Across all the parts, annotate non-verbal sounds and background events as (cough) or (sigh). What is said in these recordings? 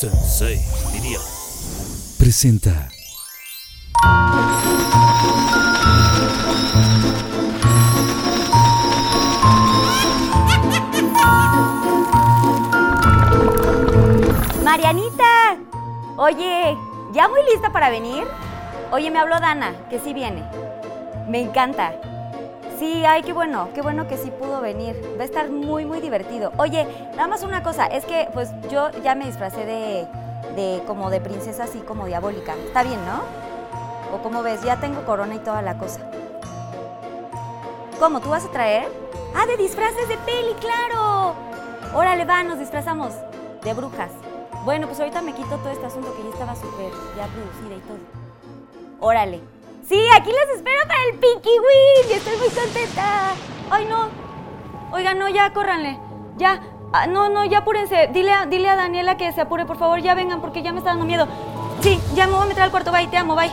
Sensei, diría. Presenta. Marianita, oye, ¿ya muy lista para venir? Oye, me habló Dana, que sí viene. Me encanta. Sí, ay, qué bueno, qué bueno que sí pudo venir. Va a estar muy, muy divertido. Oye, nada más una cosa, es que pues yo ya me disfracé de, de como de princesa así como diabólica. Está bien, ¿no? O como ves, ya tengo corona y toda la cosa. ¿Cómo? ¿Tú vas a traer? Ah, de disfraces de peli, claro. Órale, va, nos disfrazamos de brujas. Bueno, pues ahorita me quito todo este asunto que ya estaba súper ya producida y todo. Órale. Sí, aquí las espero para el Pinky Win estoy muy contenta. Ay, no. Oiga, no, ya, córranle. Ya. Ah, no, no, ya apúrense. Dile a, dile a Daniela que se apure, por favor. Ya vengan porque ya me está dando miedo. Sí, ya me voy a meter al cuarto. Bye, te amo, bye.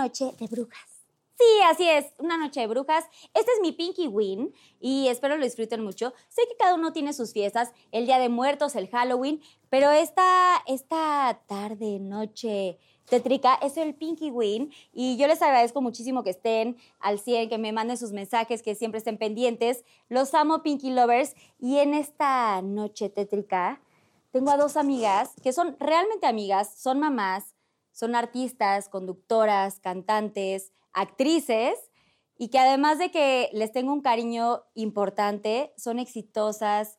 Noche de brujas. Sí, así es, una noche de brujas. Este es mi Pinky Win y espero lo disfruten mucho. Sé que cada uno tiene sus fiestas, el Día de Muertos, el Halloween, pero esta, esta tarde, noche tétrica es el Pinky Win y yo les agradezco muchísimo que estén al 100, que me manden sus mensajes, que siempre estén pendientes. Los amo Pinky Lovers y en esta noche tétrica tengo a dos amigas que son realmente amigas, son mamás, son artistas, conductoras, cantantes, actrices y que además de que les tengo un cariño importante, son exitosas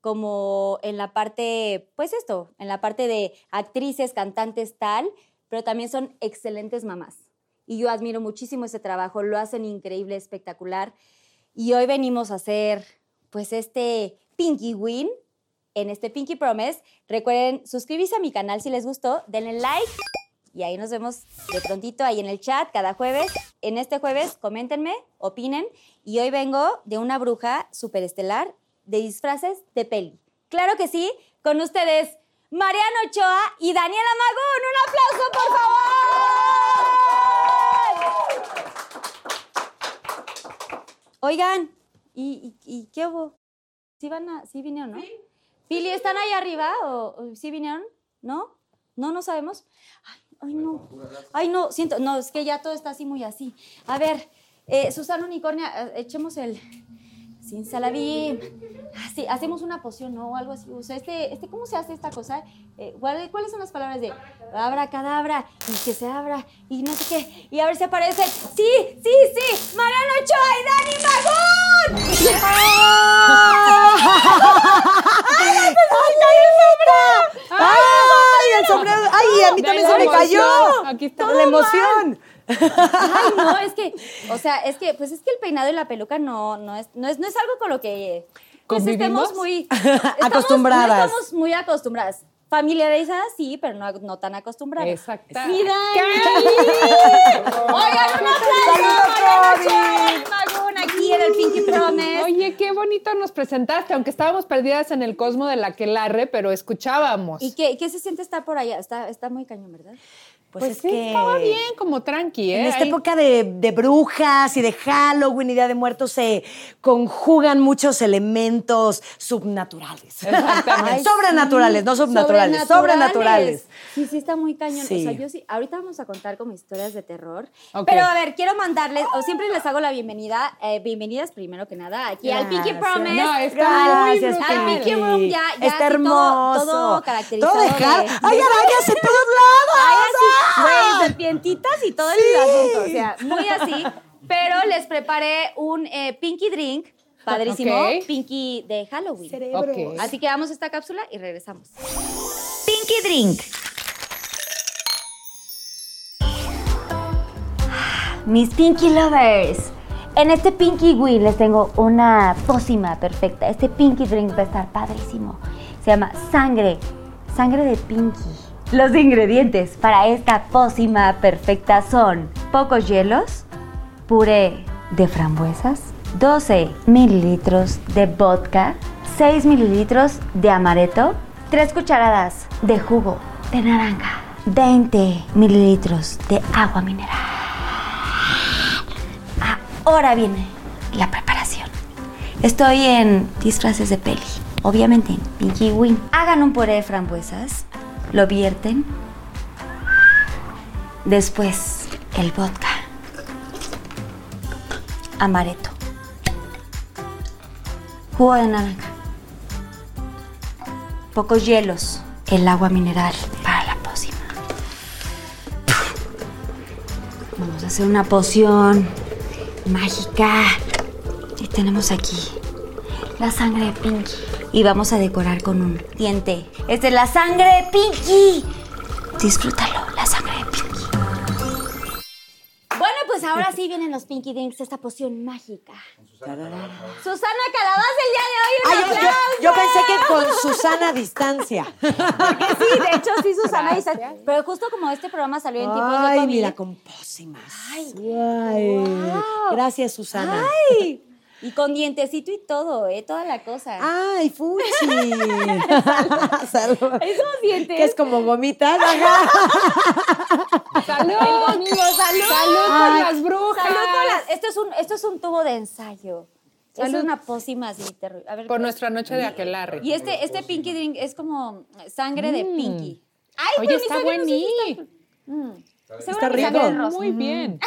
como en la parte, pues esto, en la parte de actrices, cantantes, tal, pero también son excelentes mamás. Y yo admiro muchísimo ese trabajo, lo hacen increíble, espectacular. Y hoy venimos a hacer, pues, este Pinky Win en este Pinky Promise. Recuerden suscribirse a mi canal si les gustó, denle like y ahí nos vemos de prontito ahí en el chat cada jueves. En este jueves, coméntenme, opinen. Y hoy vengo de una bruja superestelar de disfraces de peli. Claro que sí, con ustedes Mariano Ochoa y Daniela Magún. ¡Un aplauso, por favor! Oigan, ¿y, y- y qué hubo? ¿Sí, van a, sí vinieron, no? Pili, ¿están ahí arriba o, o sí vinieron? ¿No? ¿No? ¿No sabemos? Ay, ay, no. Ay, no, siento. No, es que ya todo está así muy así. A ver, eh, Susana Unicornia, eh, echemos el... Sin salabim. Ah, sí, hacemos una poción, ¿no? O algo así. O sea, este, este, ¿cómo se hace esta cosa? Eh, ¿cuál- ¿Cuáles son las palabras de abra cadabra y que se abra y no sé qué? Y a ver si aparece. ¡Sí, sí, sí! ¡Mariano Ochoa y Dani Magún! (laughs) ¡Ay, el sombrero! ¡Ay, a mí también se me cayó! Aquí está. La emoción. Ay, no, es que, o sea, es que, pues es que el peinado y la peluca no, no, es, no, es, no es algo con lo que pues, ¿Convivimos? estemos muy (laughs) estamos- Acostumbradas. No estamos muy acostumbradas. Familiarizadas, sí, pero no, no tan acostumbradas. Exacto. ¡Qué (laughs) Oigan, un aplauso Pinky Promise. (laughs) Oye, qué bonito nos presentaste, aunque estábamos perdidas en el cosmo de la Quelarre, pero escuchábamos. ¿Y qué, qué se siente estar por allá? Está, está muy cañón, ¿verdad? Pues, pues es sí, que estaba bien, como tranqui, ¿eh? en esta Ahí- época de, de brujas y de Halloween y Día de Muertos se conjugan muchos elementos subnaturales. Exactamente. (laughs) Sobrenaturales, sí, no subnaturales, sobrenaturales. Sí, sí, está muy cañón. Sí. O sea, yo sí, ahorita vamos a contar como historias de terror. Pero a ver, quiero mandarles, o siempre les hago la bienvenida, eh, bienvenidas primero que nada, aquí al Pinky. Promise. No, está Gracias. Al Pinky Room, ya, ya. Está hermoso. Todo, todo caracterizado. Todo de Hall- de- ¡Hay arañas en todos lados! Ay, así. Güey, ¡Ah! serpientitas y todo el asunto. O sea, muy así. Pero les preparé un eh, Pinky Drink. Padrísimo. Pinky de Halloween. Cerebro. Así que vamos esta cápsula y regresamos. Pinky Drink. Mis Pinky Lovers. En este Pinky Wii les tengo una pócima perfecta. Este Pinky Drink va a estar padrísimo. Se llama sangre. Sangre de Pinky. Los ingredientes para esta pócima perfecta son pocos hielos, puré de frambuesas, 12 mililitros de vodka, 6 mililitros de amaretto, 3 cucharadas de jugo de naranja, 20 mililitros de agua mineral. Ahora viene la preparación. Estoy en disfraces de peli, obviamente en Pinky Win. Hagan un puré de frambuesas, lo vierten. Después el vodka, amaretto, jugo de naranja, pocos hielos, el agua mineral para la pócima. Vamos a hacer una poción mágica. Y tenemos aquí la sangre de Pinky. Y vamos a decorar con un diente. Esta es la sangre de Pinky. Disfrútalo, la sangre de Pinky. Bueno, pues ahora sí vienen los Pinky Drinks, esta poción mágica. Susana Calabaz el día de hoy. Un Ay, yo, yo- aplauso. yo pensé que con Susana a distancia. Sí, de hecho sí, Susana dice. Pero justo como este programa salió en tiempos de Ay, COVID. mira, con pócimas. Ay, Gracias, Susana. Ay, y con dientecito y todo, ¿eh? Toda la cosa. Ay, Fuchi. (laughs) Salud. Esos dientes. Que es como gomitas. Ajá. ¡Salud! Amigo, salud. ¡Salud Ay, las brujas! Salud por las- Esto es un, esto es un tubo de ensayo. Es Salud. una pócima así. A ver, Por ¿qué? nuestra noche de aquelarre. Y este, este Pinky Drink es como sangre de Pinky. Ay, Oye, pero está sangre no sé si buení. está- Mm. Seguro Está mi sangre rico. es rosa. Muy bien.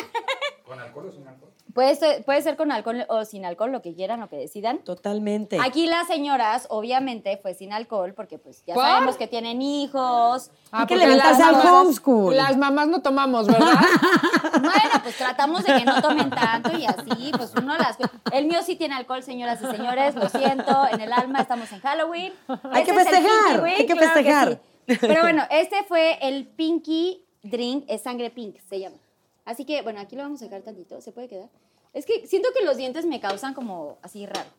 Puede ser, puede ser con alcohol o sin alcohol, lo que quieran, lo que decidan. Totalmente. Aquí las señoras, obviamente, fue sin alcohol, porque pues ya ¿Por? sabemos que tienen hijos. Ah, que porque levantarse las al mamás- homeschool. Las mamás no tomamos, ¿verdad? (laughs) Bueno, pues tratamos de que no tomen tanto y así, pues uno las... El mío sí tiene alcohol, señoras y señores, lo siento, en el alma estamos en Halloween. Hay que Este festejar, hay que claro festejar. sí. Pero bueno, este fue el Pinky Drink, es sangre pink, se llama. Así que, bueno, aquí lo vamos a dejar tantito, ¿se puede quedar? Es que siento que los dientes me causan como así raro.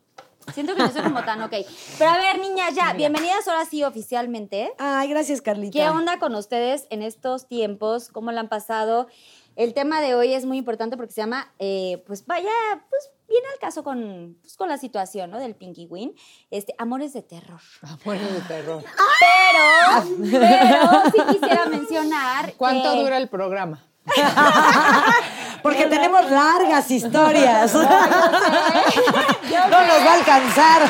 Siento que no soy como tan ok. Pero a ver, niñas, ya, bienvenidas ahora sí oficialmente. Ay, gracias, Carlita. ¿Qué onda con ustedes en estos tiempos? ¿Cómo la han pasado? El tema de hoy es muy importante porque se llama, eh, pues vaya, pues viene al caso con, pues, con la situación, ¿no? Del Pinky Win. Este, amores de terror. Amores de terror. Pero, pero sí quisiera mencionar ¿Cuánto que- dura el programa? (laughs) Tenemos largas historias. no nos va a alcanzar.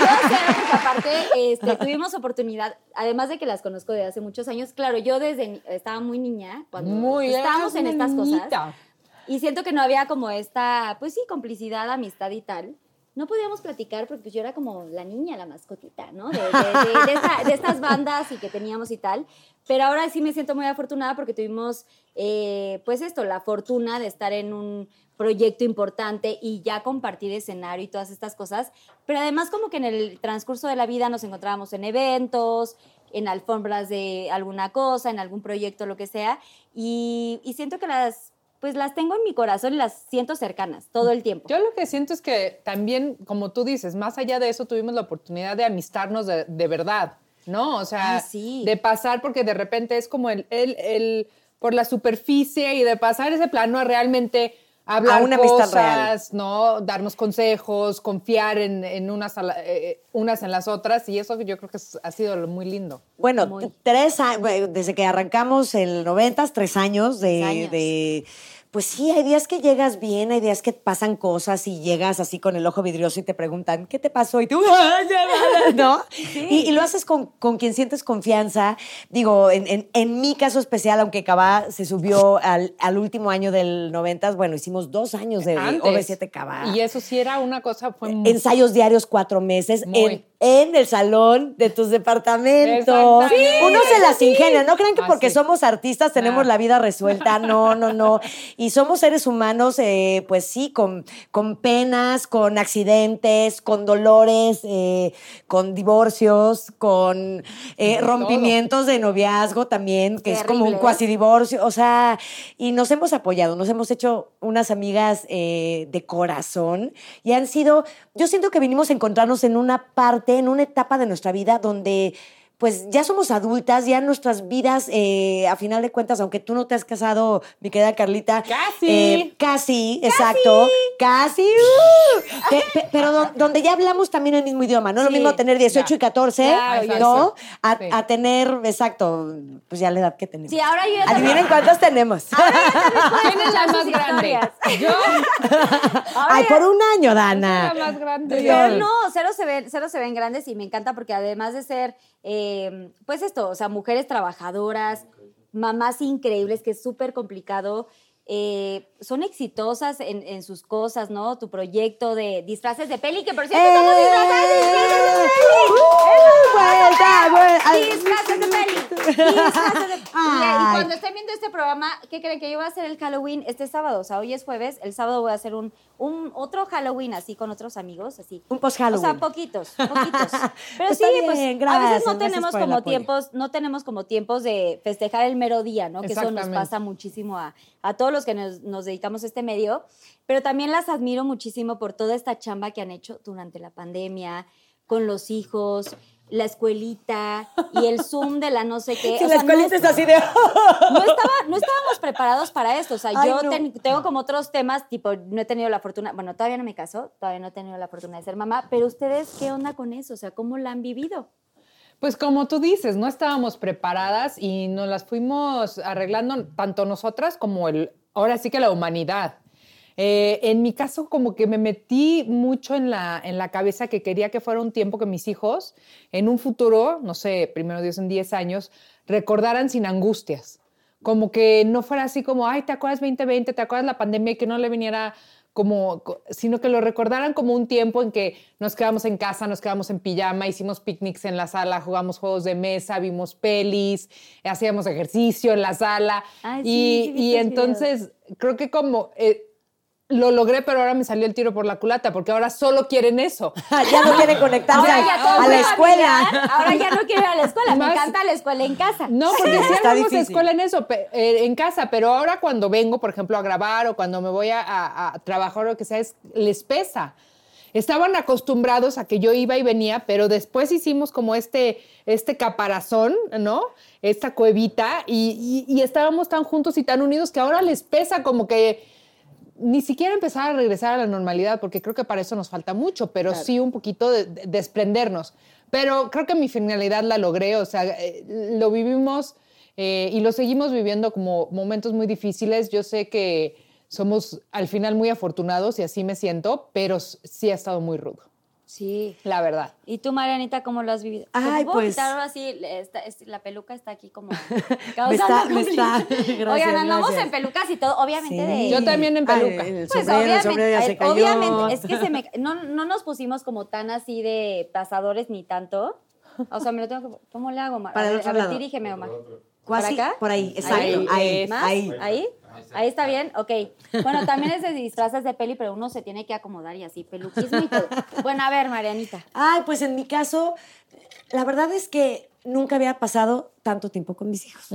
Yo sé, porque aparte este, tuvimos oportunidad, además de que las conozco de hace muchos años, claro, yo desde estaba muy niña cuando Muy estábamos en estas cosas. Y siento que no había como esta, pues sí, complicidad, amistad y tal. No podíamos platicar porque yo era como la niña, la mascotita, ¿no? De estas bandas y que teníamos y tal. Pero ahora sí me siento muy afortunada porque tuvimos, eh, pues esto, la fortuna de estar en un proyecto importante y ya compartir escenario y todas estas cosas. Pero además como que en el transcurso de la vida nos encontrábamos en eventos, en alfombras de alguna cosa, en algún proyecto, lo que sea. Y, y siento que las, pues las tengo en mi corazón y las siento cercanas todo el tiempo. Yo lo que siento es que también, como tú dices, más allá de eso, tuvimos la oportunidad de amistarnos de, de verdad, ¿no? O sea, Ay, sí. de pasar, porque de repente es como el, el, el- por la superficie y de pasar ese plano a realmente hablar A una amistad cosas, real. ¿no? Darnos consejos, confiar en, en unas, a la- eh, unas en las otras, y eso yo creo que ha sido lo muy lindo. Bueno, Muy. tres años, desde que arrancamos el 90, tres años de, Tres años. de- Pues sí, hay días que llegas bien, hay días que pasan cosas y llegas así con el ojo vidrioso y te preguntan, ¿qué te pasó? Y tú, "Ay, ya, ya", (laughs) ¿no? Y, y lo haces con, con quien sientes confianza. Digo, en, en- en mi caso especial, aunque Cabá se subió al, al último año del 90, bueno, hicimos dos años de Antes. OV7 Cabá. Y eso sí era una cosa, fue muy- Ensayos diarios cuatro meses. Muy. En, en el salón de tus departamentos. Uno se las ingenia. No crean que Ah, porque somos artistas tenemos Ah. la vida resuelta. No, no, no. Y somos seres humanos, eh, pues sí, con, con penas, con accidentes, con dolores, eh, con divorcios, con eh, rompimientos de noviazgo también, que es como un cuasi divorcio. O sea, y nos hemos apoyado, nos hemos hecho unas amigas de corazón y han sido, yo siento que vinimos a encontrarnos en una parte, en una etapa de nuestra vida donde pues ya somos adultas, ya nuestras vidas, eh, a final de cuentas, aunque tú no te has casado, mi querida Carlita. Casi. eh, casi, exacto. Casi. uh, pe- pe- pero do- donde ya hablamos también el mismo idioma, ¿no? Lo Sí, mismo tener 18 ya. y 14, Claro, ¿no? A, Sí. a tener, exacto, pues ya la edad que tenemos. Sí, ahora yo ya Adivinen también- cuántas tenemos. ¿Quién es (laughs) la más grande? Yo. (laughs) Ahora Ay, por un año, La Dana. más grande. Pero no, cero se, ven, cero se ven grandes y me encanta porque además de ser, eh, pues esto, o sea, mujeres trabajadoras, mamás increíbles, que es súper complicado, eh, son exitosas en, en sus cosas, ¿no? Tu proyecto de disfraces de peli, que por cierto estamos disfrazadas de Vuelta, vuelta. Disfraces de peli. Disfraces de- Y, y cuando estén viendo este programa, ¿qué creen? Que yo voy a hacer el Halloween este sábado. O sea, hoy es jueves. El sábado voy a hacer un, un otro Halloween así con otros amigos, así. Un post-Halloween. O sea, poquitos, poquitos. (laughs) Pero Está sí, bien, pues a veces no tenemos como tiempos, no tenemos como tiempos de festejar el mero día, ¿no? Que eso nos pasa muchísimo a, a todos los que nos, nos dedicamos a este medio. Pero también las admiro muchísimo por toda esta chamba que han hecho durante la pandemia, con los hijos, la escuelita y el Zoom de la no sé qué. (laughs) Si O la sea, escuelita es- es así de. no, estaba, no estábamos preparados para esto. O sea, Ay, yo no. ten- tengo como otros temas, tipo, no he tenido la fortuna, bueno, todavía no me caso, todavía no he tenido la fortuna de ser mamá, pero ustedes, ¿qué onda con eso? O sea, ¿cómo la han vivido? Pues como tú dices, no estábamos preparadas y nos las fuimos arreglando tanto nosotras como el, ahora sí que la humanidad. Eh, en mi caso, como que me metí mucho en la, en la cabeza que quería que fuera un tiempo que mis hijos, en un futuro, no sé, primero Dios en 10 años, recordaran sin angustias. Como que no fuera así como, ay, ¿te acuerdas 2020? ¿Te acuerdas la pandemia? Que no le viniera como, co- sino que lo recordaran como un tiempo en que nos quedamos en casa, nos quedamos en pijama, hicimos picnics en la sala, jugamos juegos de mesa, vimos pelis, hacíamos ejercicio en la sala. Ay, sí, y, sí, y entonces creo que como eh, lo logré, pero ahora me salió el tiro por la culata, porque ahora solo quieren eso. (laughs) ya no quieren conectarse Ahora a, la escuela. Ahora ya no quiero ir a la escuela, me encanta la escuela en casa. No, porque sí difícil. escuela en eso, eh, en casa, pero ahora cuando vengo, por ejemplo, a grabar o cuando me voy a, a- a trabajar o lo que sea, es- les pesa. Estaban acostumbrados a que yo iba y venía, pero después hicimos como este, este caparazón, ¿no? Esta cuevita y, y- y estábamos tan juntos y tan unidos que ahora les pesa como que ni siquiera empezar a regresar a la normalidad, porque creo que para eso nos falta mucho, pero sí un poquito de, de- desprendernos. Pero creo que mi finalidad la logré, o sea, eh, lo vivimos eh, y lo seguimos viviendo como momentos muy difíciles. Yo sé que somos al final muy afortunados y así me siento, pero sí ha estado muy rudo, Sí. la verdad. ¿Y tú, Marianita, cómo lo has vivido? Ay, ¿Te puedo pues- quitar ahora sí? Esta- es- la peluca está aquí como... (laughs) Me está- me está- (laughs) (laughs) gracias, Oigan, andamos gracias. en pelucas y todo, obviamente Sí. de... Yo también en peluca. Ay, el Pues sombrero, el sombrero ya a se cayó. obviamente, es que se me, no, no nos pusimos como tan así de pasadores ni tanto. O sea, me lo tengo que, ¿cómo le hago, Omar? Para a el ver, otro a ver, lado. dirígeme, Omar. ¿Para acá? por ahí, exacto, Ahí, ahí, ¿Más? ahí. ¿Ahí? Ahí está bien, ok. Bueno, también es de disfraces de peli, pero uno se tiene que acomodar y así, peluquismo y todo. Bueno, a ver, Marianita. Ay, pues en mi caso, la verdad es que nunca había pasado tanto tiempo con mis hijos.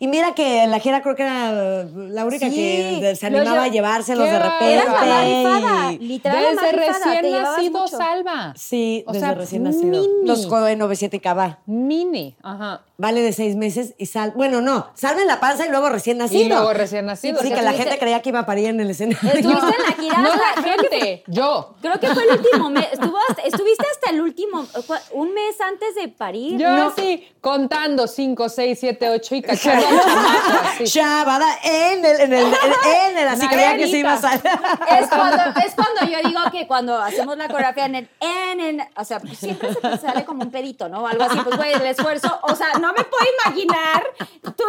Y mira que la Jera creo que era la única Sí, que se animaba a llevárselos ¡Qué de repente. Eras la y- literal Desde recién nacido, mucho. Salva. Sí, O desde sea, recién nacido. mini. Los codo de 97 cava. Mini, ajá. Vale de seis meses y sal. Bueno, no, salve en la panza y luego recién nacido. Y luego recién nacido. Sí, porque que la gente creía que iba a parir en el escenario. Estuviste en la gira No hasta- la gente, yo. Creo que fue el último mes. Hasta- estuviste hasta el último, un mes antes de parir. Yo No. así, contando 5, 6, 7, 8 y cachando. Shabada en el, en el, en el, así creía que se iba a salir. Es cuando, es cuando yo digo que cuando hacemos la coreografía en el, en, en, o sea, pues siempre se te sale como un pedito, ¿no? Algo así, pues, güey, el esfuerzo, o sea, no me puedo imaginar tú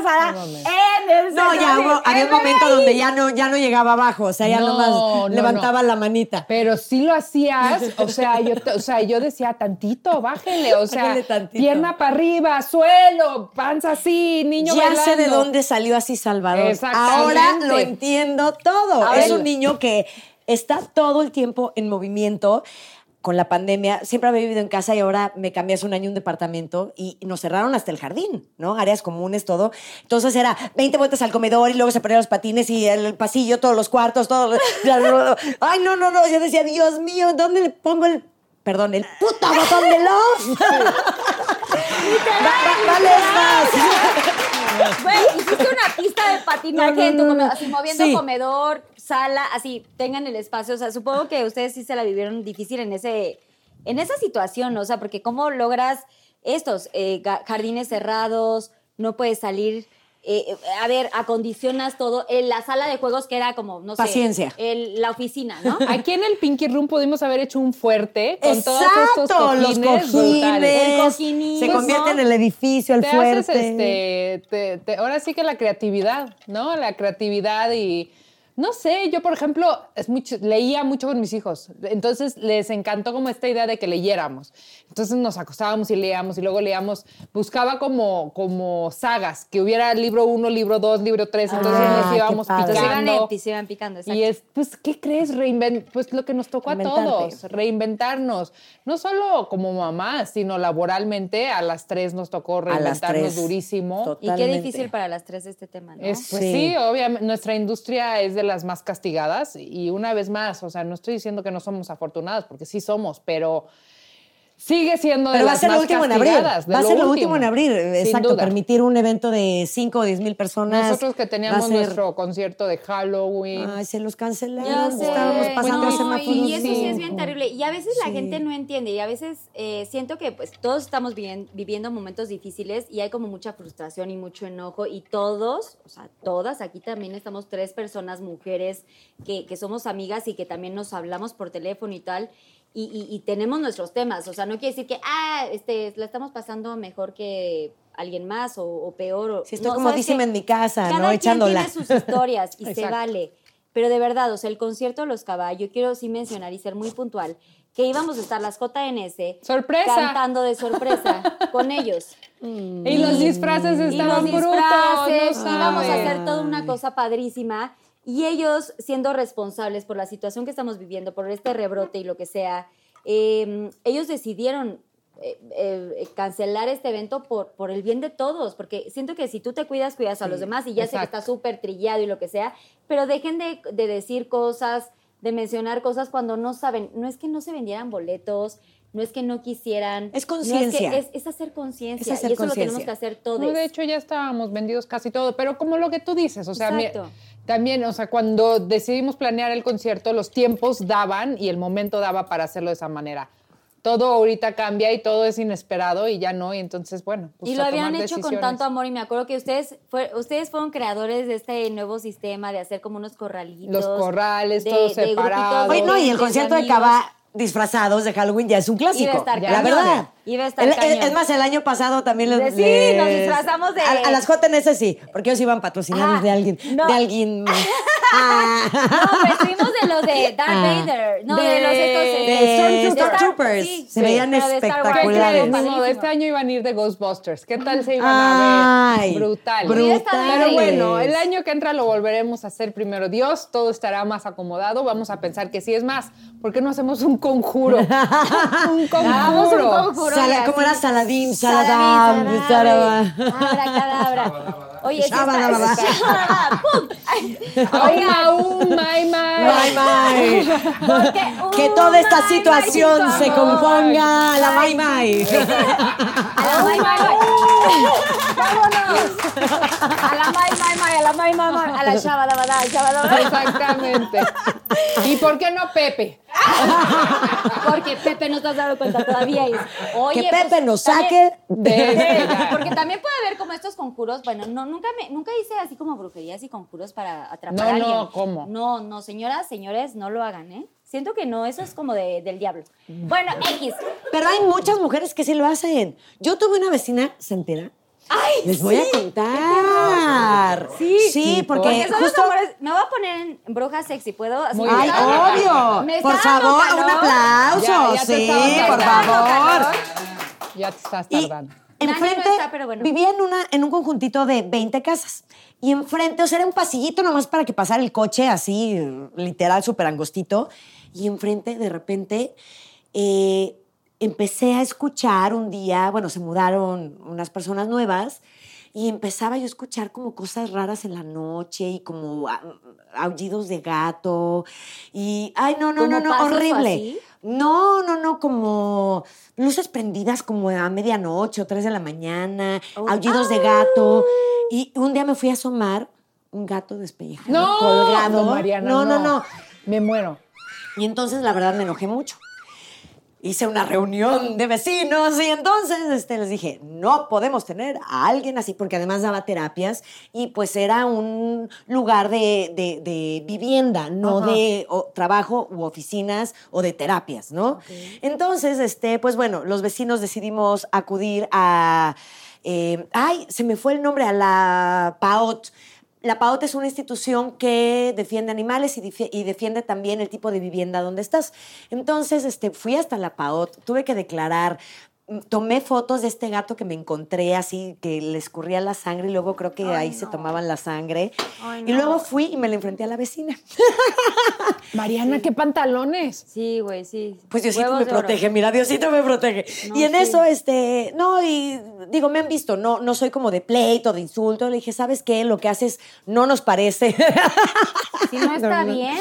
embarazada en el No, no, ya hubo, había un momento donde ya no, ya no llegaba abajo, o sea, ya No, nomás no, levantaba no. la manita. Pero sí lo hacías, o sea, yo, te- o sea, yo decía tantito, bájele, o sea, Bájele tantito. pierna para arriba, suelo, panza así, niño ya sé de dónde salió así Salvador. Exactamente. Ahora lo entiendo todo. Es un niño que está todo el tiempo en movimiento. Con la pandemia, siempre había vivido en casa y ahora me cambié hace un año un departamento y nos cerraron hasta el jardín, ¿no? Áreas comunes, todo. Entonces era 20 vueltas al comedor y luego se ponían los patines y el pasillo, todos los cuartos, todo. (laughs) Ay, no, no, no. Yo decía, Dios mío, ¿dónde le pongo el. Perdón, el puto botón de love? (laughs) Vale más. Güey, hiciste una pista de patinaje en tu comedor, así moviendo Sí. comedor, sala, así tengan el espacio. O sea, supongo que ustedes sí se la vivieron difícil en ese, en esa situación, ¿no? o sea, porque cómo logras estos eh, jardines cerrados, no puedes salir. Eh, eh, a ver, acondicionas todo. En la sala de juegos que era como, no sé. Paciencia. la oficina, ¿no? (laughs) Aquí en el Pinky Room pudimos haber hecho un fuerte con todos estos Exacto, cojines, los brutales. cojines. El. Se convierte en el edificio, el te fuerte. haces este, te- te- ahora sí que la creatividad, ¿no? La creatividad y no sé, yo por ejemplo es mucho, leía mucho con mis hijos, entonces les encantó como esta idea de que leyéramos. Entonces nos acostábamos y leíamos y luego leíamos, buscaba como, como sagas, que hubiera libro uno, libro dos, libro tres, entonces Ah, nos qué íbamos. Entonces iban, picando. en- se iban picando, exacto. Y es, pues, ¿qué crees? Reinven- pues lo que nos tocó a todos, reinventarnos. No solo como mamás, sino laboralmente. A las tres nos tocó reinventarnos durísimo. Y qué difícil para las tres este tema, ¿no? Es, pues Sí. sí, obviamente, nuestra industria es de las más castigadas. Y una vez más, o sea, no estoy diciendo que no somos afortunadas, porque sí somos, pero sigue siendo de Pero va a ser lo último en de Va a ser lo último en abrir. sin Exacto. duda. Permitir un evento de 5 o 10 mil personas. Nosotros que teníamos ser- nuestro concierto de Halloween. Ay, se los cancelaron. Ya sé. Estábamos pasando No, semáforos. y eso sí es bien terrible. Y a veces la gente no entiende. Y a veces eh, siento que pues todos estamos viviendo, viviendo momentos difíciles y hay como mucha frustración y mucho enojo. Y todos, o sea, todas, aquí también estamos tres personas, mujeres, que, que somos amigas y que también nos hablamos por teléfono y tal. Y, y- y tenemos nuestros temas. O sea, no quiere decir que, ah, este, la estamos pasando mejor que alguien más o, o peor. o- Sí, estoy no, como ¿sabes dicen en mi casa, Cada ¿no? quien Echándola. tiene sus historias y (laughs) se vale. Pero de verdad, o sea, el concierto de los caballos, quiero sí mencionar y ser muy puntual, que íbamos a estar las JNS ¡Sorpresa! cantando de sorpresa (laughs) con ellos. Y los disfraces Y los estaban brutos. disfraces, no íbamos a hacer toda una cosa padrísima. Y ellos, siendo responsables por la situación que estamos viviendo, por este rebrote y lo que sea, eh, ellos decidieron eh, eh, cancelar este evento por, por el bien de todos, porque siento que si tú te cuidas, cuidas a los demás y ya sé que exacto. está súper trillado y lo que sea, pero dejen de, de decir cosas, de mencionar cosas cuando no saben. No es que no se vendieran boletos, no es que no quisieran. Es no conciencia. que- es, es hacer conciencia. Es hacer y eso lo tenemos conciencia. que hacer todos. No, de hecho, ya estábamos vendidos casi todo, pero como lo que tú dices, o sea, mi- también, o sea, cuando decidimos planear el concierto, los tiempos daban y el momento daba para hacerlo de esa manera. Todo ahorita cambia y todo es inesperado y ya no, y entonces, bueno, pues y lo a habían hecho con tanto amor y me acuerdo que ustedes fue, ustedes fueron creadores de este nuevo sistema de hacer como unos corralitos. Los corrales, de- todo de separado. no, y el concierto de. Cava disfrazados de Halloween ya es un clásico. A estar la verdad. Iba a estar El- cañón. es más, el año pasado también De- sí, les- nos disfrazamos de- A, a las JNS sí, porque ellos iban patrocinados Ah, de alguien. no. De alguien. (laughs) Ah. No, pues fuimos de los de Darth Ah. Vader. No, de, De- los estos. de eh, Star Star- Troopers. sí, Se sí, veían de Star Wars. ¿Qué espectaculares. Padrísimo. este año iban a ir de Ghostbusters. ¿Qué tal se iban a Ay, ver? Brutal. Estado Pero bueno, el año que entra lo volveremos a hacer primero Dios, todo estará más acomodado, vamos a pensar que sí es más. ¿Por qué no hacemos un conjuro? (laughs) un Hagamos un conjuro. Sala- ¿Cómo era? Saladín, Saladín, Saladam, Saraba. Abracadabra. (laughs) Oye, sí está- Shabadababa. Shabadababa, ¡pum! (laughs) Ay, Oiga, un my, my. May. (laughs) porque- Que toda esta situación se componga a la May. A la may, may, may. ¡Vámonos! A la may, may, may, a la may, may, may, a la shabadabada, shabadabada. Exactamente. ¿Y por qué no Pepe? Porque Pepe no te has dado cuenta todavía. Y, oye, Que Pepe pues, nos saque De- de... Porque también puede haber como estos conjuros, bueno, no, nunca me, nunca hice así como brujerías y conjuros para atrapar No, a alguien. no, ¿cómo? No, no, señoras, señores, no lo hagan, ¿eh? Siento que no, eso es como de- del diablo. Bueno, (laughs) X. Pero hay muchas mujeres que sí lo hacen. Yo tuve una vecina, ¿se entera? ¡Ay! Les voy a sí. contar. Sí, sí, porque, Porque son justo. los amores. Me voy a poner en bruja sexy, ¿puedo? Así Ay, obvio. Me Por favor, calor. un aplauso. Ya, ya te sí, por favor. Ya te estás Y tardando. enfrente, Dani no está, pero bueno. vivía en, una, en un conjuntito de 20 casas. Y enfrente, o sea, era un pasillito nomás para que pasara el coche así, literal, súper angostito. Y enfrente, de repente, eh, empecé a escuchar un día, bueno, se mudaron unas personas nuevas. Y empezaba yo a escuchar como cosas raras en la noche y como aullidos de gato. Y, ay, no, no, ¿Como no, no, horrible. No, no, no, como luces prendidas como a medianoche o tres de la mañana, Oh. aullidos de gato. Y un día me fui a asomar un gato despellejado, No, colgado. no, Mariana, no, no, no. Me muero. Y entonces la verdad me enojé mucho. Hice una reunión de vecinos y entonces este, les dije, no podemos tener a alguien así, porque además daba terapias y pues era un lugar de, de- de vivienda, no de o, trabajo u oficinas o de terapias, ¿no? Entonces, este, pues bueno, los vecinos decidimos acudir a, eh, ay, se me fue el nombre, a la PAOT. La PAOT es una institución que defiende animales y, defiende también el tipo de vivienda donde estás. Entonces, este, fui hasta la PAOT, tuve que declarar, tomé fotos de este gato que me encontré así, que le escurría la sangre y luego creo que ahí se tomaban la sangre. Ay, Y no. luego fui y me la enfrenté a la vecina. (laughs) Mariana, ¿qué pantalones? Sí, güey, sí. Pues Diosito Huevos me protege, mira, Diosito me protege. No, y en sí. eso, este, no, y digo, me han visto, no, no soy como de pleito, de insulto. Le dije, ¿sabes qué? Lo que haces no nos parece. (laughs) Si no está bien.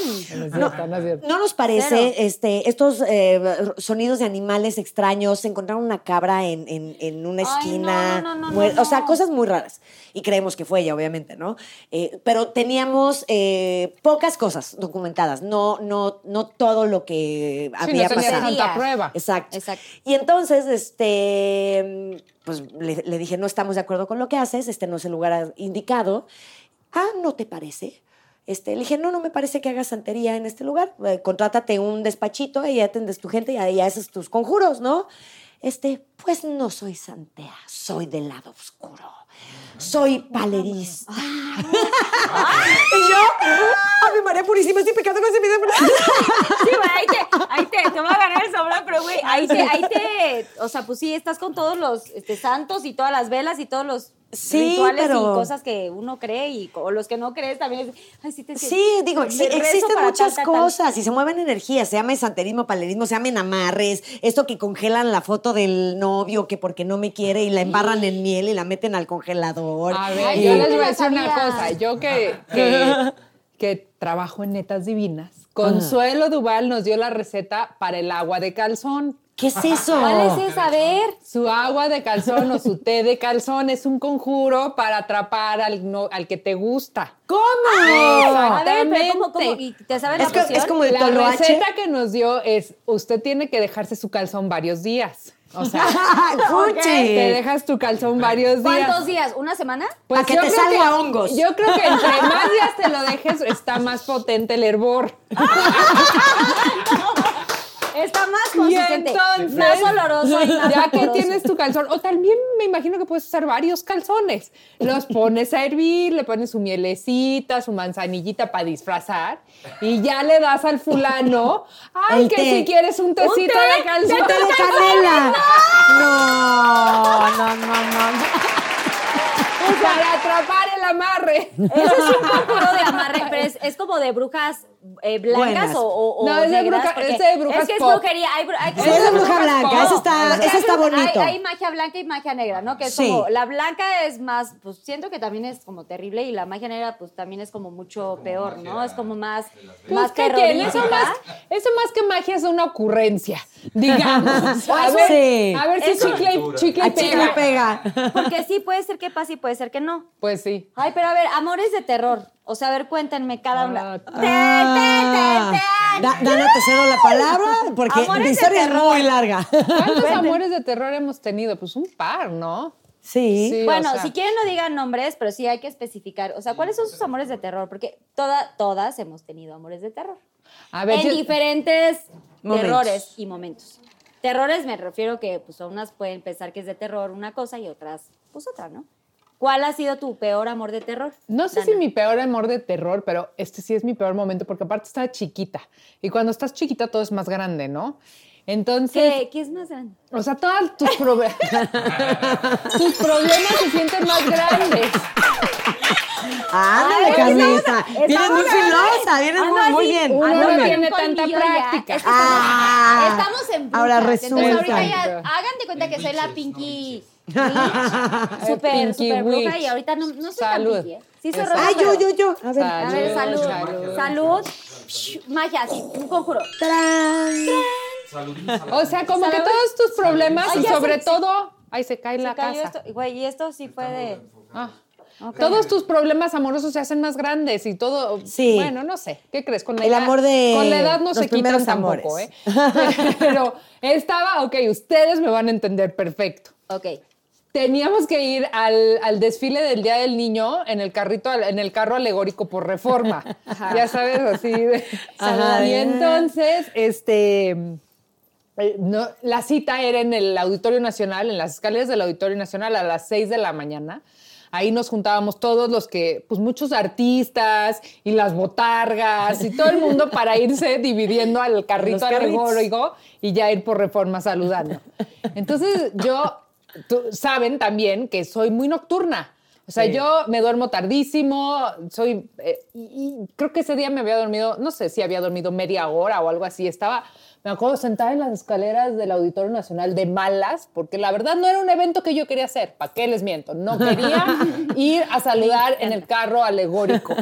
No nos parece este, estos eh, sonidos de animales extraños. Se encontraron una cabra en, en- en una Ay, esquina. no, no, no, muer- no, O sea, cosas muy raras. Y creemos que fue ella, obviamente, ¿no? Eh, pero teníamos eh, pocas cosas documentadas. No, no, no todo lo que Sí, había no pasado. tanta prueba. Exacto. Exacto. Y entonces, este, pues le, le dije, no estamos de acuerdo con lo que haces, este no es el lugar indicado. Ah, ¿no te parece? Este, le dije, no, no me parece que hagas santería en este lugar. Eh, contrátate un despachito y ya atendes tu gente y ahí haces tus conjuros, ¿no? Este, pues no soy santea, soy del lado oscuro. Soy palerista. (laughs) y yo, ¡Ave María Purísima, estoy pecando con ese video! Sí, güey, ahí te, ahí te, te voy a ganar el sombrero, pero güey, ahí te, ahí te, o sea, pues sí, estás con todos los este, santos y todas las velas y todos los Sí, rituales pero- y cosas que uno cree y o los que no crees también es, ay, sí te Sí, digo, sí, existen muchas tal, tal, tal. cosas y se mueven energías, se llama santerismo, palerismo, se llaman amarres, esto que congelan la foto del novio que porque no me quiere y la embarran en miel y la meten al congelador. A ver, yo les voy a decir una cosa. Yo que, que, (laughs) que trabajo en Netas Divinas, Consuelo Duval nos dio la receta para el agua de calzón. ¿Qué es eso? ¿Cuál es esa? A ver. Su agua de calzón o su té de calzón es un conjuro para atrapar al, no- al que te gusta. ¿Cómo? A ver, pero ¿cómo, cómo? Exactamente. ¿Y ¿Te sabes Es la que- poción? es como de La receta que nos dio es, usted tiene que dejarse su calzón varios días. O sea, (laughs) ¡Fuchi! te dejas tu calzón varios días. ¿Cuántos días? ¿Una semana? Pa' que yo te salga hongos. Yo creo que entre (laughs) más días te lo dejes, está más potente el hervor. (laughs) Está más consistente, entonces, más oloroso y más ya que tienes tu calzón, o también me imagino que puedes usar varios calzones. Los pones a hervir, le pones su mielecita, su manzanillita para disfrazar y ya le das al fulano. Ay, El que té. si quieres un tecito té, de calzón. ¡Té de canela! (laughs) No, no, no, no. (laughs) Para atrapar el amarre. Ese es un conjuro de amarre, pero es, es como de brujas eh, blancas o, o, o No, es de negras, bruja- porque es de brujas Es que es pop. brujería. Hay, bru- hay que Sí, es de bruja blanca, ese está, ese está bonito. Hay, hay magia blanca y magia negra, ¿no? Que es Sí. como, la blanca es más, pues siento que también es como terrible y la magia negra pues también es como mucho peor, ¿no? Es como más, Pues, más ¿qué tiene? Eso más, eso más que magia es una ocurrencia, digamos. (laughs) A ver, sí. a ver si Eso- chicle, y- chicle y A chicle pega. pega. (laughs) Porque sí, puede ser que pase y puede ser que no. Pues sí. Ay, pero a ver, amores de terror. O sea, a ver, cuéntenme cada una. Ah, Te, te, te, te. Da- Dana, te cedo la palabra porque de historia es muy larga. ¿Cuántos amores de terror hemos tenido? Pues un par, ¿no? Sí. Sí. Bueno, o sea. si quieren no digan nombres, pero sí hay que especificar. O sea, ¿cuáles son sus amores de terror? Porque toda, todas hemos tenido amores de terror. A ver, en yo- diferentes Momentos. terrores y momentos. Terrores me refiero que pues unas pueden pensar que es de terror una cosa y otras pues otra, ¿no? ¿Cuál ha sido tu peor amor de terror? No sé Dana? si mi peor amor de terror, pero este sí es mi peor momento porque aparte estaba chiquita. Y cuando estás chiquita todo es más grande, ¿no? Entonces, ¿Qué, ¿Qué es más grande? o sea, todos tus, proble- (laughs) tus problemas se sienten más grandes. Ándale, Carlita. Vienes muy filosa, vienes muy, así, muy bien. Uno ando no tiene tanta ya. práctica. Ah. estamos, en brujas. Ahora Entonces ahorita resulta. ya, hagan de cuenta que soy la Pinky (laughs) Pinky super bruja y ahorita no, no soy Salud. tan Pinky, ¿eh? Sí soy Ay, yo, yo, yo. A ver. A ver, salud. Salud. Salud. Shh, Magia, así, un conjuro. ¡Tarán! O sea, como que todos tus problemas Ay, y sobre se- todo, ay, se cae Se la cayó casa. esto. Güey, y esto sí fue de... Ah. Todos tus problemas amorosos se hacen más grandes y todo. Sí. Bueno, no sé. ¿Qué crees? Con la El edad, amor de Con la edad no los se quitan tampoco, amores. ¿eh? (laughs) Pero estaba, ok, ustedes me van a entender perfecto. Ok. Teníamos que ir al, al desfile del Día del Niño en el carrito, en el carro alegórico por reforma. (laughs) Ya sabes, así. de- Ajá. Y entonces, este. eh, no, la cita era en el Auditorio Nacional, en las escaleras del Auditorio Nacional a las 6 de la mañana. Ahí nos juntábamos todos los que, pues muchos artistas y las botargas y todo el mundo para irse (laughs) dividiendo al carrito alegórico y ya ir por reforma saludando. Entonces yo, tú- saben también que soy muy nocturna. O sea, yo me duermo tardísimo, soy, eh, y, y creo que ese día me había dormido, no sé si había dormido media hora o algo así, estaba, me acuerdo sentada en las escaleras del Auditorio Nacional de malas, porque la verdad no era un evento que yo quería hacer, ¿para qué les miento? No quería (laughs) ir a saludar en el carro alegórico.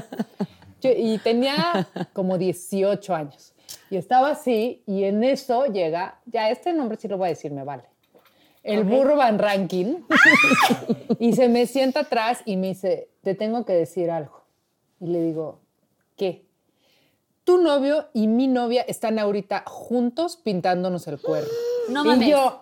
Yo- y tenía como 18 años. Y estaba así, y en eso llega, ya este nombre sí lo voy a decir, me vale. El burro Van Rankin. (laughs) y se me sienta atrás y me dice, te tengo que decir algo. Y le digo, ¿qué? Tu novio y mi novia están ahorita juntos pintándonos el cuerno. (gasps) No y mames. yo,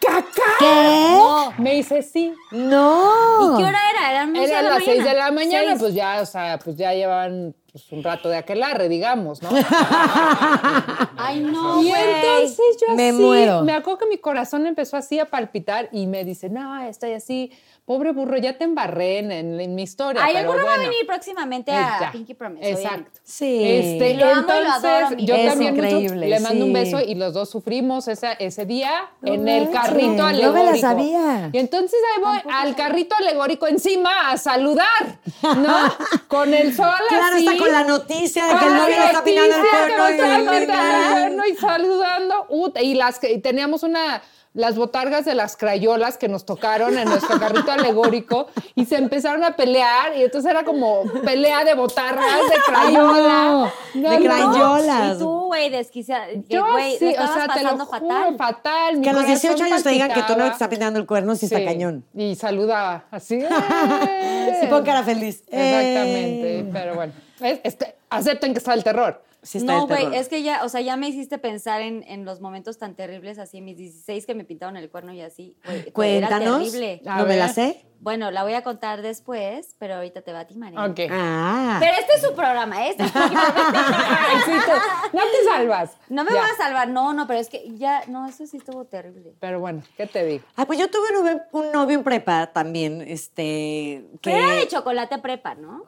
¿caca? ¿Qué? Me dice, sí. No. ¿Y qué hora era? Eran once Era de la las 6 de mañana. la mañana, Seis. pues ya, o sea, pues ya llevan pues, un rato de aquelarre, digamos, ¿no? (laughs) Ay, no, y entonces yo Me así, muero. me acuerdo que mi corazón empezó así a palpitar y me dice, no, estoy así, pobre burro, ya te embarré en, en- en mi historia. Ay, el burro va a bueno". venir próximamente a ya. Pinky Promise. obviamente. Exacto. Sí. Este, Lo amo y lo entonces, adoro, yo Es también mucho- le mando un beso y los dos sufrimos esa- ese día No en el carrito no me la alegórico. sabía. Y entonces ahí voy al carrito alegórico encima a saludar, ¿no? (laughs) Con el sol Claro, así. está con la noticia de que el novio le está pintando el cuerno. y- y saludando. Y las que y teníamos una las botargas de las crayolas que nos tocaron en nuestro carrito alegórico y se empezaron a pelear y entonces era como pelea de botargas de Ay, crayola. no, de crayolas. Y tú, güey, desquiciada. que, Yo güey, sí, o estabas sea, te lo juro, fatal. fatal. mi Que a los 18 corazón años te digan que tu novio te palpitaba. está pintando el cuerno, sí está cañón. Y saludaba así. (laughs) ¡eh! Sí, pon cara feliz. Exactamente, Eh. pero bueno. Es- es que acepten que está el terror. Sí está no, güey, es que ya, o sea, ya me hiciste pensar en, en los momentos tan terribles, así, mis 16 que me pintaron el cuerno y así. güey, Cuéntanos. Era terrible. No me la sé. Bueno, la voy a contar después, pero ahorita te va a ti, María. Ok. Ah. Pero este es su programa. Este es su programa. Ay, (laughs) sí, tú- no te salvas. No me Ya. vas a salvar, no, no, pero es que ya, no, eso sí estuvo terrible. Pero bueno, ¿qué te digo? Ah, pues yo tuve un novio, un novio en prepa también, este, que... Pero era de chocolate prepa, ¿no?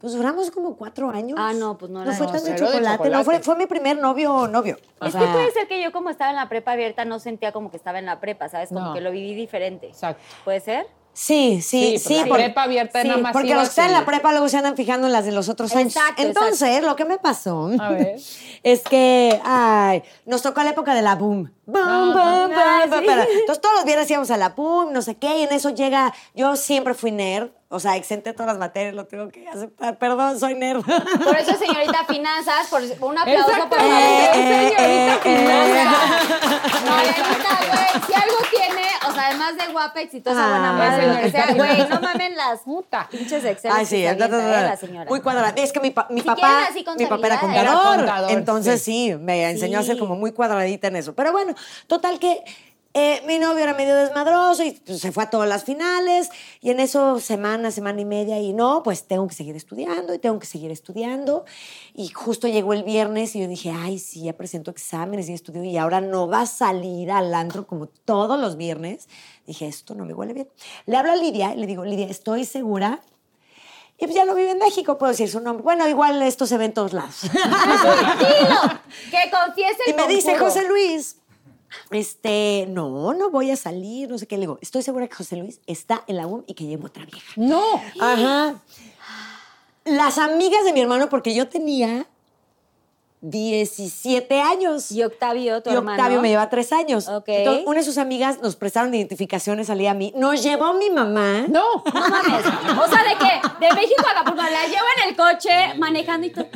Pues duramos como cuatro años. Ah, no, pues no No era fue de- tan de cero de chocolate, no, fue, chocolate. fue mi primer novio, novio. O es sea, que puede ser que yo como estaba en la prepa abierta no sentía como que estaba en la prepa, ¿sabes? Como No. que lo viví diferente. Exacto. ¿Puede ser? Sí, sí, Sí, sí. la por- prepa abierta sí, nada más Porque los que están en la prepa luego se andan fijando en las de los otros años. Exacto, Entonces, lo que me pasó A ver. (laughs) es que, ay, nos tocó la época de la boom. Boom, boom, boom, Ah, boom, sí. Entonces, todos los viernes íbamos a la boom, no sé qué, y en eso llega, yo siempre fui nerd, o sea, exenté todas las materias, lo tengo que aceptar, perdón, soy nerd. Por eso, señorita Finanzas, por un aplauso, por favor. Exactamente, señorita eh, finanzas. Marianita, güey, si algo tiene, o sea, además de guapa, exitosa, Ah, buena madre, lo que sea, güey, no mamen las Puta. pinches Excel Ay, sí, se eh, la señora. muy cuadrada. Es que mi, pa- mi Si papá, así mi papá era contador, Era contador, entonces sí. sí, me enseñó a ser como muy cuadradita en eso. Pero bueno, total que Eh, mi novio era medio desmadroso y pues, se fue a todas las finales. Y en eso, semana, semana y media, y no, pues tengo que seguir estudiando y tengo que seguir estudiando. Y justo llegó el viernes y yo dije, ay, sí, ya presento exámenes y estudio y ahora no va a salir al antro como todos los viernes. Dije, esto no me huele bien. Le hablo a Lidia y le digo, Lidia, estoy segura. Y pues ya no vive en México, puedo decir su nombre. Bueno, igual esto se ve en todos lados. (laughs) Que confiese el Y me dice. José Luis, este, no, no voy a salir, no sé qué. Le digo, estoy segura que José Luis está en la UM y que lleva otra vieja. No. Ajá. Las amigas de mi hermano, porque yo tenía 17 años. Y Octavio, tu Y hermano. Octavio me lleva tres años. Ok. Entonces, una de sus amigas nos prestaron identificaciones, salía a mí. Nos llevó mi mamá. No. No mames. O sea, de que de México a Acapulco la llevo en el coche manejando y todo.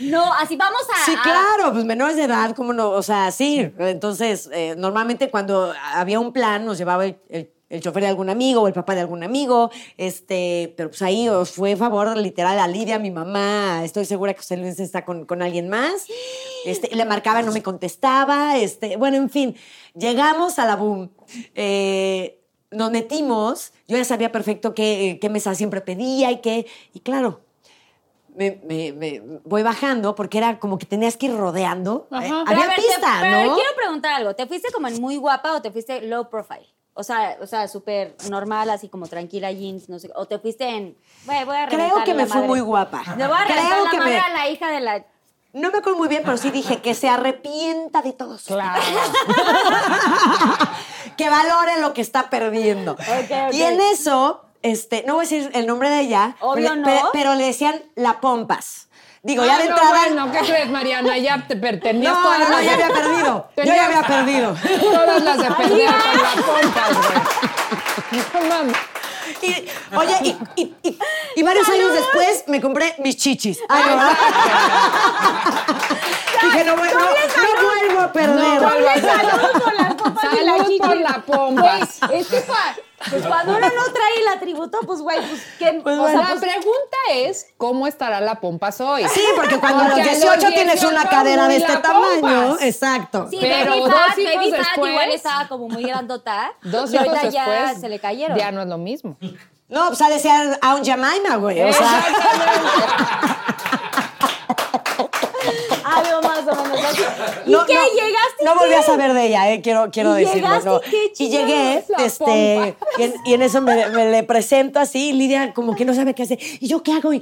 No, así vamos a. Sí, claro, pues menores de edad, ¿cómo no? O sea, sí. Entonces, eh, normalmente cuando había un plan, nos llevaba el, el- el chofer de algún amigo o el papá de algún amigo, este, pero pues ahí os fue favor literal a Lidia, mi mamá, estoy segura que José Luis está con, con alguien más, este, le marcaba, no me contestaba, este, bueno, en fin, llegamos a la boom, eh, nos metimos, yo ya sabía perfecto qué, qué mesa siempre pedía y qué, y claro, me, me- me- voy bajando porque era como que tenías que ir rodeando. Ajá. Eh, había ver, te- pista, pero a ver, ¿no? quiero preguntar algo. ¿Te fuiste como en muy guapa o te fuiste low profile? O sea, o sea, súper normal, así como tranquila, jeans, no sé. O te fuiste en. Güey, voy a Creo que me la fui madre. muy guapa. Le voy a Creo la que madre me- a la hija de la. No me acuerdo muy bien, pero sí dije que se arrepienta de todos. Claro. (laughs) que valore lo que está perdiendo. ok. Y en eso, este, no voy a decir el nombre de ella, Obvio pero, no. pero- pero le decían la pompas. Digo, ya Ah, de no, entrada. bueno, ¿qué crees, Mariana? Ya te pertenías no, todas no, no, las- ya había perdido. Yo ya había perdido. (laughs) Todas las de perder con (laughs) la pompa, güey. No mames. Y, oye, y, y- y- y varios años después me compré mis chichis. Ay, no, ¿verdad? (laughs) Dije, no, voy- no, no vuelvo a perder. No vuelvas a- Salud con las pompas y la Salud chichi. por la pompas. Güey, es que pues cuando uno no trae el atributo, pues güey, pues que. Pues o bueno. sea, La pues, pregunta es, ¿cómo estará la pompas hoy? Sí, porque cuando Porque los a los 18 tienes 18 una cadera de este la tamaño. pompas. Exacto. Sí, Pero Baby dos Fat, hijos Baby Fat después- igual estaba como muy grandota. (laughs) Dos y hijos ahorita ya se le cayeron. Ya no es lo mismo. No, pues ha de ser a un Jemima, güey. O sea, (laughs) Algo más o menos así. ¿Y no, qué? no, ¿Llegaste? No volví a saber de ella, eh, quiero, quiero ¿Y decirlo. no. y llegué, este, y en, y en eso me, me le presento así, y Lidia como que no sabe qué hacer. ¿Y yo qué hago? Y,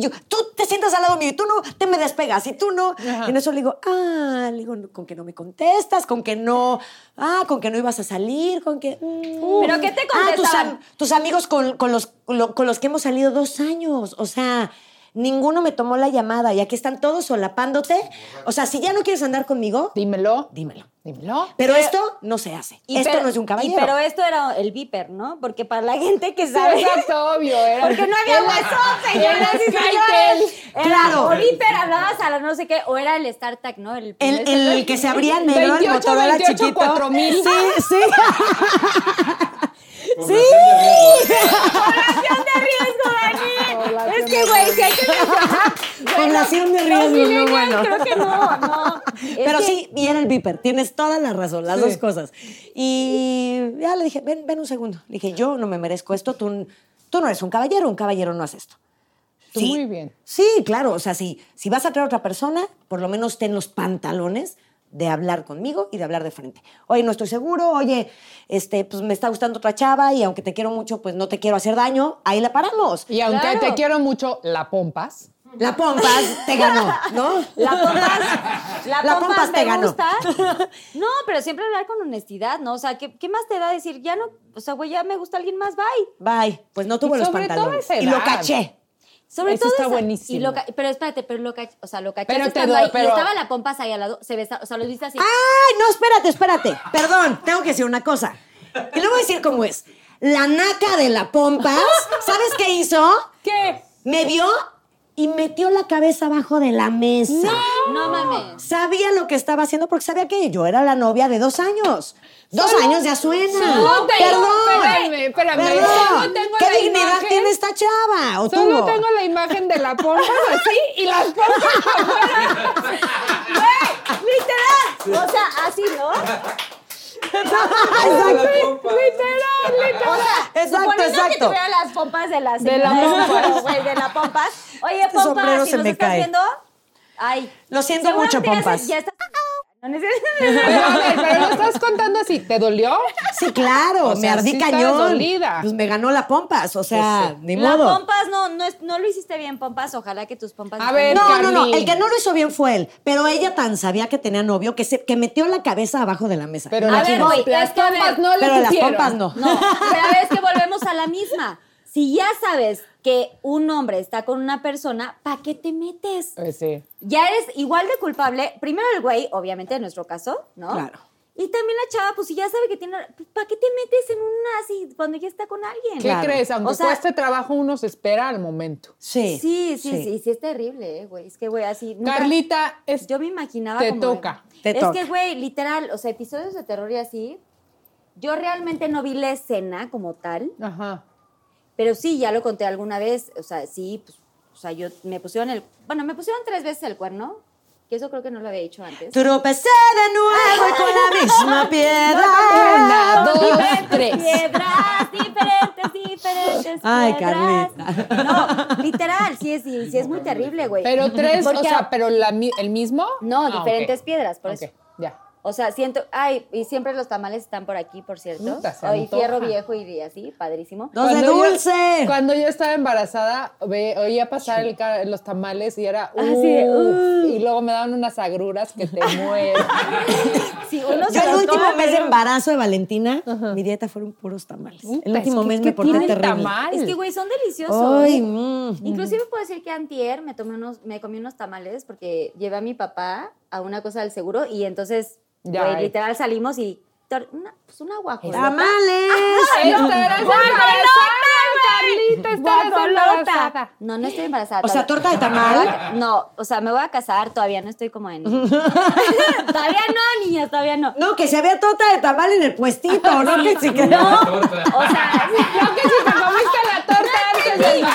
yo, tú te sientas al lado mío y tú no te me despegas y tú no. Y en eso le digo, ah, le digo, con que no me contestas, con que no, ah, con que no ibas a salir, con que... mm. ¿Pero qué te Ah, tus, contestaban? am- tus amigos con, con los, con lo- con los que hemos salido dos años. O sea, ninguno me tomó la llamada y aquí están todos solapándote. O sea, si ya no quieres andar conmigo, Dímelo. dímelo. Dímelo. Pero esto no se hace. Y esto pero- no es de un y caballero. pero esto era el viper, ¿no? Porque para la gente que Sí, sabe. exacto, obvio. Era, (laughs) Porque no había WhatsApp, (laughs) señoras y señores. Claro. O viper, hablabas a la no sé qué, o era el StarTag, ¿no? El, el, el que se abría negro, 28, el (laughs) Motorola 28, chiquito. 4000. Sí, sí. Sí. Población (laughs) de riesgo, Dani. Es que, güey, si hay que (laughs) mencionar. Población de riesgo, no bueno. Creo que no, no. (laughs) Pero que- sí, y era el viper. Tienes toda la razón, las Sí. dos cosas. Y ya le dije, ven, ven un segundo. Le dije, yo no me merezco esto. Tú, tú no eres un caballero, un caballero no hace esto. Tú muy bien. Sí, claro. O sea, si, si vas a traer a otra persona, por lo menos ten los pantalones de hablar conmigo y de hablar de frente. Oye, no estoy seguro, oye, este, pues me está gustando otra chava y aunque te quiero mucho, pues no te quiero hacer daño, ahí la paramos. Y aunque Claro. te quiero mucho, la pompas. La pompas te ganó, ¿no? La pompas, la La pompas pompas te me ganó. gusta. No, pero siempre hablar con honestidad, ¿no? O sea, ¿qué, qué más te da decir? Ya no, o sea, güey, ya me gusta alguien más, bye. Bye. Pues no tuvo Y los sobre todo pantalones. esa Y lo caché. Sobre Eso todo está esa- buenísimo. y lo ca- pero espérate, pero lo o sea, lo caché Pero te doy- ahí, y pero- estaba la pompas ahí al lado, se besa, o sea, lo viste así. ¡Ay, no, espérate, espérate! Perdón, tengo que decir una cosa. Y le voy a decir cómo es. La naca de la pompas, (laughs) ¿sabes qué hizo? ¿Qué? Me vio y metió la cabeza abajo de la mesa. No mames. Sabía lo que estaba haciendo porque sabía que yo era la novia de dos años. Dos Solo- años ya suena. Solo tengo- Perdón. espérame, espérame, Perdón. solo tengo ¿Qué la dignidad imagen- tiene esta chava? ¿O Solo tuvo? tengo la imagen de la pompas así y las pompas afuera. (laughs) Güey, literal. O sea, así, ¿no? Exacto, Suponiendo que exacto. tuviera las pompas de la De la pompa. güey, de la pompas. Oye, Este pompas, si se nos me estás cae. viendo, ay. Lo siento mucho, pompas. Ya está. No Pero, a ver, pero lo estás contando así, ¿te dolió? Sí, claro, O me sea, ardí sí cañón. dolida. Pues me ganó la pompas, o sea, ni La modo. pompas no, no, es- no lo hiciste bien, pompas. Ojalá que tus pompas. A ver. No, no, no, Carly. el que no lo hizo bien fue él, pero ella tan sabía que tenía novio que se que metió la cabeza abajo de la mesa. Pero A las, ver, no, güey, las pompas no le pero las pompas no. No, (laughs) pero a ver, es que volvemos a la misma. Si ya sabes que un hombre está con una persona, ¿para qué te metes? Pues sí. Ya eres igual de culpable. Primero el güey, obviamente en nuestro caso, ¿no? Claro. Y también la chava, pues si ya sabe que tiene. pues, ¿Para qué te metes en una así cuando ya está con alguien? ¿Qué Claro. crees? Aunque O sea- cueste trabajo, uno se espera al momento. Sí. Sí, sí, sí, sí, es terrible, eh, güey. Es que, güey, así. nunca- Carlita, es, Yo me imaginaba te como- toca. Te es toca. que, güey, literal, o sea, episodios de terror y así. Yo realmente no vi la escena como tal, Ajá. Pero sí, ya lo conté alguna vez. O sea, sí, pues, o sea, yo me pusieron el. Bueno, me pusieron tres veces el cuerno, que eso creo que no lo había dicho antes. Tropecé de nuevo y con la misma (laughs) piedra. Una, dos, Diferentes tres. Piedras, diferentes, diferentes. Ay, piedras. Carlita. No, literal, sí es, sí, sí es muy terrible, güey. Pero tres, o Porque- sea, pero la mi- el mismo. No, Ah, diferentes ok. piedras, por Ok, eso. ya. O sea, siento, ay, y siempre los tamales están por aquí, por cierto. Antoja. fierro viejo y así, padrísimo. Dos de yo- dulce. cuando yo estaba embarazada, ve- oía pasar el los tamales y era. Ah, sí de, Y luego me daban unas agruras que te (laughs) mueres. Sí, uno Yo el los último mes de embarazo de Valentina, mi dieta fueron puros tamales. El último es que- mes ¿qué me porté terrible. tamal? Es que, güey, son deliciosos. Ay, mm. Inclusive puedo decir que antier me tomé unos, me comí unos tamales porque llevé a mi papá a una cosa del seguro y entonces, Ya, güey, literal salimos y una, pues una guajolota. ¡Tamales! Guajolota. embarazada. No, no estoy embarazada. O sea, torta de tamal. No, o sea, me voy a casar, todavía no estoy como en... (laughs) todavía no, niñas, todavía no. No, que se había torta de tamal en el puestito, ¿no? Que (laughs) sí que No, o sea, No, que si te comiste la torta antes de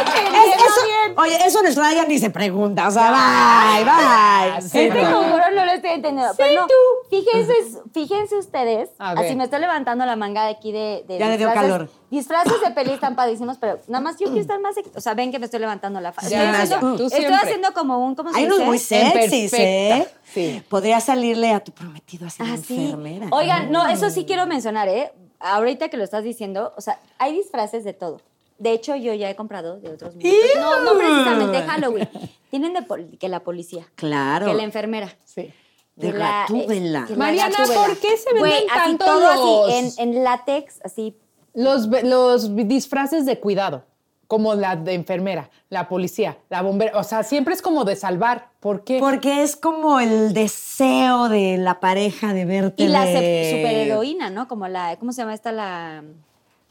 eso-. Oye, eso nuestra Daya ni se pregunta. O sea, bye, bye. Sí, Este no. conjuro no lo estoy entendiendo. pero no, Fíjense, fíjense ustedes. Así me estoy levantando la manga de aquí de. de Ya le dio disfraces. calor. Disfraces de peli están padísimos, pero nada más yo quiero estar más. O sea, ven que me estoy levantando la falda. Ya, Estoy, haciendo, tú estoy haciendo como un. ¿Cómo se Hay unos muy sexys, ¿eh? Sí. Podría salirle a tu prometido así de Ah, sí. enfermera. Oigan, no, eso sí quiero mencionar, ¿eh? Ahorita que lo estás diciendo, o sea, hay disfraces de todo. De hecho, yo ya he comprado de otros mundos. No, no precisamente (laughs) Halloween. Tienen de pol- que la policía, Claro. que la enfermera. Sí. De la- Gatúbela. Mariana, Gatúbela. ¿por qué se venden así tanto todo los- así, en, en látex, así. Los, los disfraces de cuidado, como la de enfermera, la policía, la bombera, o sea, siempre es como de salvar. ¿Por qué? Porque es como el deseo de la pareja de verte. Y la superheroína, ¿no? Como la, ¿cómo se llama esta? La...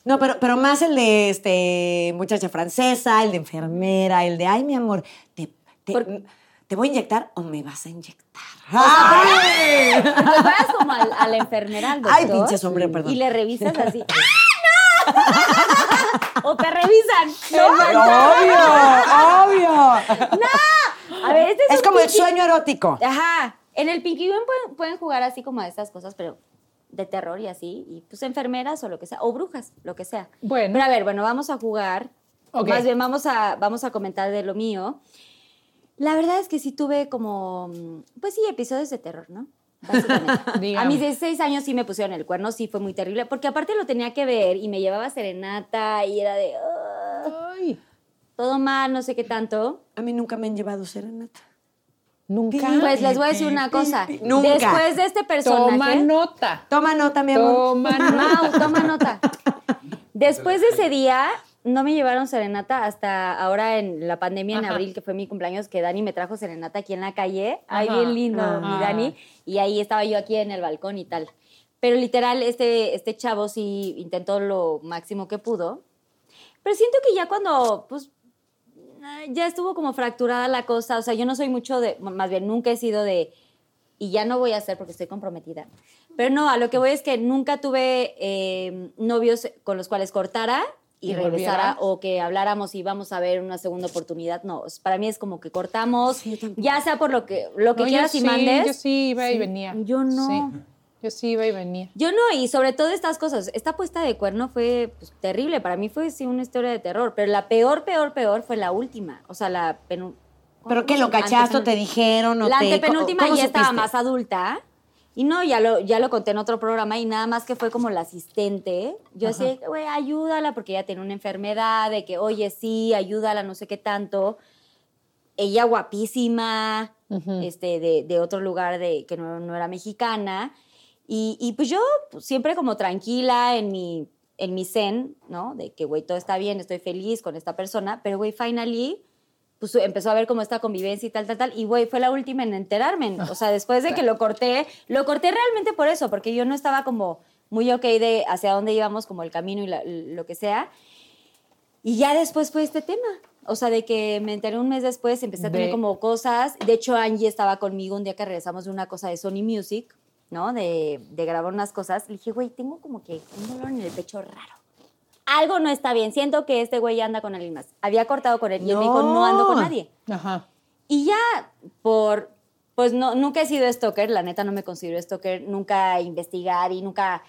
No, pero, pero más el de este muchacha francesa, el de enfermera, el de ay, mi amor, te, te, Por- te voy a inyectar o me vas a inyectar. Te vas como al- a, la enfermera, al doctor. Ay, pinche sombrero, perdón. Y le revisas así. (laughs) ¡Ah, no! (laughs) o te revisan. ¿no? obvio, obvio. A ver, este es, Es un como el sueño erótico. Ajá. En el Pinky pueden, pueden jugar así como a estas cosas, pero de terror y así. Y pues enfermeras o lo que sea. O brujas, lo que sea. Bueno. Pero a ver, bueno, vamos a jugar. Ok. Más bien, vamos a, vamos a comentar de lo mío. La verdad es que sí tuve como, pues sí, episodios de terror, ¿no? (laughs) Básicamente. a mis 16 años sí me pusieron el cuerno, sí fue muy terrible, porque aparte lo tenía que ver y me llevaba serenata y era de, "Ah, Ay, todo mal, no sé qué tanto. A mí nunca me han llevado serenata. Nunca. Pues les voy a decir una cosa. Nunca. Después de este personaje... Toma nota. Toma nota, mi amor. Toma (laughs) nota. Mau, toma nota. Después de ese día, no me llevaron serenata hasta ahora en la pandemia, en Ajá. abril, que fue mi cumpleaños, que Dani me trajo serenata aquí en la calle. Ay, Ajá. bien lindo, mi Ajá. Dani. Y ahí estaba yo aquí en el balcón y tal. Pero literal, este, este chavo sí intentó lo máximo que pudo. Pero siento que ya cuando, pues, ah, ya estuvo como fracturada la cosa. O sea, yo no soy mucho de, más bien nunca he sido de, y ya no voy a hacer porque estoy comprometida. Pero no, a lo que voy es que nunca tuve eh, novios con los cuales cortara y, ¿Y regresara volvieras? o que habláramos y vamos a ver una segunda oportunidad. No, para mí es como que cortamos, Sí, yo ya sea por lo que, lo que No, yo quieras y sí, mandes. Yo sí iba y venía. Yo no. Sí. Yo sí iba y venía. Yo no, y sobre todo estas cosas. Esta puesta de cuerno fue pues, terrible. Para mí fue sí una historia de terror. Pero la peor, peor, peor fue la última. O sea, la penúltima. ¿Pero qué, lo cachaste o te dijeron o La te- antepenúltima ya estaba más adulta. Y no, ya lo, ya lo conté en otro programa y nada más que fue como la asistente. Yo decía, güey, ayúdala porque ella tiene una enfermedad, de que, oye, sí, ayúdala, no sé qué tanto. Ella guapísima, este, de, de otro lugar de, que no, no era mexicana. Y, y pues yo pues, siempre como tranquila en mi, en mi zen, ¿no? De que, güey, todo está bien, estoy feliz con esta persona. Pero, güey, finally pues empezó a ver cómo esta convivencia y tal, tal, tal. Y, güey, fue la última en enterarme. O sea, después de que (laughs) lo corté, lo corté realmente por eso, porque yo no estaba como muy ok de hacia dónde íbamos, como el camino y la- lo que sea. Y ya después fue este tema. O sea, de que me enteré un mes después, empecé a tener como cosas. De hecho, Angie estaba conmigo un día que regresamos de una cosa de Sony Music, ¿no? De, de grabar unas cosas. Le dije, güey, tengo como que un dolor en el pecho raro. Algo no está bien. Siento que este güey anda con alguien más. Había cortado con él y él me dijo, No. ando con nadie. Ajá. Y ya, por. Pues no, nunca he sido stalker, la neta no me considero stalker, nunca investigar y nunca.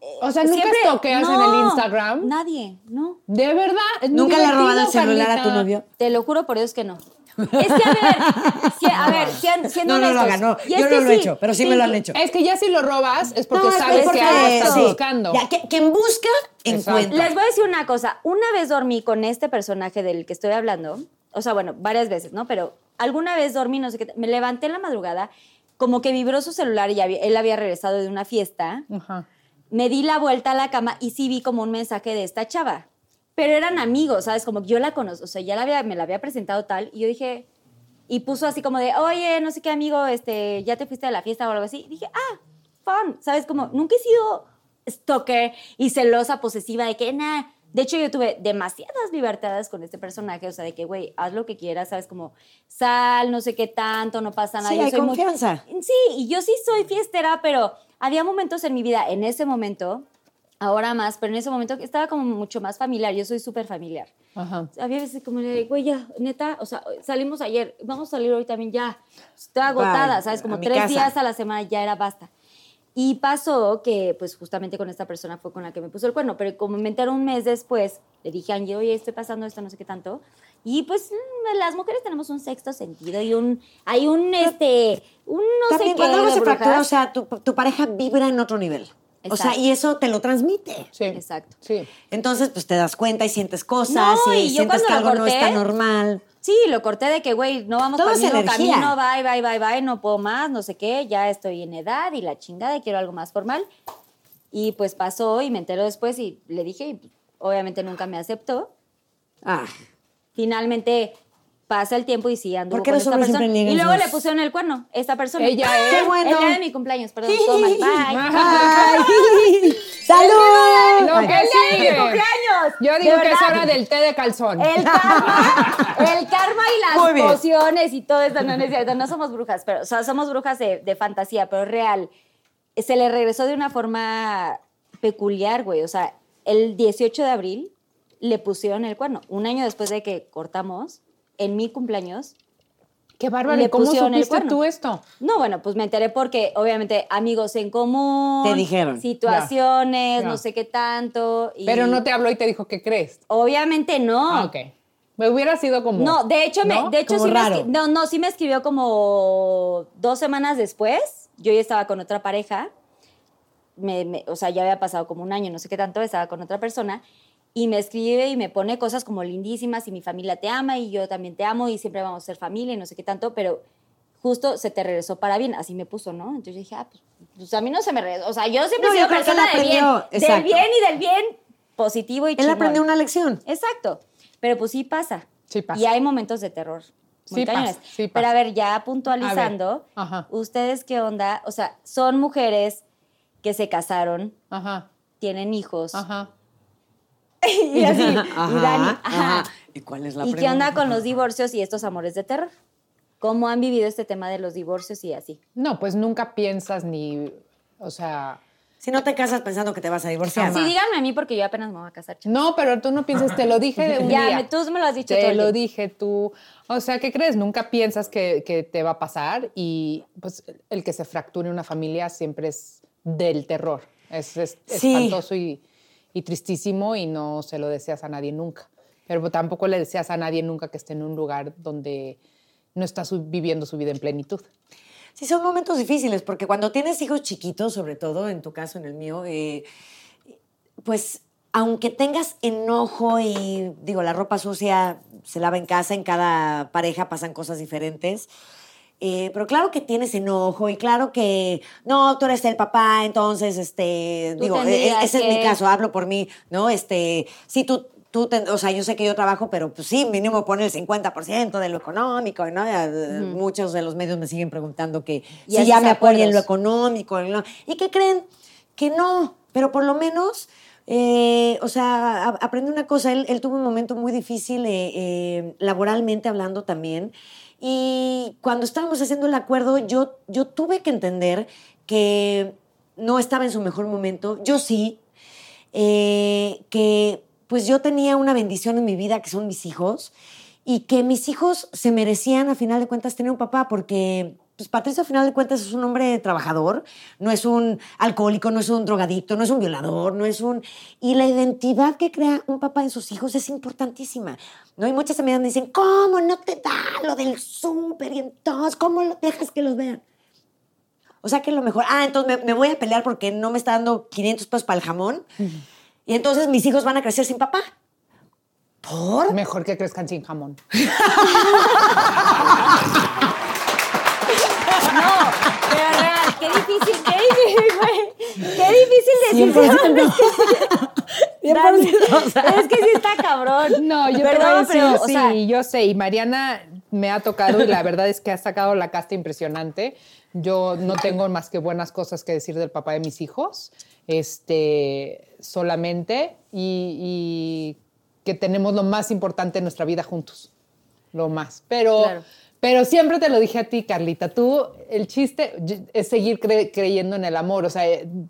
eh, O sea, ¿nunca siempre- stalkeas en el Instagram? Nadie, no. ¿De verdad? ¿Nunca le ha robado el celular a tu novio? Te lo juro por Dios que no. Es que, a ver, si- a ver, si- siendo No, no lo honestos, hagan, no. y Yo no lo he sí, hecho, pero sí me lo han hecho. Es que ya si lo robas es porque No, sabes que algo estás sí. buscando. Ya, que- quien busca, Exacto. encuentra. Les voy a decir una cosa. Una vez dormí con este personaje del que estoy hablando. O sea, bueno, varias veces, ¿no? Pero alguna vez dormí, no sé qué. Me levanté en la madrugada, como que vibró su celular y había- él había regresado de una fiesta. Ajá. Me di la vuelta a la cama y sí vi como un mensaje de esta chava. Pero eran amigos, ¿sabes? Como que yo la conozco, o sea, ya la había, me la había presentado tal. Y yo dije, y puso así como de, oye, no sé qué amigo, este, ya te fuiste de la fiesta o algo así. Y dije, ah, fun, ¿sabes? Como nunca he sido stalker y celosa, posesiva de que, nah. De hecho, yo tuve demasiadas libertades con este personaje, o sea, de que, güey, haz lo que quieras, ¿sabes? Como sal, no sé qué tanto, no pasa nada. Sí, Yo hay soy muy- confianza. Sí, y yo sí soy fiestera, pero había momentos en mi vida, en ese momento, ahora más, pero en ese momento estaba como mucho más familiar. Yo soy súper familiar. Ajá. Había veces como de, güey, ya, neta, o sea, salimos ayer, vamos a salir hoy también ya. Estoy agotada, Bye, ¿sabes? Como a tres casa. días a la semana ya era basta. Y pasó que, pues, justamente con esta persona fue con la que me puso el cuerno, pero como me enteré un mes después, le dije a Angie, oye, estoy pasando esto, no sé qué tanto. Y pues mm, las mujeres tenemos un sexto sentido y un, hay un, este, un no También sé qué. cuando algo se fractura, o sea, tu, tu pareja vibra en otro nivel. O sea, Exacto. y eso te lo transmite. Sí. Exacto. Sí. Entonces, pues te das cuenta y sientes cosas No, y, y yo sientes que algo lo no está corté, normal. Sí, lo corté de que, güey, no vamos Todo por el mismo energía. camino, bye, bye, bye, bye, no puedo más, no sé qué, ya estoy en edad y la chingada y quiero algo más formal. Y pues pasó y me enteró después y le dije, y obviamente nunca me aceptó. Ah, Finalmente pasa el tiempo y sí ando ¿Por qué con los esta persona. siempre niegan Y luego sus- le pusieron el cuerno, esta persona. Ella es. ¡Qué bueno! El día de mi cumpleaños, perdón, todo mal. (laughs) Bye. ¡Salud! Lo que ¡El día de mi sigue. cumpleaños! Yo digo que es hora del té de calzón. El (laughs) karma, el karma y las pociones y todo eso, no, no es cierto, no somos brujas, pero, o sea, somos brujas de, de fantasía, pero real. Se le regresó de una forma peculiar, güey. O sea, el 18 de abril le pusieron el cuerno. Un año después de que cortamos, en mi cumpleaños. Qué bárbaro. Le ¿Y cómo supiste tú esto? No, bueno, pues me enteré porque, obviamente, amigos en común. Te dijeron. Situaciones, Ya. no sé qué tanto. y- Pero no te habló y te dijo que crees. Obviamente no. Ah, ok. Me hubiera sido como. No, de hecho, me, ¿no? de hecho Como sí me raro. no, no, sí me escribió como dos semanas después. Yo ya estaba con otra pareja. Me- me- o sea, ya había pasado como un año, no sé qué tanto, estaba con otra persona. Y me escribe y me pone cosas como lindísimas y mi familia te ama y yo también te amo y siempre vamos a ser familia y no sé qué tanto, pero justo se te regresó para bien, así me puso, ¿no? Entonces yo dije, ah, pues, pues a mí no se me regresó. O sea, yo siempre No, he yo persona bien, del bien y del bien positivo y Él chingón. aprendió una lección. Exacto. Pero pues sí pasa. Sí pasa. Y hay momentos de terror. Sí pasa, sí pasa. Pero a ver, ya puntualizando, ver. ¿ustedes qué onda? O sea, son mujeres que se casaron, Ajá. tienen hijos. Ajá. (laughs) y así. y (laughs) Ajá, Dani, ajá. ajá. ¿Y cuál es la ¿Y qué pregunta? onda con los divorcios y estos amores de terror? ¿Cómo han vivido este tema de los divorcios y así? No, pues nunca piensas ni. O sea. Si no te casas pensando que te vas a divorciar. Sí, díganme a mí porque yo apenas me voy a casar. chavos. No, pero tú no piensas, te lo dije de un (laughs) Ya, día. me- tú me lo has dicho todo Te el lo dije tú. O sea, ¿qué crees? Nunca piensas que, que te va a pasar y pues el que se fracture una familia siempre es del terror. Es, es Sí. espantoso y, y tristísimo y no se lo deseas a nadie nunca. Pero tampoco le deseas a nadie nunca que esté en un lugar donde no está viviendo su vida en plenitud. Sí, son momentos difíciles, porque cuando tienes hijos chiquitos, sobre todo, en tu caso, en el mío, eh, pues aunque tengas enojo y, digo, la ropa sucia se lava en casa, en cada pareja pasan cosas diferentes. Eh, pero claro que tienes enojo y claro que, no, tú eres el papá, entonces, este, digo, e- tendrías ese es mi caso, hablo por mí, ¿no? Este, sí, tú, tú, ten- o sea, yo sé que yo trabajo, pero pues sí, mínimo pone el 50% de lo económico, ¿no? Eh, Muchos de los medios me siguen preguntando que Y si ya me apoyen acuerdos. lo económico, ¿no? ¿Y qué creen? Que no, pero por lo menos, eh, o sea, a- aprende una cosa, él, él tuvo un momento muy difícil eh, eh, laboralmente hablando también, y cuando estábamos haciendo el acuerdo, yo, yo tuve que entender que no estaba en su mejor momento, yo sí, eh, que pues yo tenía una bendición en mi vida que son mis hijos y que mis hijos se merecían a final de cuentas tener un papá porque pues Patricio a final de cuentas es un hombre trabajador, no es un alcohólico, no es un drogadicto, no es un violador, no es un... Y la identidad que crea un papá en sus hijos es importantísima, ¿no? Y muchas amigas me dicen, ¿cómo no te da lo del súper? Y entonces, ¿cómo lo dejas que los vean? O sea que lo mejor, ah, entonces me, me voy a pelear porque no me está dando 500 pesos para el jamón. Y entonces mis hijos van a crecer sin papá. ¿Por? Mejor que crezcan sin jamón. (laughs) No, qué difícil, qué difícil, güey. Qué difícil decir. 100%, o sea. Es que sí está cabrón. No, yo te voy a Perdón, decir, pero, o sí, sea, yo sé. Y Mariana me ha tocado y la verdad es que ha sacado la casta impresionante. Yo no tengo más que buenas cosas que decir del papá de mis hijos, este, solamente, y, y que tenemos lo más importante en nuestra vida juntos, lo más. Pero, Claro. Pero siempre te lo dije a ti, Carlita, tú, el chiste es seguir cre- creyendo en el amor. O sea,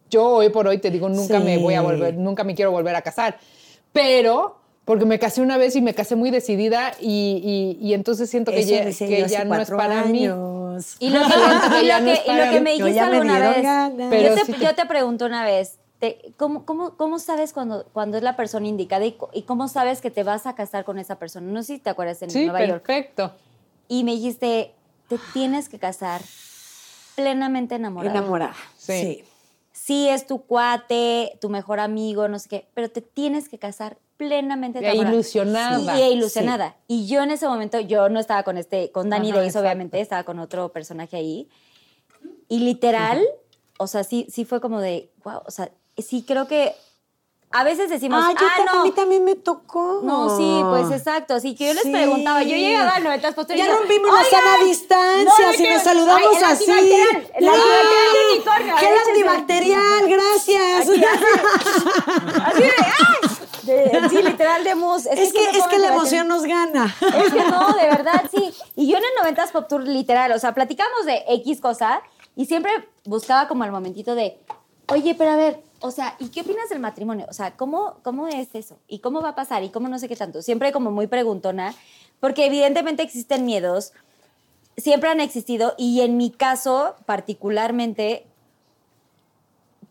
yo hoy por hoy te digo, nunca Sí. me voy a volver, nunca me quiero volver a casar. Pero, porque me casé una vez y me casé muy decidida y, y- y entonces siento que (laughs) ya, que no es para mí. Y lo que, que y ya lo no que- y lo me dijiste me alguna vez. Pero yo, te, sí yo te pregunto una vez, te- ¿cómo, cómo, cómo sabes cuando, cuando es la persona indicada y, cómo sabes que te vas a casar con esa persona? No sé si te acuerdas en Sí, Nueva York. perfecto. Y me dijiste, te tienes que casar plenamente enamorada. Enamorada. Sí. Sí. Sí, es tu cuate, tu mejor amigo, no sé qué, pero te tienes que casar plenamente E enamorada. ilusionada. E ilusionada. Y yo en ese momento, yo no estaba con este, con Danny Ajá, Days, exacto. obviamente, estaba con otro personaje ahí. Y literal, o sea, sí, sí fue como de, wow, o sea, sí creo que a veces decimos, Ah, yo ah, también- a no. mí también me tocó. No, sí, pues exacto. Sí, que yo les Sí. preguntaba, yo llegaba al 90 postres Ya rompimos la "Oigan, sana distancia, no, si ¿de nos saludamos Ay, el así. antibacterial, el antibacterial de unicornio, ¡Gel échense. antibacterial! ¡Gracias! Así, Así de, ¡ay! De- sí, literal de mus. Es que, es que la emoción nos gana. Es que no, de verdad, sí. Y yo en el 90s Pop Tour, literal, o sea, platicamos de X cosa y siempre buscaba como el momentito de, oye, pero a ver, o sea, ¿y qué opinas del matrimonio? O sea, ¿cómo, cómo es eso? ¿Y cómo va a pasar? ¿Y cómo no sé qué tanto? Siempre como muy preguntona, porque evidentemente existen miedos, siempre han existido y en mi caso particularmente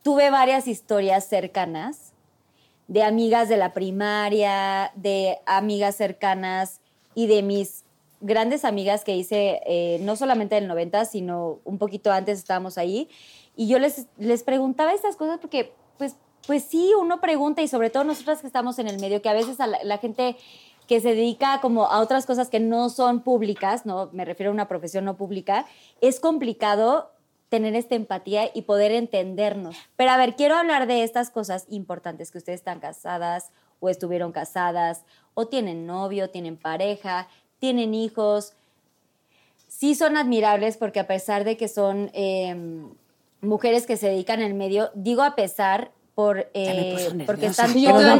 tuve varias historias cercanas de amigas de la primaria, de amigas cercanas y de mis grandes amigas que hice eh, no solamente en el 90, sino un poquito antes estábamos ahí. Y yo les, les preguntaba estas cosas porque, pues, pues sí, uno pregunta y sobre todo nosotras que estamos en el medio, que a veces la, gente que se dedica como a otras cosas que no son públicas, no me refiero a una profesión no pública, es complicado tener esta empatía y poder entendernos. Pero a ver, quiero hablar de estas cosas importantes, que ustedes están casadas o estuvieron casadas, o tienen novio, tienen pareja, tienen hijos. Sí son admirables porque a pesar de que son eh, mujeres que se dedican al medio, digo a pesar por, eh, porque están todo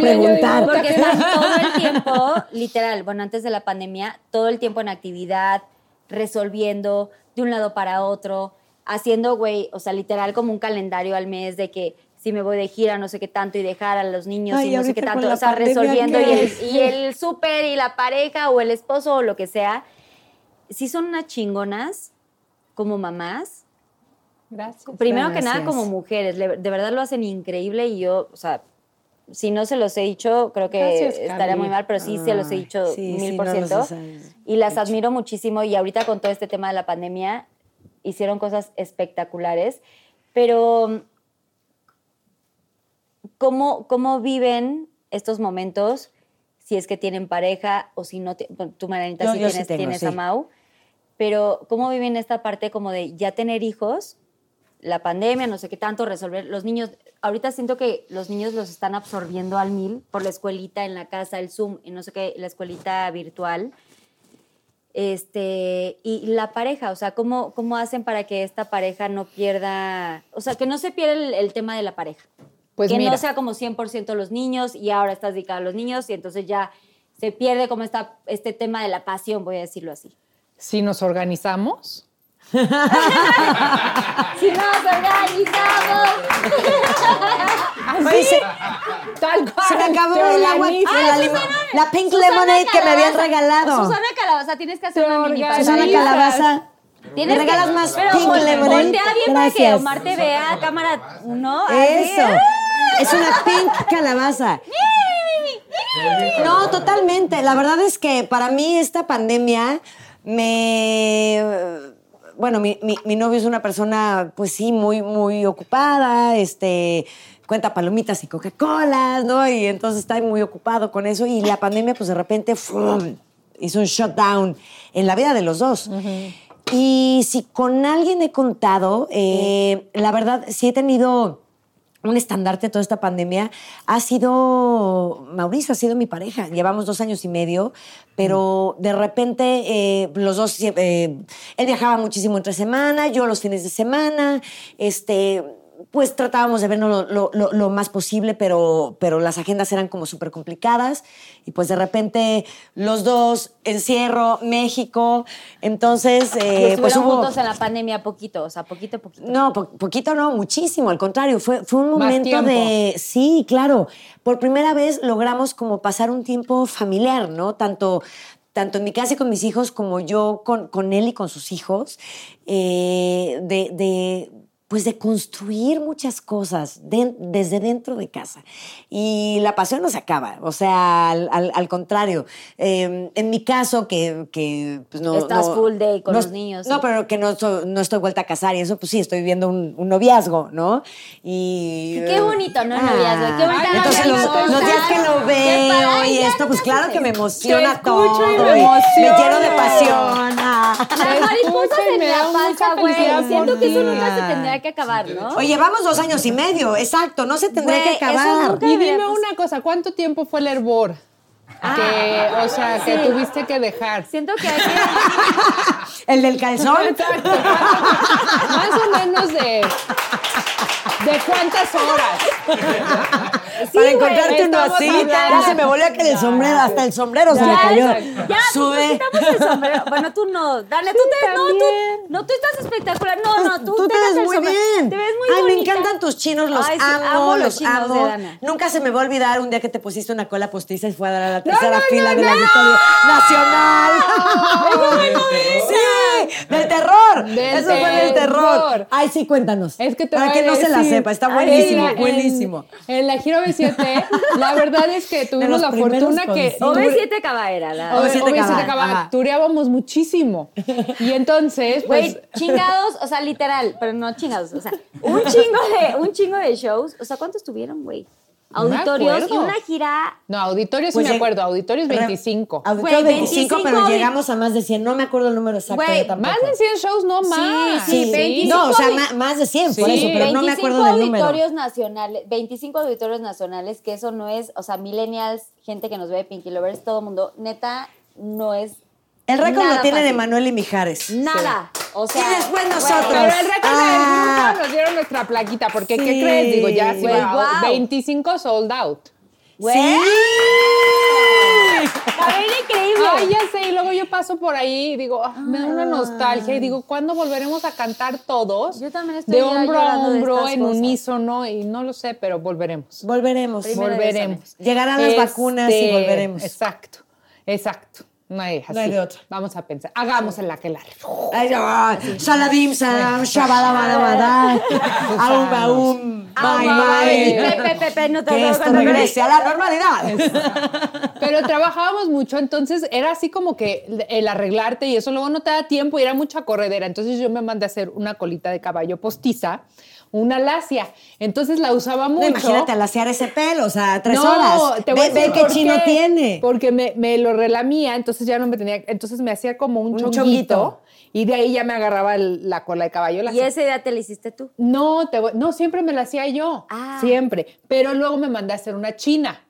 porque están todo el tiempo, literal, bueno, antes de la pandemia, todo el tiempo en actividad, resolviendo de un lado para otro, haciendo, güey, o sea, literal como un calendario al mes de que si me voy de gira, no sé qué tanto, y dejar a los niños Ay, y no sé qué tanto, o sea, resolviendo y ¿qué el, y el súper y la pareja o el esposo o lo que sea, sí son unas chingonas como mamás Gracias. Primero que nada, como mujeres, de verdad lo hacen increíble y yo, o sea, si no se los he dicho, creo que Gracias, estaría muy mal, pero sí se los he Ay, dicho sí, mil sí, por no ciento. Y las admiro muchísimo y ahorita con todo este tema de la pandemia hicieron cosas espectaculares, pero ¿cómo, cómo viven estos momentos si es que tienen pareja o si no? Tú, Maranita, Yo- sí tienes, tengo, tienes sí. a Mau, pero ¿cómo viven esta parte como de ya tener hijos? La pandemia, no sé qué tanto, resolver los niños. Ahorita siento que los niños los están absorbiendo al mil por la escuelita en la casa, el Zoom y no sé qué, la escuelita virtual. Este, y la pareja, o sea, ¿cómo, cómo hacen para que esta pareja no pierda, o sea, que no se pierda el, el tema de la pareja? Pues que mira. no sea como 100% los niños y ahora estás dedicada a los niños y entonces ya se pierde como esta, este tema de la pasión, voy a decirlo así. Si nos organizamos, Si nos organizamos. (laughs) Se, tal cual. se me acabó el agua, organizas. la, limo- la pink lemonade que me habían regalado. Susana Calabaza, tienes que hacer Te una mini. Susana. Calabaza. Tienes ¿Me que- regalas más pero pink lemonade? Voltea bien para que. Omar te vea, cámara uno. Eso. Es una pink calabaza. No, totalmente. La verdad es que para mí esta pandemia me... Bueno, mi, mi- mi novio es una persona, pues sí, muy, muy ocupada, este, cuenta palomitas y Coca-Colas, ¿no? Y entonces está muy ocupado con eso. Y la pandemia, pues de repente, ¡fum! hizo un shutdown en la vida de los dos. Y si con alguien he contado, eh, la verdad, sí he tenido un estandarte de toda esta pandemia ha sido Mauricio, ha sido mi pareja. Llevamos dos años y medio, pero de repente eh, los dos, eh, él viajaba muchísimo entre semana, yo los fines de semana, este, pues tratábamos de vernos lo, lo- lo- lo más posible, pero, pero las agendas eran como súper complicadas y pues de repente los dos, encierro, México, entonces... Y eh, pues hubo... juntos en la pandemia poquito, o sea, poquito a poquito. No, po- poquito no, muchísimo, al contrario, fue, fue un momento de, sí, claro, por primera vez logramos como pasar un tiempo familiar, ¿no? Tanto, tanto en mi casa y con mis hijos como yo con, con él y con sus hijos, eh, de, de, pues de construir muchas cosas de- desde dentro de casa. Y la pasión no se acaba, o sea, al, al- al contrario. Eh, en mi caso, que, que pues no... Estás no- full day con no- los niños, No, sí. pero que no, no estoy vuelta a casar y eso, pues sí, estoy viviendo un, un noviazgo, ¿no? Y... Qué bonito, ¿no? El noviazgo, qué bonita Ay, Entonces, los, los días que lo veo y esto, pues claro que me emociona todo. y me y me lleno de pasión. ah. Las (laughs) mariposas escucho y en me la panza, güey. Siento que eso nunca se tendría que acabar, ¿no? Oye, vamos dos años y medio, exacto, no se tendría Güey, que acabar. Y dime una cosa, ¿cuánto tiempo fue el hervor? que, o sea, que tuviste que dejar. Siento que (laughs) hay que... El del calzón. Exacto. Más o menos de. ¿De cuántas horas? (laughs) Para encontrarte uno así, hablando. ya se me volvió a caer el sombrero, hasta el sombrero se me cayó. Ya, Sube. quitamos el sombrero. Bueno, tú no. Dale, tú te... No, tú, no, tú estás espectacular. No, no, tú, Tú te ves muy sombrero. bien. Te ves muy Ay, me encantan tus chinos, los Ay, sí, amo, amo los los chinos amo. de Dana. Nunca se me va a olvidar un día que te pusiste una cola postiza y fue a dar a la tercera fila del Auditorio Nacional. (laughs) sí, del terror. Del Eso fue del terror. Ay, sí, cuéntanos. Es que te Para que no se la está buenísimo, en- buenísimo. En, la Giro B7, la verdad es que (laughs) tuvimos la fortuna que. conciertos. OV7 Caballera. La... OV7 Obviamente Cabal, acaba- ajá. tureábamos muchísimo. Y entonces, pues. Güey, chingados, o sea, literal, pero no chingados, o sea, un chingo de, un chingo de shows. O sea, ¿cuántos tuvieron, güey? Me Auditorios y una gira. No, auditorio sí Pues me lleg- acuerdo, auditorio es Re- 25. Auditorio Güey, 25, 25 pero llegamos a más de 100. No me acuerdo el número exacto Güey. Más de 100 shows, no más. sí, Sí, 25 no, o sea, ma- más de 100, por Sí. eso, pero no me 25 acuerdo del número. auditorios nacionales, 25 auditorios nacionales, que eso no es, o sea, millennials, gente que nos ve de Pinky Lovers, todo mundo, neta, no es El récord nada lo tiene de fácil. Manuel y Mijares. Nada. O sea, Y después nosotros. Pero el récord Ah. del grupo nos dieron nuestra plaquita, porque ¿qué crees? Digo, ya va, guau. 25 sold out. Sí. A ver, increíble. Ay, ya sé, y luego yo paso por ahí y digo, ah, me da una nostalgia y digo, ¿cuándo volveremos a cantar todos? Yo también estoy de hombro a hombro, en cosas. unísono, y no lo sé, pero volveremos. Volveremos. Primero volveremos. Llegarán las vacunas y volveremos. Exacto, exacto. No hay, así. No hay de otra. Vamos a pensar. Hagamos en la que la. Ay, no, Saladim, salam, shabada, bada, bada. Aum, aum, bye, bye. Pepe, Pepe, no te Que lo esto regrese a la normalidad. Pero trabajábamos mucho, entonces era así como que el arreglarte y eso luego no te da tiempo y era mucha corredera. Entonces yo me mandé a hacer una colita de caballo postiza, una lacia. Entonces la usaba mucho. No, imagínate alaciar ese pelo, o sea, tres No, horas. te voy a Ve, decir ve qué chino qué. tiene. Porque me, me lo relamía, entonces ya no me tenía. Entonces me hacía como un, Un chonguito, chonguito. y de ahí ya me agarraba el- la cola de caballo. la Y esa idea te la hiciste tú. no, te voy- no, siempre me la hacía yo. Ah. Siempre. Pero luego me mandé a hacer una china.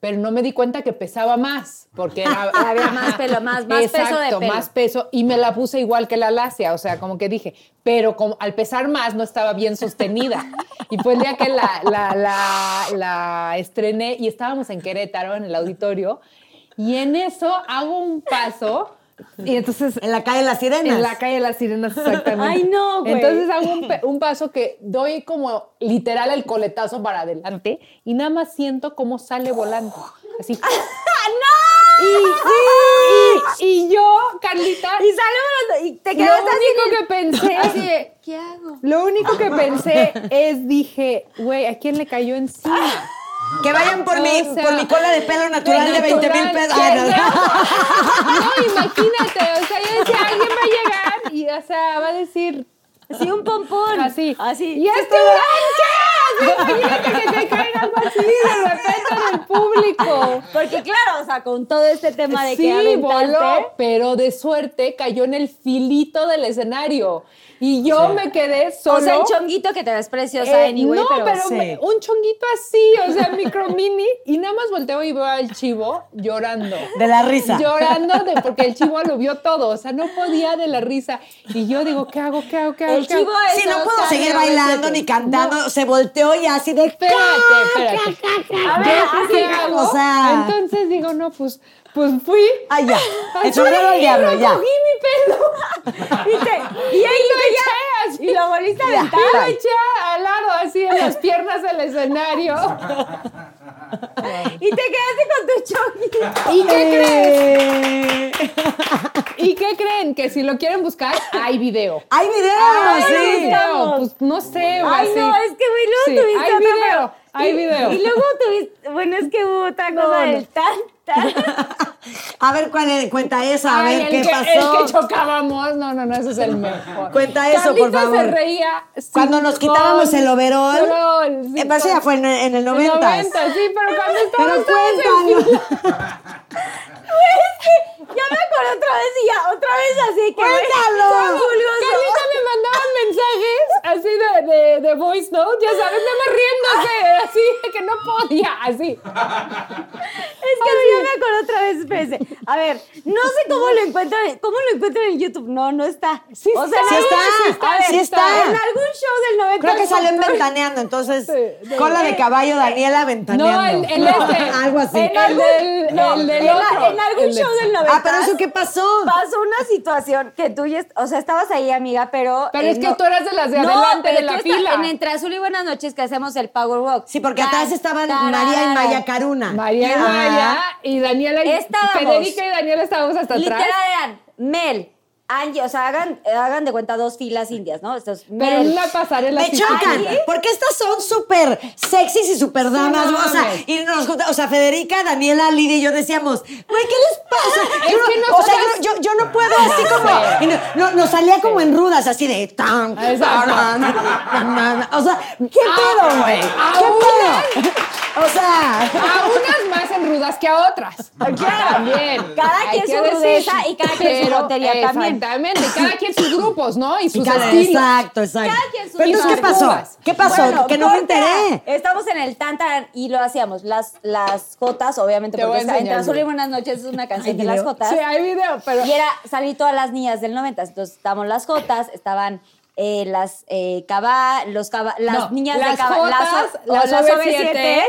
Pero no me di cuenta que pesaba más. Porque era- (laughs) Había más pelo, más- más peso de pelo. más peso. Y me la puse igual que la lacia. O sea, como que dije, pero como, al pesar más no estaba bien sostenida. Y fue el día que la, la, la, la estrené y estábamos en Querétaro, en el auditorio. Y en eso hago un paso. Y entonces En la calle de las sirenas. en la calle de las sirenas, exactamente. Ay, no, güey. Entonces hago un, paso que doy como literal el coletazo para adelante y nada más siento cómo sale volando. Así. (laughs) Y, y- y yo, Carlita, Y sale volando, y te lo quedaste así. único que pensé, Así de, (laughs) ¿qué hago? lo único que pensé es, dije, güey, ¿a quién le cayó encima? Que vayan por, O mi, sea, por mi cola de pelo natural de 20 mil pesos. no. (laughs) No, imagínate, o sea, yo decía, alguien va a llegar y, o sea, va a decir, Sí, un pompón. Así. Así. ¿Y este qué? Imagínate que te caiga algo así de repente en el público. Porque claro, o sea, con todo este tema de sí, que aventaste, voló, pero de suerte cayó en el filito del escenario. Y yo me quedé solo. O sea, el chonguito que te ves preciosa, Eh, anyway, no, pero, pero, sí. me- un chonguito así, o sea, (laughs) micro mini, y nada más volteo y veo al chivo llorando. De la risa. Llorando de, porque el chivo lo vio todo, o sea, no podía de la risa. Y yo digo, ¿qué hago? ¿Qué hago? ¿Qué hago? El qué hago? chivo es Sí, no puedo Oscar seguir bailando OV7. ni cantando. Se volteó y así de. Espérate, espérate. A ver, ¿qué hago? o sea- Entonces digo, no, pues, pues fui. (laughs) Ay, ya. El Así, sombrero al y diablo, ya. recogí mi pelo. (laughs) Y, te, y ahí lo eché así. Y lo volviste a aventar. Y lo eché al lado, así en las piernas del escenario. Y te quedaste con tu chonguito. ¿Y qué Eh, creen? ¿Y qué creen? Que si lo quieren buscar, hay video. Hay video, Ay, sí. no, video, pues no sé, güey, Ay, así. no, es que güey, luego Sí, tuviste hay video, pero- hay y- video. Y luego tuviste, bueno, es que hubo otra cosa No, no. del tan, tan. (laughs) A ver, ¿cuál es? Cuenta esa, a Ay, ver el qué que, pasó. El que chocábamos, no, no, no, ese es el mejor. Cuenta eso, por Carlita favor. se reía. Cuando nos quitábamos el overol. overol, Eh, pero eso ya fue en, en el En 90. 90, sí, pero cuando Pero estábamos todos en cuéntalo. (laughs) Ya me acuerdo otra vez y ya, otra vez así que. Cuéntalo. Carlita me mandaba mensajes así de, de, de voice note, ya sabes, nada más riéndose, así de que no podía, así. Es que ya me acuerdo otra vez, espérense. A ver, no sé cómo lo encuentran, cómo lo encuentran en YouTube. No, no está. Sí o está, sí no, está, a ver, sí está. En algún show del 90. Creo que salió en Ventaneando, entonces, Sí, sí. cola de caballo, Daniela No, Ventaneando. el, el este. (laughs) Algo así. El, del, No, el del en, otro. en algún el de- show del 90. Ah, pero eso qué pasó. Pasó una situación que tú ya, o sea, estabas ahí, amiga, pero. Pero eh, es que no- tú eras de las de No, adelante de la fila. En Entre Azul y Buenas noches que hacemos el Power Walk. Sí, porque Tan, atrás estaban tarara. María y Maya Caruna. María y. Maya y Daniela y Estábamos. Federica y Daniela estábamos hasta Literal atrás. eran Mel, Angie, o sea, hagan, hagan de cuenta dos filas indias, ¿no? Estos, Pero en una pasarela Me chocan, porque estas son súper sexys y súper damas. no o, sea, mames. y nos junta- o sea, Federica, Daniela, Lidia y yo decíamos, güey, ¿qué les pasa? (laughs) Es Yo no- que o sea, yo, yo- yo no puedo (laughs) así como. no- no- nos salía como en rudas, así de tan. O sea, ¿qué pedo, güey? ¿Qué pedo? (laughs) O sea. A unas más enrudas que a otras. También. Cada quien su rudeza y cada quien su Pero, jotería también. Exactamente. Cada quien sus grupos, ¿no? Y sus Cada- estilos. exacto, exacto. Cada quien su Pero entonces, ¿qué pasó? Cubas. ¿Qué pasó? Bueno, que no me enteré. Estamos en el Tantan y lo hacíamos. Las, las Jotas, obviamente, Te porque está, Entre Azul y. Buenas noches es una canción ¿Hay de las? Jotas. Sí, hay video, pero. Y era salir todas las niñas del 90. Entonces estaban las Jotas, estaban eh, las eh, caba, los caba, las No, niñas las de caba, Jotas, o- las las OV7,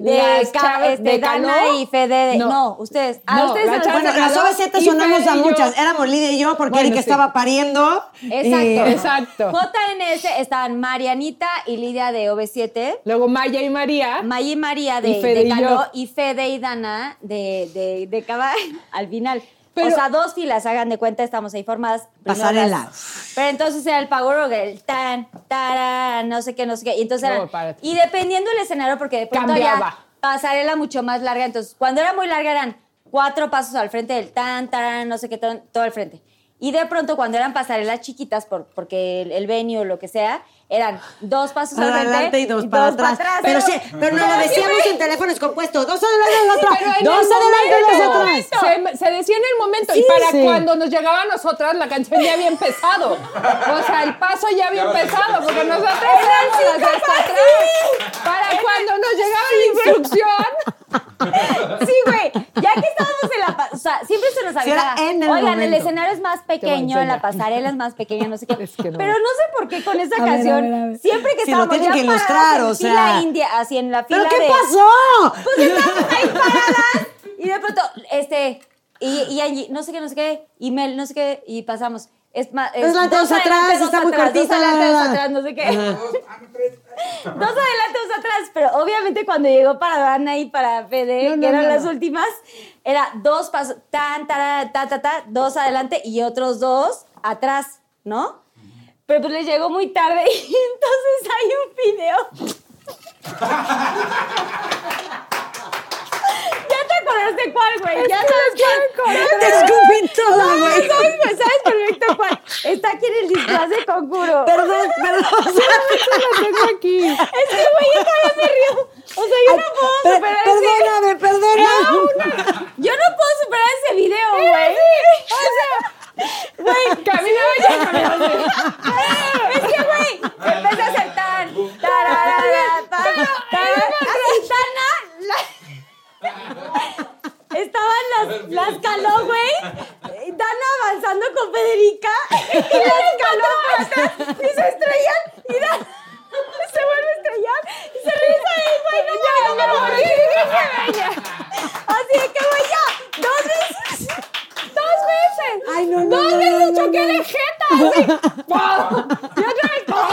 de, ca- este, de Dana y Fede. de- No. no. ustedes. Ah, No, ustedes chavas Bueno, las Caló OV7 y sonamos a yo. muchas. Éramos Lidia y yo porque Bueno, Erika sí. estaba pariendo. Exacto. y- Exacto. JNS estaban Marianita y Lidia de OV7. Luego Maya y María. Maya y María de, Y Fede de y Caló yo. y Fede y Dana de, de, de Caba (laughs) al final. Pero- o sea, dos filas, hagan de cuenta, estamos ahí formadas. Pasarela. Pero entonces era el Power Rock, el tan, tarán, no sé qué, no sé qué. Y entonces No, eran- párate. Y dependiendo del escenario, porque de pronto Cambiaba. había pasarela mucho más larga. Entonces, cuando era muy larga eran cuatro pasos al frente del tan, tarán, no sé qué, todo, todo al frente. Y de pronto, cuando eran pasarelas chiquitas, por, porque el, el venue o lo que sea, eran dos pasos al frente adelante y dos para atrás. Pero, sí, pero no lo decíamos en teléfonos compuestos. Dos adelante y dos atrás. Pero en Dos el adelante y dos atrás. Se, se decía en el momento. Sí, y para sí. cuando nos llegaba a nosotras, la canción ya había empezado. O sea, el paso ya había empezado, porque nosotros éramos las hasta atrás. Para cuando nos llegaba la instrucción. Sí, güey. Ya que estábamos en la. O sea, siempre se nos Sí, avisaba. en el Oigan, el momento". escenario es más pequeño, la pasarela es más pequeña, no sé qué. Es que no. Pero no sé por qué con esa A ver, a canción, ver, a ver. siempre que lo estábamos tienen ya que ilustrar, en o sea. india, así en la fila ¿Pero qué de. pasó? Pues estábamos ahí paradas y de pronto, este, y, y Angie, no sé qué, no sé qué, y Mel, no sé qué, y pasamos. Es más, Es adelante, dos atrás, está muy atrás, cortita, Dos adelante, la, la, dos la. atrás, no sé qué. Dos adelante, dos atrás, pero obviamente cuando llegó para Dana y para Fede, No, no, que eran no, las últimas, era dos pasos, tan, ta, ta, ta, ta, dos adelante y otros dos atrás, ¿no? Pero pues les llegó muy tarde y (laughs) entonces hay un video. (laughs) ¿Ya te acordaste cuál, güey? Ya sabes cuál. Te escupí toda, No, güey. sabes, pues, sabes perfecto cuál. Está aquí en el disfraz de concuro. Perdón, perdón. (laughs) Lo tengo aquí. Es que, güey, yo todavía me río. O sea, yo no puedo Per- superar ese... Perdóname, perdóname. Yo no puedo superar ese video, güey. O sea, güey, Caminaba ya, caminaba es que, güey, empecé a hacer tan, tararara, tan, tarara, así, Dana, la- Estaban las, las caló, güey. Dana avanzando con Federica y las caló para atrás y se estrellan y Dana se vuelve a estrellar y se regresa ahí, güey, no ya, no me morí. Así de que, güey, ya, dos veces. Dos veces. Ay, no, no, Dos no, veces no, no, choqué no. de jeta, así. ¡pum! Y otra vez, ¡pum!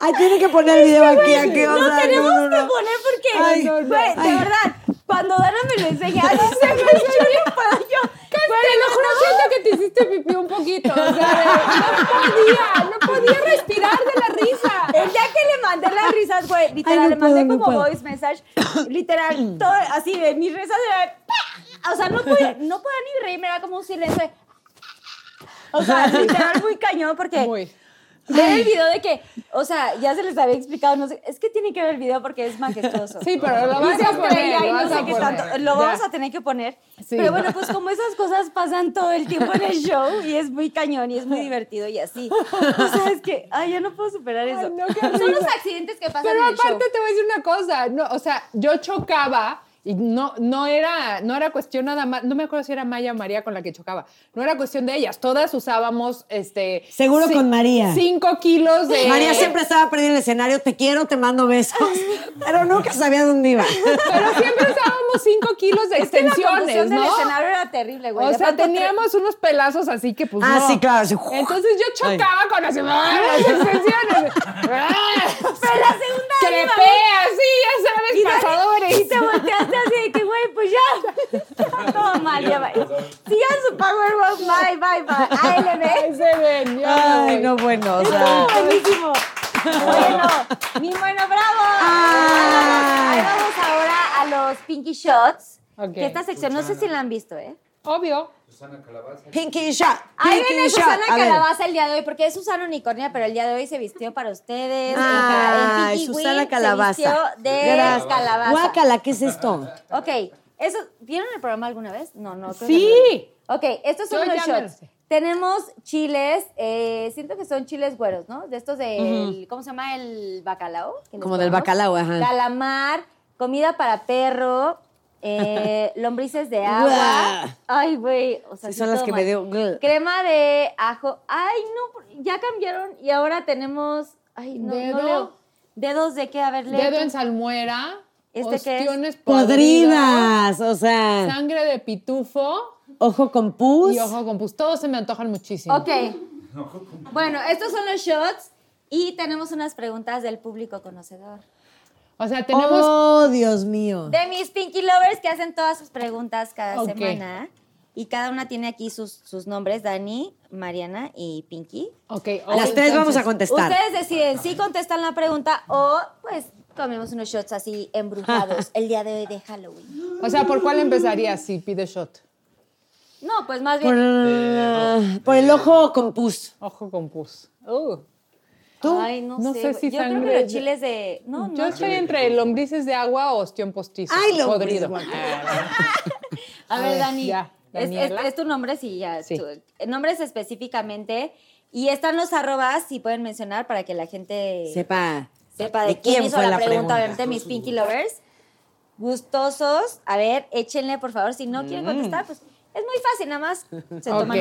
Ay, tiene que poner el video aquí, aquí, Lo sea, tenemos no, no, que no. poner porque, Ay, no, no. de Ay. verdad, cuando Dana me lo enseña, así se me yo no puedo yo. Te lo juro, siento que te hiciste pipí un poquito. O sea, de- no podía, no podía respirar de la risa. El día que le mandé las risas, güey, literal, Ay, no le mandé puedo, no como puedo. voice message, literal, todo así de mis risas era, ¡pa! o sea, no podía, no podía ni reírme, era como un silencio de, o sea, literal muy cañón porque Muy. ver el video de que, o sea, ya se les había explicado, no sé, es que tienen que ver el video porque es majestuoso. Sí, pero lo vas a poner, lo no sé qué tanto. Lo vamos a tener que poner. Sí. Pero bueno, pues como esas cosas pasan todo el tiempo en el show y es muy cañón y es muy divertido y así. O sea, es que, ay, yo no puedo superar eso. no, Son los accidentes que pasan Pero en el show. aparte te voy a decir una cosa, no, o sea, yo chocaba y no, no, era, no era cuestión nada más, no me acuerdo si era Maya o María con la que chocaba, no era cuestión de ellas, todas usábamos, este... Seguro con María. Cinco kilos de... María siempre estaba perdiendo el escenario, te quiero, te mando besos, (laughs) pero nunca sabía dónde iba. Pero siempre usábamos cinco kilos de Es que la extensiones, del ¿no? escenario era terrible, güey. O sea, teníamos unos pelazos así que pues Ah, no. sí, claro, sí. Entonces yo chocaba con así, ¡ah! las (laughs) extensiones. Pero la segunda Crepé iba, así, ya sabes, y, pasadores. y te volteaste así de que, güey, pues ya. (laughs) Todo mal, ya va. Sigan su Power Walk. Bye, bye, bye. Ahí ALB. se ven, ya Ay, no, bueno, o Estuvo sea. buenísimo. Bueno, mi bueno, bravo. Ay. Ahí vamos ahora a los Pinky Shots. Ok. Que esta sección, no sé si la han visto, ¿eh? Obvio. Pinky shot. Ahí pinky viene. Susana. Calabaza el día de hoy, porque es Susana Unicornia, pero el día de hoy se vistió para ustedes. Pinky Susana Calabaza. Se vistió de Gracias. calabaza. Guácala, ¿qué es esto? (laughs) Ok, eso, ¿vieron el programa alguna vez? No, no. creo que Sí. no. Ok, estos son Yo los me shots. Tenemos chiles, eh, siento que son chiles güeros, ¿no? De estos del, ¿cómo se llama? El bacalao. que Como del bacalao, ajá. Calamar, comida para perro, eh, (laughs) lombrices de agua. Ay, güey. O sea, Sí, sí, son las que mal. me dio. Crema de ajo. Ay, no, ya cambiaron y ahora tenemos. Ay, no, no Dedo. leo. ¿Dedos de qué? A ver, lee Dedo en salmuera. ¿Este qué es? ostiones podridas. Podridas, o sea, Sangre de pitufo ojo con pus. y ojo con pus. Todos se me antojan muchísimo. Ok. Bueno, estos son los shots y tenemos unas preguntas del público conocedor. O sea, tenemos. Oh, Dios mío. De mis Pinky Lovers que hacen todas sus preguntas cada semana. Y cada una tiene aquí sus, sus nombres, Dani, Mariana y Pinky. Ok, Las tres vamos a contestar. Ustedes deciden si contestan la pregunta o pues comemos unos shots así embrujados (laughs) el día de hoy de Halloween. O sea, ¿por cuál empezarías si pide shot? No, pues más Por, bien. por el ojo con pus. Ojo con pus. Uh. ¿Tú? Ay, no, No sé. si Yo creo sangre que de- los chiles de. No, no. Yo estoy entre lombrices de agua o ostión postizo. Ay, lo podrido. (laughs) A ver, Dani. ya, es, es- Daniela. es tu nombre, sí, ya. Sí. tu- nombres específicamente. Y están los arrobas, si pueden mencionar, para que la gente Sepa. sepa de, ¿De quién, quién hizo fue la, la pregunta, pregunta? obviamente, mis Pinky Lovers. Gustosos. A ver, échenle, por favor. Si no Mm. quieren contestar, pues es muy fácil, nada más se toman.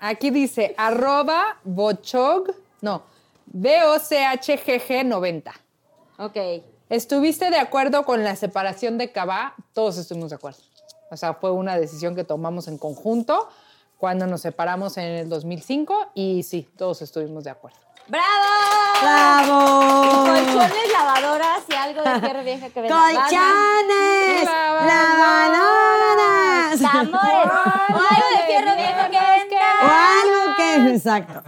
Aquí dice arroba bochog, no, B-O-C-H-G-G 90. Ok. ¿Estuviste de acuerdo con la separación de Cabá? Todos estuvimos de acuerdo. O sea, fue una decisión que tomamos en conjunto cuando nos separamos en el 2005 y sí, todos estuvimos de acuerdo. ¡Bravo! ¡Bravo! Colchones, lavadoras y algo de tierra vieja que. ¡Colchones! Lavadoras. O algo de fierro viejo que O venda. algo que... Exacto.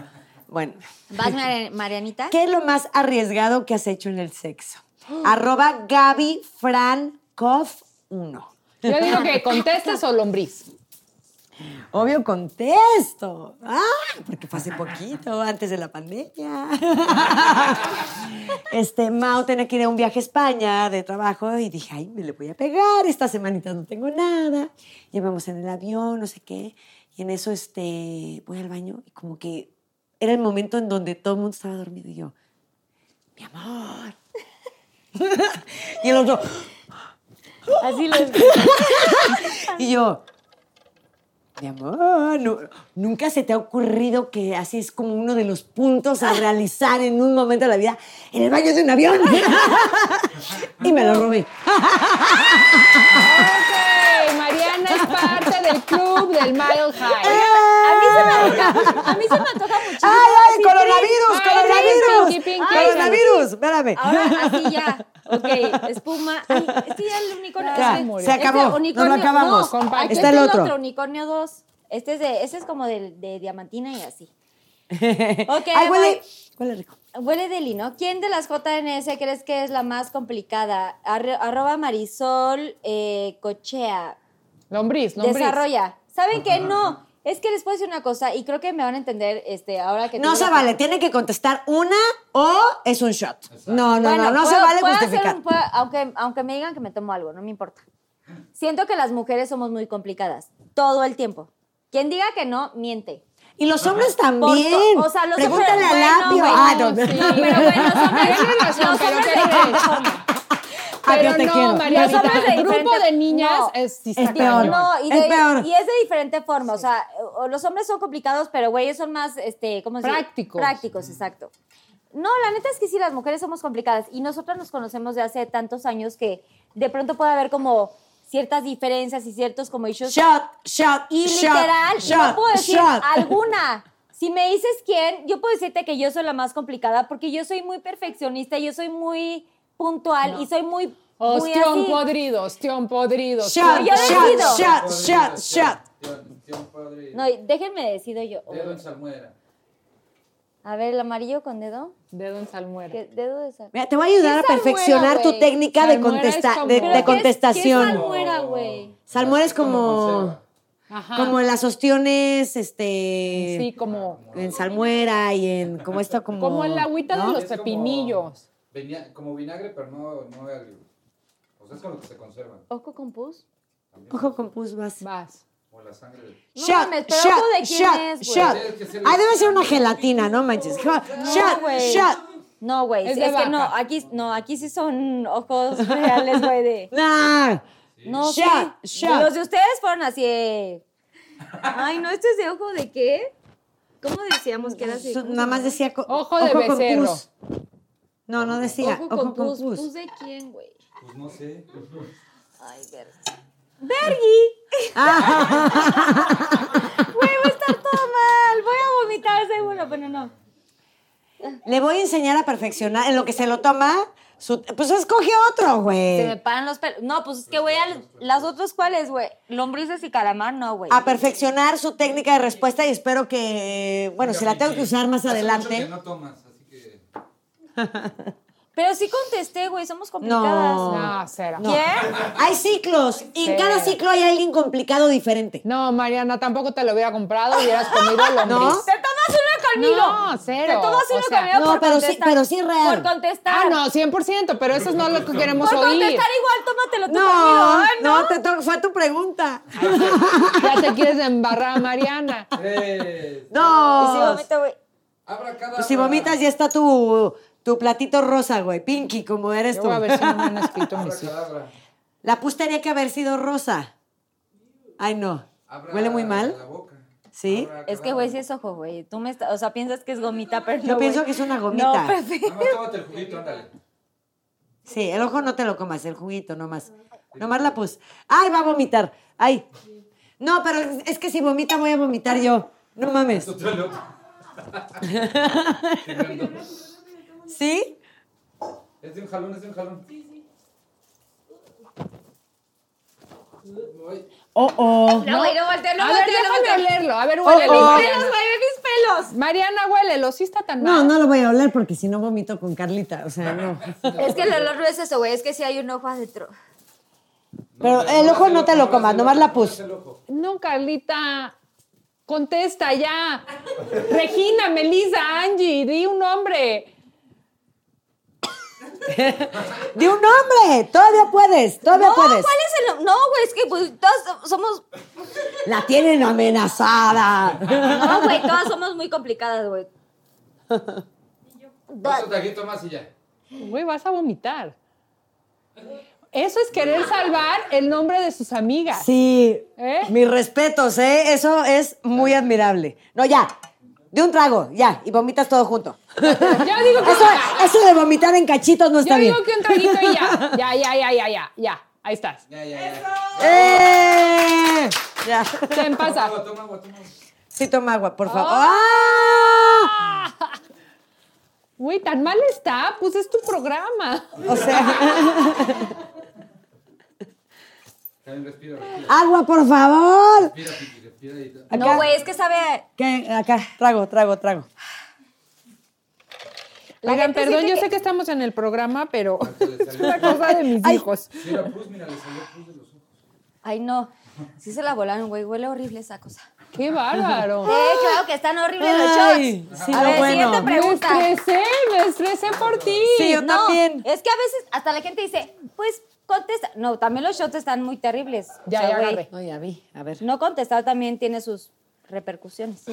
Bueno, ¿Vas, Mari- Marianita? ¿qué es lo más arriesgado que has hecho en el sexo? Arroba Gaby Frankov 1. Yo digo que contestes o lombriz. Obvio contesto. Ah, porque fue hace poquito, antes de la pandemia. (laughs) Este, Mao tenía que ir a un viaje a España de trabajo y dije, ay, me le voy a pegar, esta semanita no tengo nada. Llevamos en el avión, no sé qué. Y en eso, este, voy al baño y como que era el momento en donde todo el mundo estaba dormido y yo, mi amor. (laughs) y el otro, Así (gasps) les... (laughs) Y yo, mi amor, nu- nunca se te ha ocurrido que así es como uno de los puntos a realizar en un momento de la vida en el baño de un avión. (laughs) y me lo robé. Parte del club del Mile High. (laughs) A mí se me antoja, a mí se me antoja muchísimo. ¡Ay, ay, coronavirus, Ay, coronavirus! Pinky, Pinky. ¡Coronavirus! Espérame. Ahora así ya. Ok, espuma. Ay, este ya el unicornio. Ya, este- se acabó, este unicornio- lo acabamos. No, aquí Está el otro. unicornio 2. Este es, de, este es como de, de diamantina y así. (laughs) Ok, Ay, huele, huele rico. Huele deli, ¿no? ¿Quién de las JNS crees que es la más complicada? Arroba Marisol eh, Cochea. Lombriz, lombriz. Desarrolla. ¿Saben qué? No. Es que les puedo decir una cosa y creo que me van a entender este, ahora que... No se la- vale, tiene que contestar una o es un shot. No, no, Bueno, no, no se vale puedo hacer justificar. un- puedo- aunque, aunque me digan que me tomo algo, no me importa. Siento que las mujeres somos muy complicadas. Todo el tiempo. Quien diga que no, miente. Y los hombres también. to- o sea, los Pregúntale hombres, a bueno, Lapio. güey, ah, no, no, sí. Pero bueno, los hombres... Hay relación, los pero hombres Pero yo te no, quiero. De el grupo de niñas no. es, sí Es está peor. No, y, Es de- peor. y es de diferente forma. O sea, los hombres son complicados, pero güeyes son más, este, ¿cómo se dice? Prácticos. Prácticos, exacto. No, la neta es que sí, las mujeres somos complicadas. Y nosotras nos conocemos de hace tantos años que de pronto puede haber como ciertas diferencias y ciertos como issues. Shot, shot, Y shot, literal, shot, no puedo decir shot. alguna. Si me dices quién, yo puedo decirte que yo soy la más complicada porque yo soy muy perfeccionista, yo soy muy puntual y soy muy, Ostión podrido, ostión podrido. Shot, yo shot, shot, shot, shot. No, déjenme decido yo. Dedo en salmuera. A ver, el amarillo con dedo. Dedo en salmuera. ¿Qué dedo de sal? Mira, te voy a ayudar a ¿Qué es perfeccionar salmuera, tu técnica de, Salmuera contesta de, ¿Pero de qué contestación. ¿Qué es salmuera, güey? Salmuera es como como, conserva. Ajá. como en las ostiones, este, Sí, como, en salmuera y en, como esto, como... como el agüita ¿no? de los Es como pepinillos. Como vinagre, pero no, no agrio. O sea, es con lo que se conservan. ¿Ojo con pus? Ojo con pus, vas. Vas. O la sangre del... No Shot, mames, pero shot, ojo de quién shot, es, güey. shot. Ah, debe ser una gelatina, no manches. Shot, shot, güey. shot. No, güey. Es que no, aquí, no, aquí sí son ojos (laughs) reales, güey, de... Nah. No, Shot, sí. shot. Los de ustedes fueron así. Ay, no, ¿esto es de ojo de qué? ¿Cómo decíamos que era así? Su- ¿Cómo se Nada más decía Ojo de con becerro. pus. No, no decía. Ojo con pus. ¿Pus de quién, güey? Pues no sé. Ay, ver. ¡Bergi! Güey, va a estar todo mal. Voy a vomitar seguro, pero no. Le voy a enseñar a perfeccionar en lo que se lo toma. Su- pues escoge otro, Se me güey. paran los pelos. No, pues es que, güey, las otras cuáles, güey. Lombrices y calamar, no, güey. A perfeccionar su técnica de respuesta y espero que, bueno, si la tengo que usar más mucho adelante. que no tomas. Pero sí contesté, güey, somos complicadas. No. No, cero. No. ¿Qué? Hay ciclos y en cada ciclo hay alguien complicado diferente. No, Mariana, tampoco te lo hubiera comprado, hubieras comido lombriz. ¿No? Te tomas una conmigo. No, cero. Te tomas O una sea, conmigo no, por pero sí- contestar. pero sí es real. Por contestar. Ah, no, 100%, pero eso es no lo que queremos Por oír. contestar igual, tómatelo tú No, conmigo. Ay, no. no, te to- fue tu pregunta. Ya te quieres embarrar a Mariana. Tres. Y si Dos. vomito, güey. Abra cada. Pues si vomitas ya está tu, tu platito rosa, güey, pinky, como eres Yo tú. voy a ver si no me han (laughs) escrito mis hijos. Abracadabra. La pus tenía que haber sido rosa. Ay, no. Abra ¿Huele muy mal? La boca. ¿Sí? Es que, güey, sí es ojo, güey. Tú me estás, o sea, piensas que es gomita, pero no, Yo pienso güey. que es una gomita. (laughs) No, perfecto. Nada más tómate el juguito, ándale. Sí, el ojo no te lo comas, el juguito nomás. Nomás la pus. ¡Ay, va a vomitar! ¡Ay! No, pero es es que si vomita voy a vomitar yo. No mames. (laughs) ¿Sí? Es de un jalón, es de un jalón. Ay, Oh, oh. No, güey, no voltee, no a ver, no déjame olerlo. A ver, huélelo, oh. Pelos, Mariana. güey, ve mis pelos. Mariana, huélelo. Sí está tan No, mal. no lo voy a oler porque si no vomito con Carlita. O sea, no. Es que el olor no es eso, güey. Es que sí hay un ojo adentro. Pero el ojo no te lo comas, nomás la pus. No, Carlita. Contesta ya. Regina, Melissa, Angie, di un nombre. (laughs) ¡De un hombre! Todavía puedes, todavía No, puedes. ¿cuál es el...? No, güey, es que pues todas somos... La tienen amenazada. No, güey, todas somos muy complicadas, güey. (laughs) Otro taquito más y ya. Güey, vas a vomitar. Eso es querer salvar el nombre de sus amigas. Sí, ¿Eh? mis respetos, ¿eh? Eso es muy admirable. No, ya, de un trago, ya, y vomitas todo junto. Yo digo que, Eso, eso de vomitar en cachitos no está yo bien. digo que un traguito y ya. (laughs) Ya, ya, ya, ya, ya, ya. Ahí estás. Ya, ya, ya. ¡Eh! Ya. Ten, Toma pasa. agua, toma agua, toma agua. Sí, toma agua, por favor. ¡Ah! Güey, tan mal está. Pues es tu programa. O sea, respira, respira. agua, por favor. Respira, Piqui, respira Acá. No, güey, es que sabe... ¿Qué? Acá, trago, trago, trago. La Oigan, perdón, yo que- sé que estamos en el programa, pero (laughs) es una cosa de mis Ay. hijos. Sí, la pus, mira, le salió pus de los ojos. Ay, no. Sí se la volaron, güey. Huele horrible esa cosa. ¡Qué bárbaro! (laughs) Eh, claro que están horribles los shots. sí, a ver, bueno. siguiente Me pregunta. estresé, me estresé por ti. Sí, yo No, también. Es que a veces hasta la gente dice, pues contesta. No, también los shots están muy terribles. O Ya, sea, ya agarré. No, ya vi, a ver. No contestar también tiene sus repercusiones.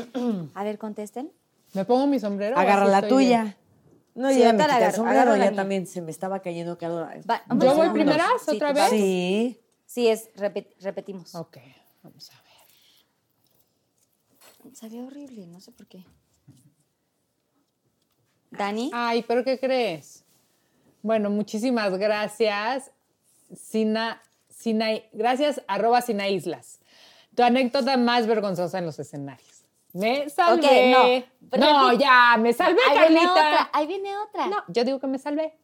A ver, contesten. ¿Me pongo mi sombrero? Agarra la tuya. bien? No, Sí, ya me quité el sombrero, ya también se me estaba cayendo cada... Va, ¿Yo voy primeras Sí, otra vez? Sí. Sí, es, repet- repetimos. Ok, vamos a ver. Salió horrible, no sé por qué. Dani. Ay, ¿pero qué crees? Bueno, muchísimas gracias. Sina, Sina, gracias, arroba Sina Islas. Tu anécdota más vergonzosa en los escenarios. Me salvé. No. No, ya, me salvé, ahí viene Carlita. otra, ahí viene otra. No, yo digo que me salvé.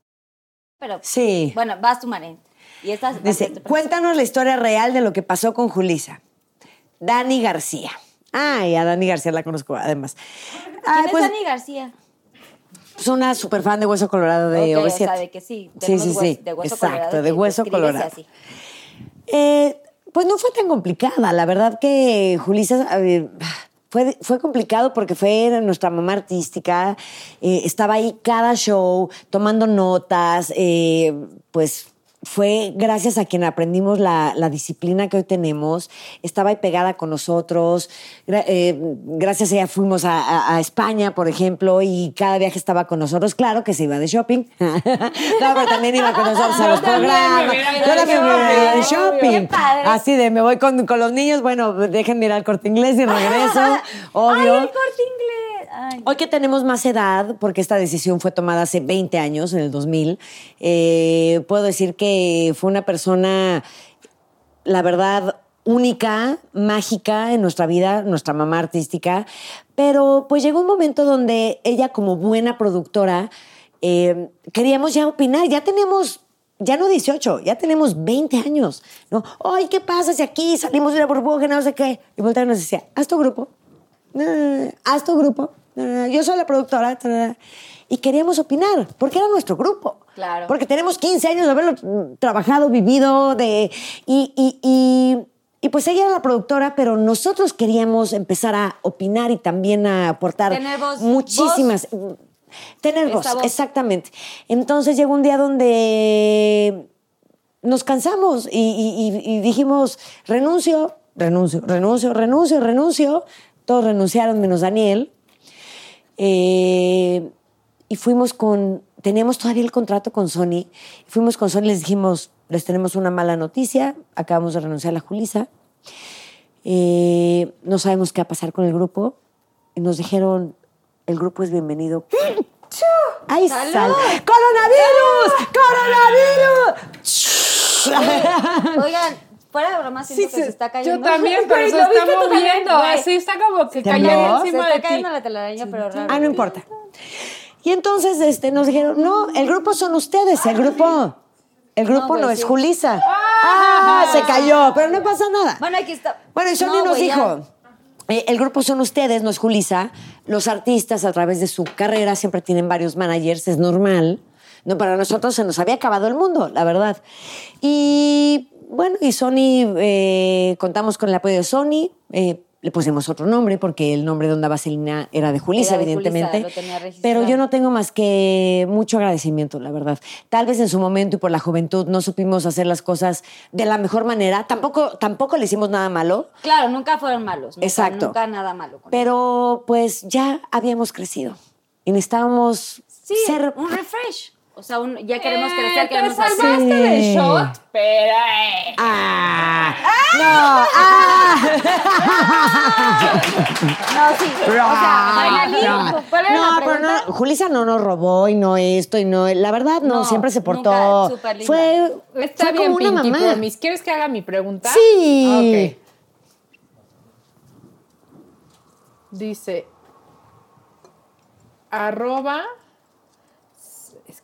Pero, Sí. bueno, vas tu Maren. Y esta va a Dice, cuéntanos la historia real de lo que pasó con Julisa. Dani García. Ay, a Dani García la conozco además. ¿Quién Ay, es pues, Dani García? pues una super fan de Hueso Colorado de Ok, o OV7. sea, de que sí, Sí, sí, sí. de Hueso Exacto, Colorado de Hueso Colorado. así. Eh, pues no fue tan complicada. La verdad que Julisa eh, fue, fue complicado porque fue nuestra mamá artística. eh, estaba ahí cada show tomando notas. eh, pues fue gracias a quien aprendimos la, la disciplina que hoy tenemos. Estaba ahí pegada con nosotros. Gra- eh, gracias a ella fuimos a, a- a España, por ejemplo, y cada viaje estaba con nosotros. Claro que se iba de shopping. (laughs) no, pero también iba con nosotros a los programas. Yo también me ido de shopping. Así de, me voy con, con los niños. Bueno, déjenme ir al corte inglés y regreso. (laughs) ¡Ay, el corte inglés! Ay. Hoy que tenemos más edad, porque esta decisión fue tomada hace 20 años, en el 2000, eh, puedo decir que fue una persona, la verdad, única, mágica en nuestra vida, nuestra mamá artística, pero pues llegó un momento donde ella como buena productora eh, queríamos ya opinar, ya tenemos, ya no 18, ya tenemos 20 años, ¿no? Ay, ¿qué pasa si aquí salimos de una burbuja, no sé qué? Y Voltaire nos decía, haz tu grupo, No, no, no, haz tu grupo, yo soy la productora. Y queríamos opinar, porque era nuestro grupo. Claro. Porque tenemos 15 años de haberlo trabajado, vivido, de, y, y, y, y pues ella era la productora, pero nosotros queríamos empezar a opinar y también a aportar Tener voz- muchísimas. Tener voz, voz. exactamente. Entonces llegó un día donde nos cansamos y dijimos, renuncio, renuncio, renuncio, renuncio, renuncio. Todos renunciaron menos Daniel. Eh, y fuimos con, teníamos todavía el contrato con Sony. Fuimos con Sony y les dijimos, les tenemos una mala noticia, acabamos de renunciar a la Julisa. Eh, no sabemos qué va a pasar con el grupo. Y nos dijeron, el grupo es bienvenido. (gasps) ¡Ay, ¡Salud! sal! ¡Coronavirus! Oigan, fuera de broma, siento que se está cayendo. Yo también, pero (laughs) se ¿lo está moviendo. Así está como que cayendo Se encima está de ti. cayendo la telaraña, pero raro. Ah, no importa. Y entonces este, nos dijeron, no, el grupo son ustedes, el grupo, el grupo no, es sí. Julisa. Ah, se cayó, pero no pasa nada. Bueno, aquí está. Bueno, y Sony No, nos dijo, eh, el grupo son ustedes, no es Julisa. Los artistas a través de su carrera siempre tienen varios managers, es normal. No, para nosotros se nos había acabado el mundo, la verdad. Y bueno, y Sony, eh, contamos con el apoyo de Sony. eh, le pusimos otro nombre porque el nombre de Onda Vaselina era de Julisa, Era de Julisa, evidentemente. lo tenía pero yo no tengo más que mucho agradecimiento, la verdad. Tal vez en su momento y por la juventud no supimos hacer las cosas de la mejor manera. Tampoco, tampoco le hicimos nada malo. Claro, nunca fueron malos. Nunca, Exacto. Nunca nada malo. con Pero pues ya habíamos crecido y necesitábamos Sí, ser... un refresh. O sea, un- ya queremos Eh, crecer, te queremos salvaste hacer. del Sí. shot, pero... eh. ¡Ah! ¡No! ¡Ah! (laughs) No, sí. O sea, Magali, ¿cuál era no, la pero no, Julisa no nos robó y no esto y no... La verdad, no, No, siempre se portó... nunca, súper linda. fue, Está fue bien, como una Pinky mamá. Promise. ¿Quieres que haga mi pregunta? Sí. Ok. Dice, arroba...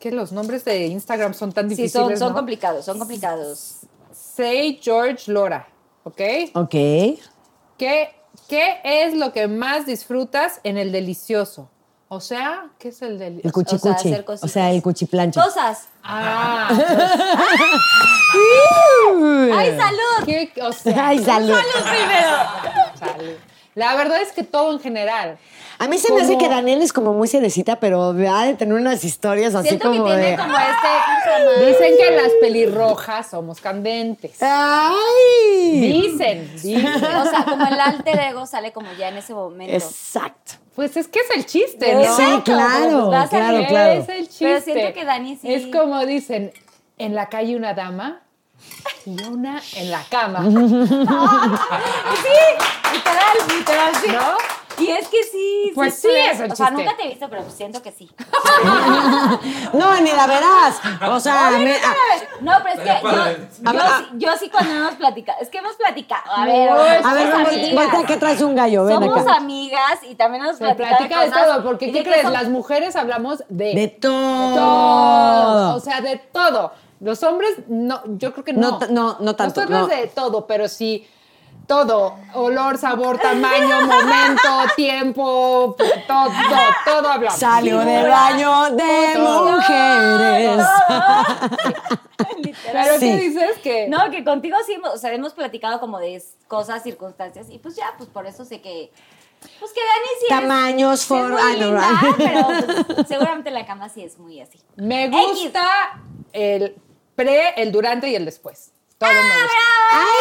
Que los nombres de Instagram son tan Sí, difíciles, son, son ¿no? complicados, son complicados. Say George Lora, ¿ok? Ok. ¿Qué, ¿Qué es lo que más disfrutas en el delicioso? O sea, ¿qué es el delicioso? El cuchi O sea, hacer O sea, el cuchiplancha. Cosas. Ah, (laughs) ¡Ay, salud! ¿qué? O sea, Ay, salud. salud. La verdad es que todo en general. A mí se me hace Como- que Daniel es como muy cerecita, pero ha de tener unas historias así Siento que como tiene de... como este. Dicen que las pelirrojas somos candentes. ¡Ay! Dicen, dicen. O sea, como el alter ego sale como ya en ese momento. Exacto. Pues es que es el chiste, ¿no? Sí, claro, pero pues va a salir. claro, claro. Es el chiste. Pero siento que Dani sí- Es como dicen, en la calle una dama y una en la cama. (laughs) Sí, literal, literal, sí. ¿No? Y es que sí. Pues sí, es el O sea, chiste. nunca te he visto, pero siento que sí. (laughs) No, ni la verás. O sea, me- ah, No, pero es que yo, padre. yo, sí- yo sí cuando hemos platicado, es que hemos platicado, a ver, a ver, vamos, que traes un gallo, ven Somos acá. amigas y también hemos platicado platica de todo, porque ¿qué de crees? son- Las mujeres hablamos de, De todo. todo. O sea, de todo. Los hombres, no, yo creo que no. No no, no tanto, Nosotros no. de todo, pero sí. Todo, olor, sabor, tamaño, (laughs) momento, tiempo, todo, todo hablamos. Salió del baño de Todo. mujeres. (laughs) Pero Sí. ¿qué dices? Que No, que contigo sí, hemos- o sea, hemos platicado como de cosas, circunstancias y pues ya, pues por eso sé que pues que Dani sí es- Tamaños, es for- muy no, linda, right. pero pues, (laughs) seguramente en la cama sí es muy así. me gusta el pre, el durante y el después. Todo me gusta.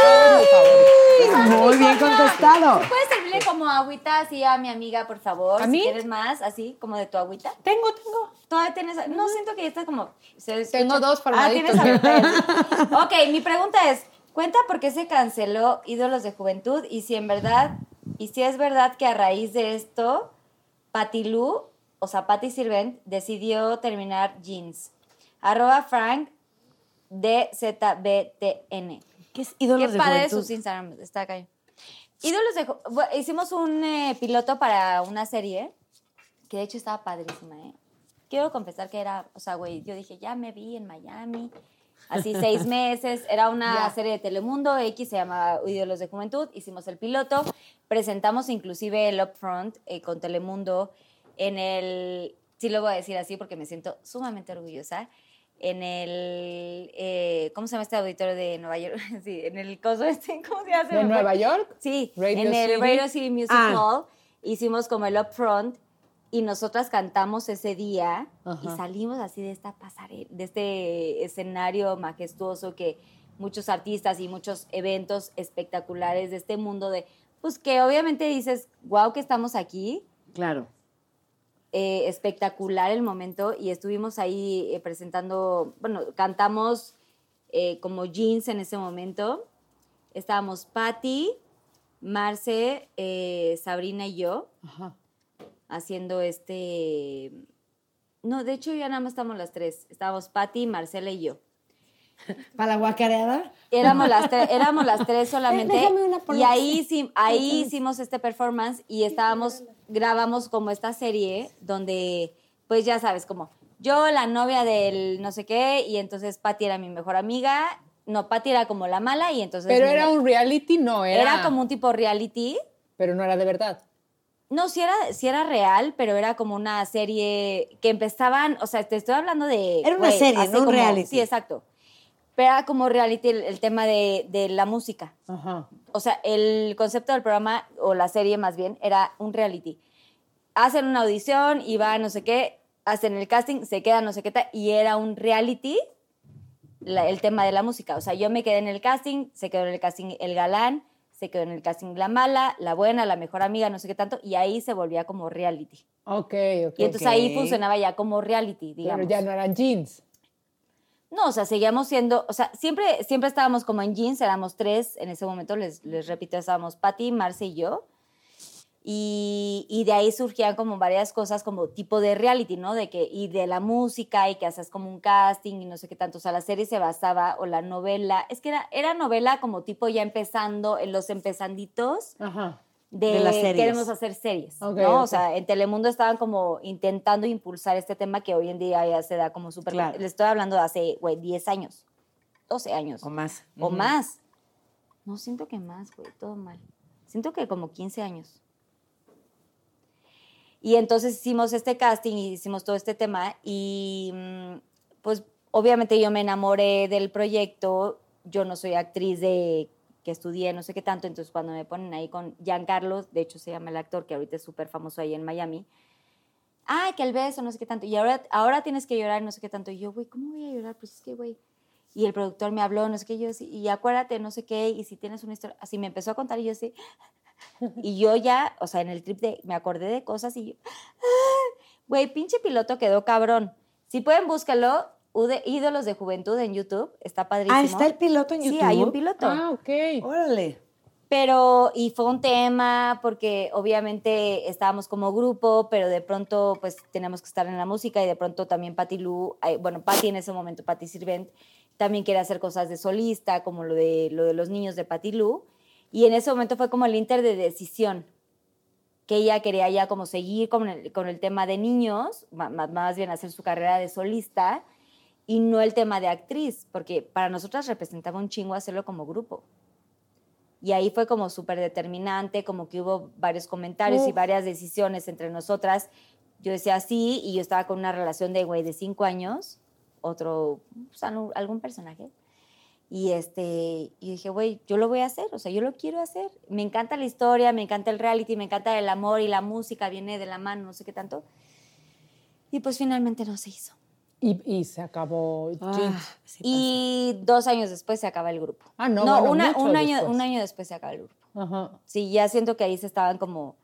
Todo es mi favorito. Muy bien contestado. ¿Puedes servirle como agüita así a mi amiga, por favor? ¿A si mí? quieres más, así, como de tu agüita. Tengo, tengo. Todavía tienes. No siento que ya está como. se escucha- Tengo dos Ah, formaditos. tienes ahorita. (laughs) ok, mi pregunta es: ¿cuenta por qué se canceló Ídolos de Juventud? Y si en verdad. Y si es verdad que a raíz de esto, Patilú, o sea, Patti Sirvent, decidió terminar Jeans. Arroba Frank DZBTN. ¿Qué es ídolos Qué de padre juventud? sus Instagram, está acá. Ídolos de... ju- bu- Hicimos un eh, piloto para una serie que de hecho estaba padrísima, ¿eh? quiero confesar que era, o sea, güey, yo dije, ya me vi en Miami, así (laughs) seis meses, era una serie de Telemundo X, se llamaba Ídolos de Juventud, hicimos el piloto, presentamos inclusive el Upfront eh, con Telemundo en el, sí lo voy a decir así porque me siento sumamente orgullosa, en el, eh, ¿cómo se llama este auditorio de Nueva York? (laughs) Sí, en el coso este, ¿cómo se llama? ¿De Nueva York? Sí, Radio en el City. Radio City Music Ah. Hall hicimos como el upfront y nosotras cantamos ese día y Ajá. salimos así de esta pasarela, de este escenario majestuoso que muchos artistas y muchos eventos espectaculares de este mundo de, pues que obviamente dices, wow, que estamos aquí, Claro. Eh, espectacular el momento y estuvimos ahí eh, presentando, bueno, cantamos eh, como jeans en ese momento. Estábamos Patty, Marce, Sabrina y yo Ajá. haciendo este... No, de hecho ya nada más estamos las tres. Estábamos Patty, Marcela y yo. (laughs) ¿Para la guacareada? Éramos las, tres, éramos las tres (laughs) solamente. una y ahí, ahí hicimos este performance y estábamos, grabamos como esta serie donde, pues ya sabes, como yo, la novia del no sé qué, y entonces Patty era mi mejor amiga. No, Patty era como la mala y entonces... Pero era me- un reality, no, era. Era como un tipo reality. Pero no era de verdad. No, sí era, sí era real, pero era como una serie que empezaban, o sea, te estoy hablando de... Era una serie, no un reality. Sí, exacto. Pero era como reality el, el tema de, de la música. Ajá. O sea, el concepto del programa, o la serie más bien, era un reality. Hacen una audición y va no sé qué, hacen el casting, se queda no sé qué tal, y era un reality la- el tema de la música. O sea, yo me quedé en el casting, se quedó en el casting el galán, se quedó en el casting la mala, la buena, la mejor amiga, no sé qué tanto, y ahí se volvía como reality. Ok, ok. Y entonces ahí Ok. funcionaba ya como reality, digamos. Pero ya no eran jeans. No, o sea, seguíamos siendo, o sea, siempre, siempre estábamos como en jeans, éramos tres, en ese momento les, les repito, estábamos Patty, Marce y yo. Y, y de ahí surgían como varias cosas como tipo de reality, ¿no? De que, y de la música y que haces como un casting y no sé qué tanto. O sea, la serie se basaba, o la novela, es que era, era novela como tipo ya empezando, en los empezanditos Ajá. De, De las series. queremos hacer series, ¿no? O sea, en Telemundo estaban como intentando impulsar este tema que hoy en día ya se da como súper... Claro. Le estoy hablando de hace, güey, 10 años, 12 años. O más. O más. No, siento que más, güey, todo mal. Siento que como 15 años. Y entonces hicimos este casting y hicimos todo este tema y mm, pues obviamente yo me enamoré del proyecto. Yo no soy actriz de que estudié, no sé qué tanto, entonces cuando me ponen ahí con Giancarlo, de hecho se llama el actor que ahorita es súper famoso ahí en Miami, ay, que el beso, no sé qué tanto, y ahora, ahora tienes que llorar, no sé qué tanto, y yo, güey, ¿cómo voy a llorar? Pues es que, güey, y el productor me habló, no sé qué, y yo y acuérdate, no sé qué, y si tienes una historia, así me empezó a contar y yo así, y yo ya, o sea, en el trip de, me acordé de cosas y yo, güey, pinche piloto quedó cabrón. Si pueden, búscalo, Ude- Ídolos de Juventud en YouTube, está padrísimo. Ah, ¿está el piloto en YouTube? Sí, hay un piloto. Ah, ok. Órale. Pero, y fue un tema, porque obviamente estábamos como grupo, pero de pronto, pues, teníamos que estar en la música y de pronto también Patti Lu, bueno, Patti en ese momento, Patti Sirvent, también quería hacer cosas de solista, como lo de, lo de los niños de Patti Lu. Y en ese momento fue como el inter de decisión, que ella quería ya como seguir con el, con el tema de niños, ma- más bien hacer su carrera de solista, y no el tema de actriz, porque para nosotras representaba un chingo hacerlo como grupo. Y ahí fue como súper determinante, como que hubo varios comentarios y Uf. varias decisiones entre nosotras. Yo decía sí y yo estaba con una relación de, güey, de cinco años, otro, pues, algún personaje. Y este, y dije, güey, yo lo voy a hacer, o sea, yo lo quiero hacer. Me encanta la historia, me encanta el reality, me encanta el amor y la música, viene de la mano, no sé qué tanto. Y pues finalmente no se hizo. Y, y se acabó Ah, sí Y dos años después se acaba el grupo. Ah, no, No, bueno, una- un, año, después. un año después se acaba el grupo. Ajá. Sí, ya siento que ahí se estaban como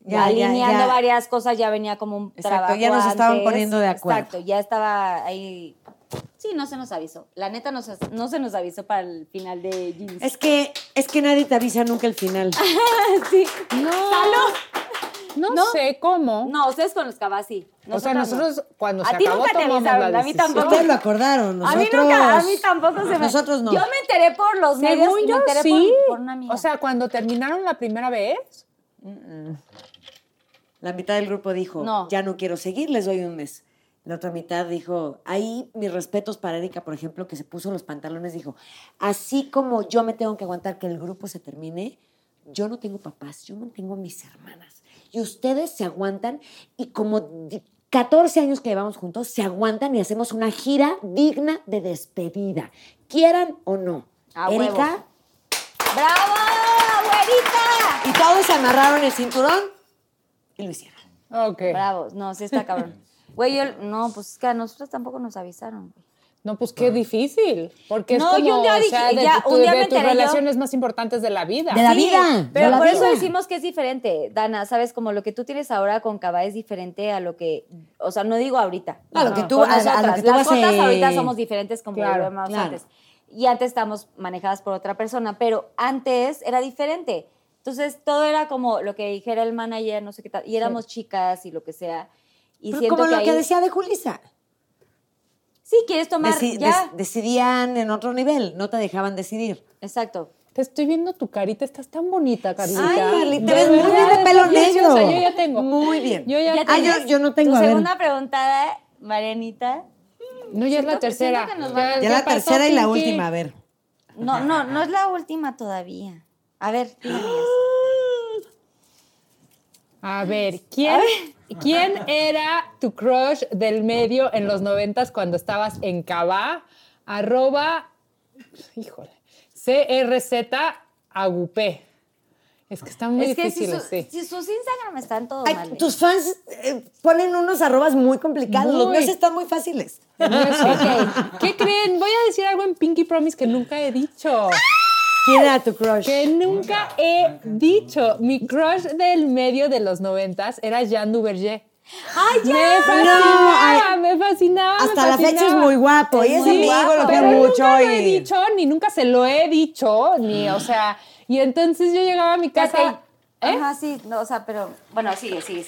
Ya, alineando ya. varias cosas, ya venía como un Exacto, trabajo ya nos estaban poniendo de acuerdo. Exacto, ya estaba ahí. Sí, no se nos avisó. La neta no se, no se nos avisó para el final de Jeans. Es que, es que nadie te avisa nunca el final. (laughs) sí. No, no, No. sé cómo. No, ustedes con los así. o sea, nosotros cuando A se ti acabó nunca te tomamos la a mí tampoco. Ustedes lo acordaron, A nosotros... mí nunca, a mí tampoco se me... Nosotros no. Yo me enteré por los medios Según y me yo, enteré por- sí. por, una amiga. O sea, cuando terminaron la primera vez, La mitad del grupo dijo, No. ya no quiero seguir, les doy un mes. La otra mitad dijo, ahí mis respetos para Erika, por ejemplo, que se puso los pantalones, dijo, así como yo me tengo que aguantar que el grupo se termine, yo no tengo papás, yo no tengo mis hermanas. Y ustedes se aguantan y como di- 14 años que llevamos juntos, se aguantan y hacemos una gira digna de despedida, quieran o no. A Erika, huevo. ¡Bravo, güerita! y todos se amarraron el cinturón y lo hicieron. Ok. Bravo, no, sí está cabrón. (laughs) Güey, yo, no, pues es que a nosotros tampoco nos avisaron. güey. No, pues qué difícil. Porque No, es como, yo un día o dije- sea, de, ya, tu- un día de me tus enteré yo. relaciones más importantes de la vida. De la Sí, vida. Pero la por eso vida. decimos que es diferente, Dana, ¿sabes? Como lo que tú tienes ahora con Cava es diferente a lo que, o sea, no digo ahorita. A lo que tú- a- a lo que tú Las eh, ahorita somos diferentes como claro, lo vemos claro. antes. Y antes estamos manejadas por otra persona, pero antes era diferente. Entonces, todo era como lo que dijera el manager, no sé qué tal, y éramos chicas y lo que sea. Y Pero siento como que lo que ahí- decía de Julisa. Sí, quieres tomar, Deci- ya. decidían en otro nivel, no te dejaban decidir. Exacto. Te estoy viendo tu carita, estás tan bonita, Carlita. Ay, te ves muy bien de pelo negro. Yo ya tengo. Muy bien. Yo ya, ¿Ya Ah, tienes yo- yo no tengo, Tu a ver. segunda preguntada, Marianita. No, ya es la que- tercera. que Ya ¿qué la pasó, tercera y la última, a ver. No, no, no es la última todavía. A ver, amigas. A ver, ¿quién, ¿quién era tu crush del medio en los noventas cuando estabas en Cabá? Arroba, híjole, CRZ Agupé. Es que están muy es que si, difíciles, su- sí. si sus Instagram están todos Ay, mal. tus fans eh, ponen unos arrobas muy complicados. Los Muy. míos están muy fáciles. Ok, ¿Qué creen? Voy a decir algo en Pinky Promise que nunca he dicho. ¿Quién era tu crush? Que nunca he dicho. Mi crush del medio de los noventas era Jean Duverger. ¡Ay, ya! Me fascinaba, me fascinaba. me Hasta la fecha es muy guapo. Y es muy amigo, guapo. lo quiero mucho. nunca lo he dicho, ni nunca se lo he dicho, ni, o sea, y entonces yo llegaba a mi casa. ¿eh? Ajá, sí, no, o sea, pero. Bueno, sigue, sigue.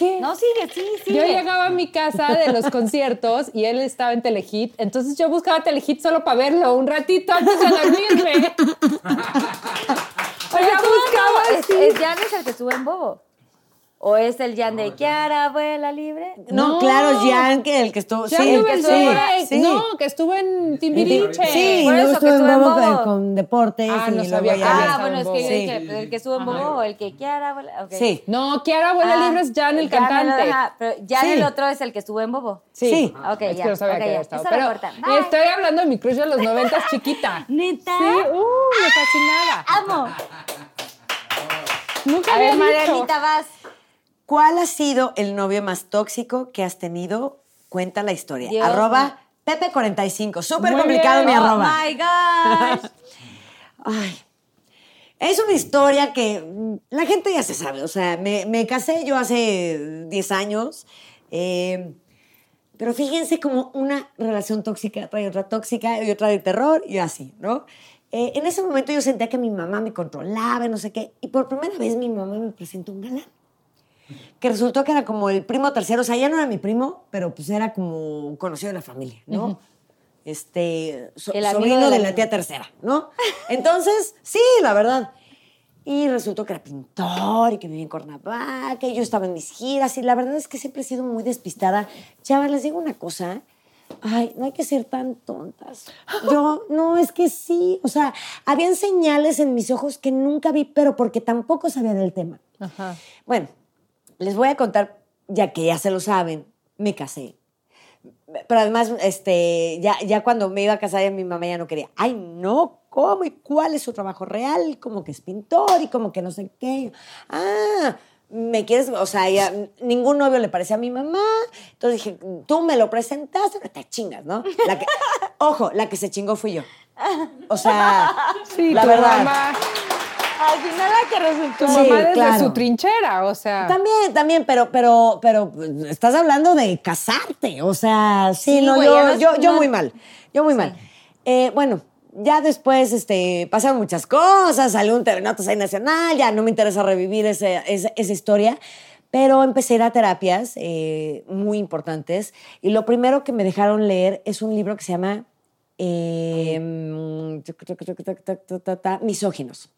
¿Qué? No, sigue, sí, sigue. Yo llegaba a mi casa de los (laughs) conciertos y él estaba en Telehit, entonces yo buscaba Telehit solo para verlo un ratito antes de dormirme. (laughs) o Pero sea, ¿cómo buscaba? ¿Es, es Jan es el que estuvo en Bobo? ¿O es el Jan de Kiara, vuela libre? No, No. claro, Jan, que el que estuvo. Sí, el que estuvo- sí. no, que estuvo en Timbiriche. Sí, Por luego eso que estuvo en en Bobo con, con deportes. Ah, y no sabía que Ah, bueno, en es que yo Sí. dije, el que estuvo en Bobo o el que Kiara, vuela. ok. Sí. No, Kiara Abuela Ah, Libre es Jan el Jan cantante. ajá, pero Jan Sí. el otro es el que estuvo en Bobo. Sí. Sí. Ah, ok, es ya, que no sabía ok, que había ya. estado. Pero. Bye. estoy hablando de mi crush de los noventas chiquita. (laughs) ¿Neta? Sí, uh, me fascinaba. Amo. (laughs) Nunca A había. Marianita, vas. ¿Cuál ha sido el novio más tóxico que has tenido? Cuenta la historia. Dios arroba Pepe45. Súper complicado bien. mi Oh arroba. my gosh. (laughs) Ay. Es una historia que la gente ya se sabe. O sea, me, me casé yo hace 10 años. eh, pero fíjense como una relación tóxica trae otra tóxica y otra de terror y así, ¿no? Eh, en ese momento yo sentía que mi mamá me controlaba y no sé qué. Y por primera vez mi mamá me presentó un galán. Que resultó que era como el primo tercero. O sea, ya no era mi primo, pero pues era como conocido de la familia, ¿no? Este, so- El sobrino de de la tía tercera, ¿no? Entonces, sí, la verdad. Y resultó que era pintor y que vivía en Cuernavaca y yo estaba en mis giras y la verdad es que siempre he sido muy despistada. Chavas, les digo una cosa. Ay, no hay que ser tan tontas. (laughs) Yo, no, es que sí. O sea, habían señales en mis ojos que nunca vi, pero porque tampoco sabía del tema. Ajá. Bueno, les voy a contar, ya que ya se lo saben, me casé. Pero además, este, ya, ya cuando me iba a casar, ya mi mamá ya no quería. Ay, no, ¿cómo? ¿Y cuál es su trabajo real? Como que es pintor y como que no sé qué. Ah, ¿me quieres? O sea, ningún novio le parecía a mi mamá. Entonces dije, tú me lo presentaste, no te chingas, ¿no? La que- (laughs) ojo, la que se chingó fui yo. O sea, Sí, la tu verdad. mamá, Al final la que resultó. tu Sí, mamá desde claro. su trinchera, o sea. También, también, pero, pero, pero estás hablando de casarte. O sea, sí, Sí, no, güey, yo, yo, yo muy mal. Yo muy mal. Eh, bueno, ya después este, pasaron muchas cosas, salió un Notas ahí nacional, ya no me interesa revivir ese- ese- esa historia. Pero empecé a ir a terapias eh, muy importantes. Y lo primero que me dejaron leer es un libro que se llama eh, Misóginos.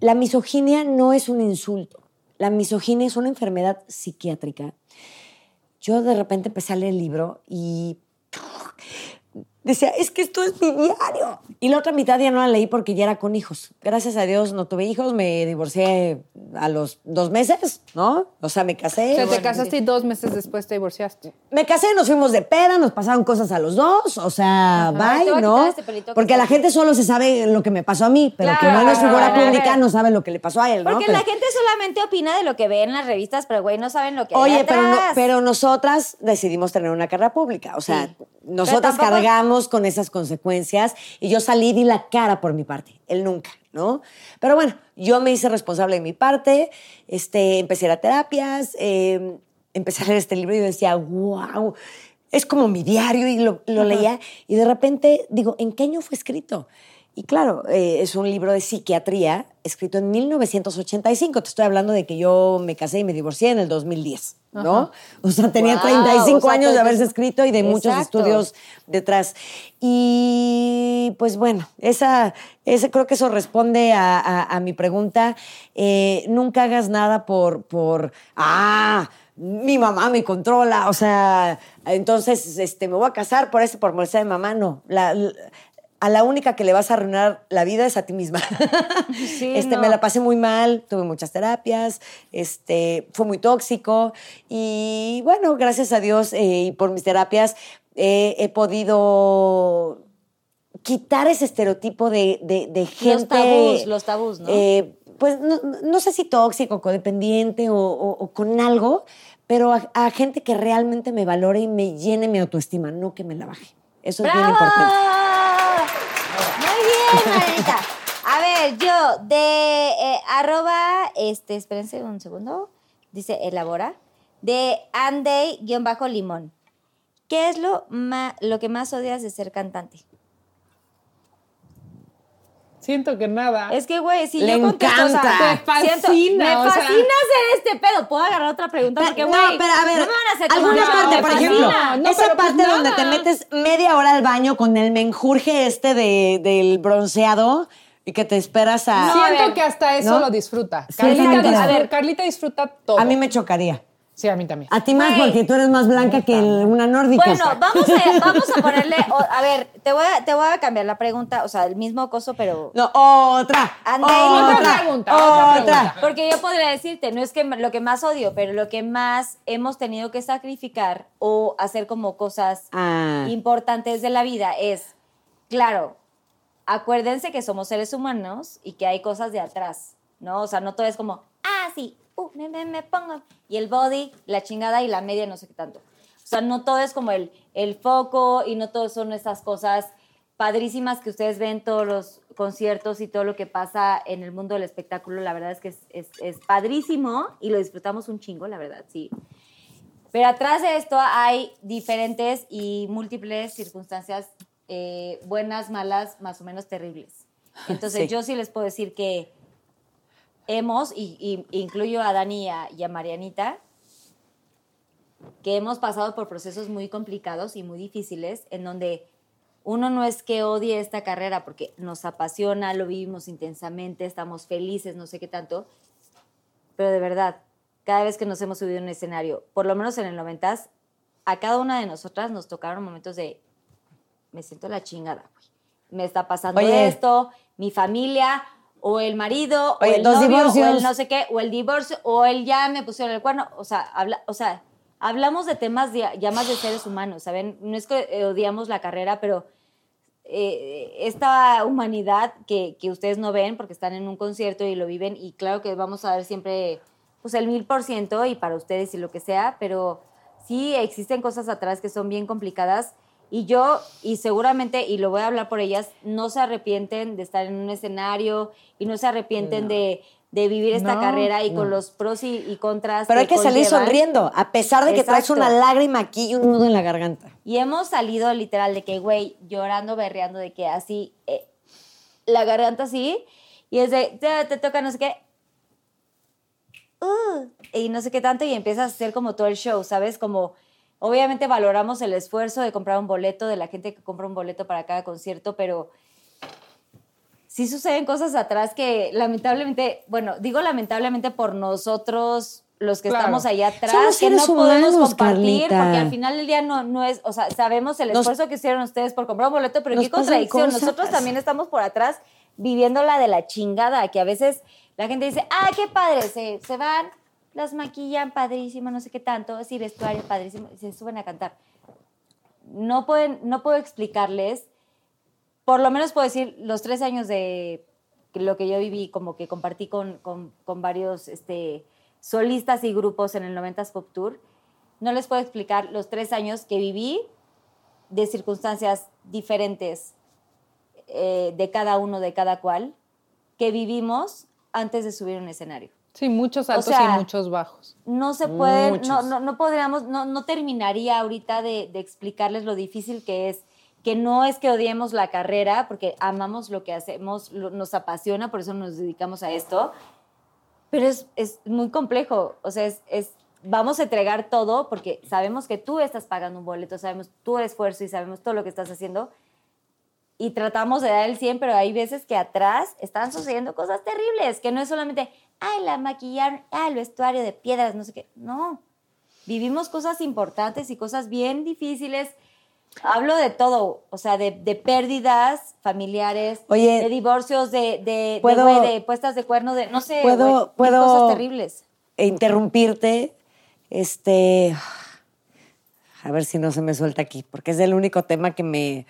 La misoginia no es un insulto. La misoginia es una enfermedad psiquiátrica yo de repente empecé a leer el libro y decía, es que esto es mi diario. Y la otra mitad ya no la leí porque ya era con hijos. Gracias a Dios no tuve hijos, me divorcié a los dos meses, ¿no? O sea, me casé. O sea, te bueno, casaste y dos meses después te divorciaste. me casé, nos fuimos de peda, nos pasaron cosas a los dos, o sea, Ajá, bye, ¿no? este que Porque la gente solo se sabe lo que me pasó a mí, pero que Claro, no es figura pública no sabe lo que le pasó a él, ¿no? Porque Pero- la gente solamente opina de lo que ve en las revistas, pero güey, no saben lo que hay Oye, pero, no- pero nosotras decidimos tener una carrera pública. O sea, Sí. nosotras tampoco- cargamos con esas consecuencias y yo salí di la cara por mi parte. Él nunca, ¿no? Pero bueno, yo me hice responsable de mi parte, este, empecé a ir a terapias, eh, empecé a leer este libro y yo decía, wow, es como mi diario y lo, lo leía y de repente digo, ¿en qué año fue escrito? Y claro, eh, es un libro de psiquiatría escrito en 1985. Te estoy hablando de que yo me casé y me divorcié en el 2010, ¿no? O sea, tenía Wow, 35 o sea, años de haberse escrito y de muchos estudios detrás. Y pues bueno, esa, ese, creo que eso responde a, a- a mi pregunta. Eh, nunca hagas nada por, por, ah, mi mamá me controla, o sea, entonces este, me voy a casar por eso, por molestar mi mamá. No, la- la- a la única que le vas a arruinar la vida es a ti misma. (laughs) Sí, este, no. Me la pasé muy mal, tuve muchas terapias, este, fue muy tóxico y bueno, gracias a Dios eh, y por mis terapias eh, he podido quitar ese estereotipo de, de- de gente. tabús, los tabús, ¿no? eh, pues no, no sé si tóxico, codependiente o, o- o con algo, pero a, a gente que realmente me valore y me llene mi autoestima, no que me la baje. Eso es bien importante. Muy bien, Marianita. A ver, yo de eh, arroba, este, espérense un segundo, dice elabora, de Anday-limón. ¿Qué es lo, lo que más odias de ser cantante? Siento que nada. Es que, güey, si Le yo contesto, o sea, encanta. Te fascina, me o sea. fascina hacer este pedo. ¿Puedo agarrar otra pregunta? Porque, güey, no, pero a ver, no me van a hacer alguna parte, por ejemplo, No, esa pues parte donde te metes media hora al baño con el menjurje este de, del bronceado y que te esperas a... No, a Siento ver. que hasta eso ¿No? lo disfruta. Carlita, A ver. Carlita disfruta todo. A mí me chocaría. Sí, a mí también. A ti más Güey. porque tú eres más blanca que el- una nórdica. Bueno, (laughs) vamos a, vamos a ponerle, o- a ver, te voy a, te voy a cambiar la pregunta, o sea, el mismo coso, pero... No, otra. Ande- otra, Otra pregunta, otra pregunta. Porque yo podría decirte, no es que lo que más odio, pero lo que más hemos tenido que sacrificar o hacer como cosas Ah. importantes de la vida es, claro, acuérdense que somos seres humanos y que hay cosas de atrás, ¿no? O sea, no todo es como, ah, sí, uh, me, me, me pongo, y el body, la chingada y la media, no sé qué tanto. O sea, no todo es como el, el foco y no todo son esas cosas padrísimas que ustedes ven todos los conciertos y todo lo que pasa en el mundo del espectáculo. La verdad es que es, es- es padrísimo y lo disfrutamos un chingo, la verdad, sí. Pero atrás de esto hay diferentes y múltiples circunstancias, eh, buenas, malas, más o menos terribles. (laughs) Entonces Sí. yo sí les puedo decir que hemos, y, y- incluyo a Dani y a, y a Marianita, que hemos pasado por procesos muy complicados y muy difíciles, en donde uno no es que odie esta carrera porque nos apasiona, lo vivimos intensamente, estamos felices, no sé qué tanto, pero de verdad, cada vez que nos hemos subido a un escenario, por lo menos en el 90 a cada una de nosotras nos tocaron momentos de, me siento la chingada, güey. Me está pasando Oye. esto, mi familia, o el marido, Oye, o el novio, o el no sé qué, o el divorcio, o el ya me pusieron el cuerno. O sea, habla, o sea hablamos de temas de, ya más de seres humanos, ¿saben? No es que eh, odiamos la carrera, pero eh, esta humanidad que, que ustedes no ven porque están en un concierto y lo viven, y claro que vamos a ver siempre pues el mil por ciento y para ustedes y lo que sea, pero sí existen cosas atrás que son bien complicadas y yo, y seguramente, y lo voy a hablar por ellas, no se arrepienten de estar en un escenario y no se arrepienten de, de vivir esta No, carrera y con los pros y, y contras. Pero hay que salir sonriendo, a pesar de que traes una lágrima aquí y un nudo en la garganta. Y hemos salido literal de que, güey, llorando, berreando, de que así, eh, la garganta así, y es de, te, te toca no sé qué, uh, y no sé qué tanto, y empiezas a hacer como todo el show, ¿sabes? Como, obviamente valoramos el esfuerzo de comprar un boleto, de la gente que compra un boleto para cada concierto, pero sí suceden cosas atrás que lamentablemente, bueno, digo lamentablemente por nosotros los que Claro. estamos allá Somos atrás, que no podemos humanos, compartir, Carlita. porque al final del día no, no es, o sea, sabemos el Nos- esfuerzo que hicieron ustedes por comprar un boleto, pero qué contradicción. cosas. Nosotros también estamos por atrás viviendo la de la chingada, que a veces la gente dice, ¡ay, qué padre! Se, se van, las maquillan, padrísimo, no sé qué tanto, así vestuario, padrísimo, se suben a cantar. No, pueden, no puedo explicarles, por lo menos puedo decir, los tres años de lo que yo viví, como que compartí con, con, varios este, solistas y grupos en el 90s Pop Tour, no les puedo explicar los tres años que viví de circunstancias diferentes eh, de cada uno, de cada cual, que vivimos antes de subir un escenario. Sí, muchos altos sea, y muchos bajos. No se pueden, Muchos. no, no, no podríamos, no, no terminaría ahorita de, de explicarles lo difícil que es, que no es que odiemos la carrera, porque amamos lo que hacemos, lo- nos apasiona, por eso nos dedicamos a esto, pero es, es muy complejo, o sea, es, es- vamos a entregar todo porque sabemos que tú estás pagando un boleto, sabemos tu esfuerzo y sabemos todo lo que estás haciendo, y tratamos de dar el 100, pero hay veces que atrás están sucediendo cosas terribles, que no es solamente, ay, la maquillaron, ay, el vestuario de piedras, no sé qué. No, vivimos cosas importantes y cosas bien difíciles. Hablo de todo, o sea, de, de pérdidas familiares, Oye, de divorcios, de, de, de, ¿puedo- güey, de puestas de cuerno, de, no sé, ¿Puedo- cosas terribles. interrumpirte, este, a ver si no se me suelta aquí, porque es el único tema que me,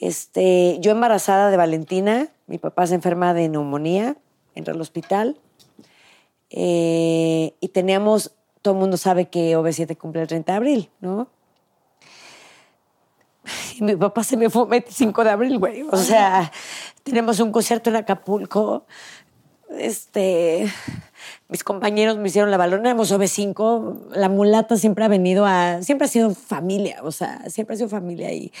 este, yo embarazada de Valentina, mi papá se enferma de neumonía, entra al hospital, eh, y teníamos, todo el mundo sabe que OV7 cumple el 30 de abril, ¿no? Y mi papá se me fue el 25 de abril, güey. O sea, tenemos un concierto en Acapulco. Este, mis compañeros me hicieron la balona, éramos OV5. La mulata siempre ha venido a, siempre ha sido familia, o sea, siempre ha sido familia. Y,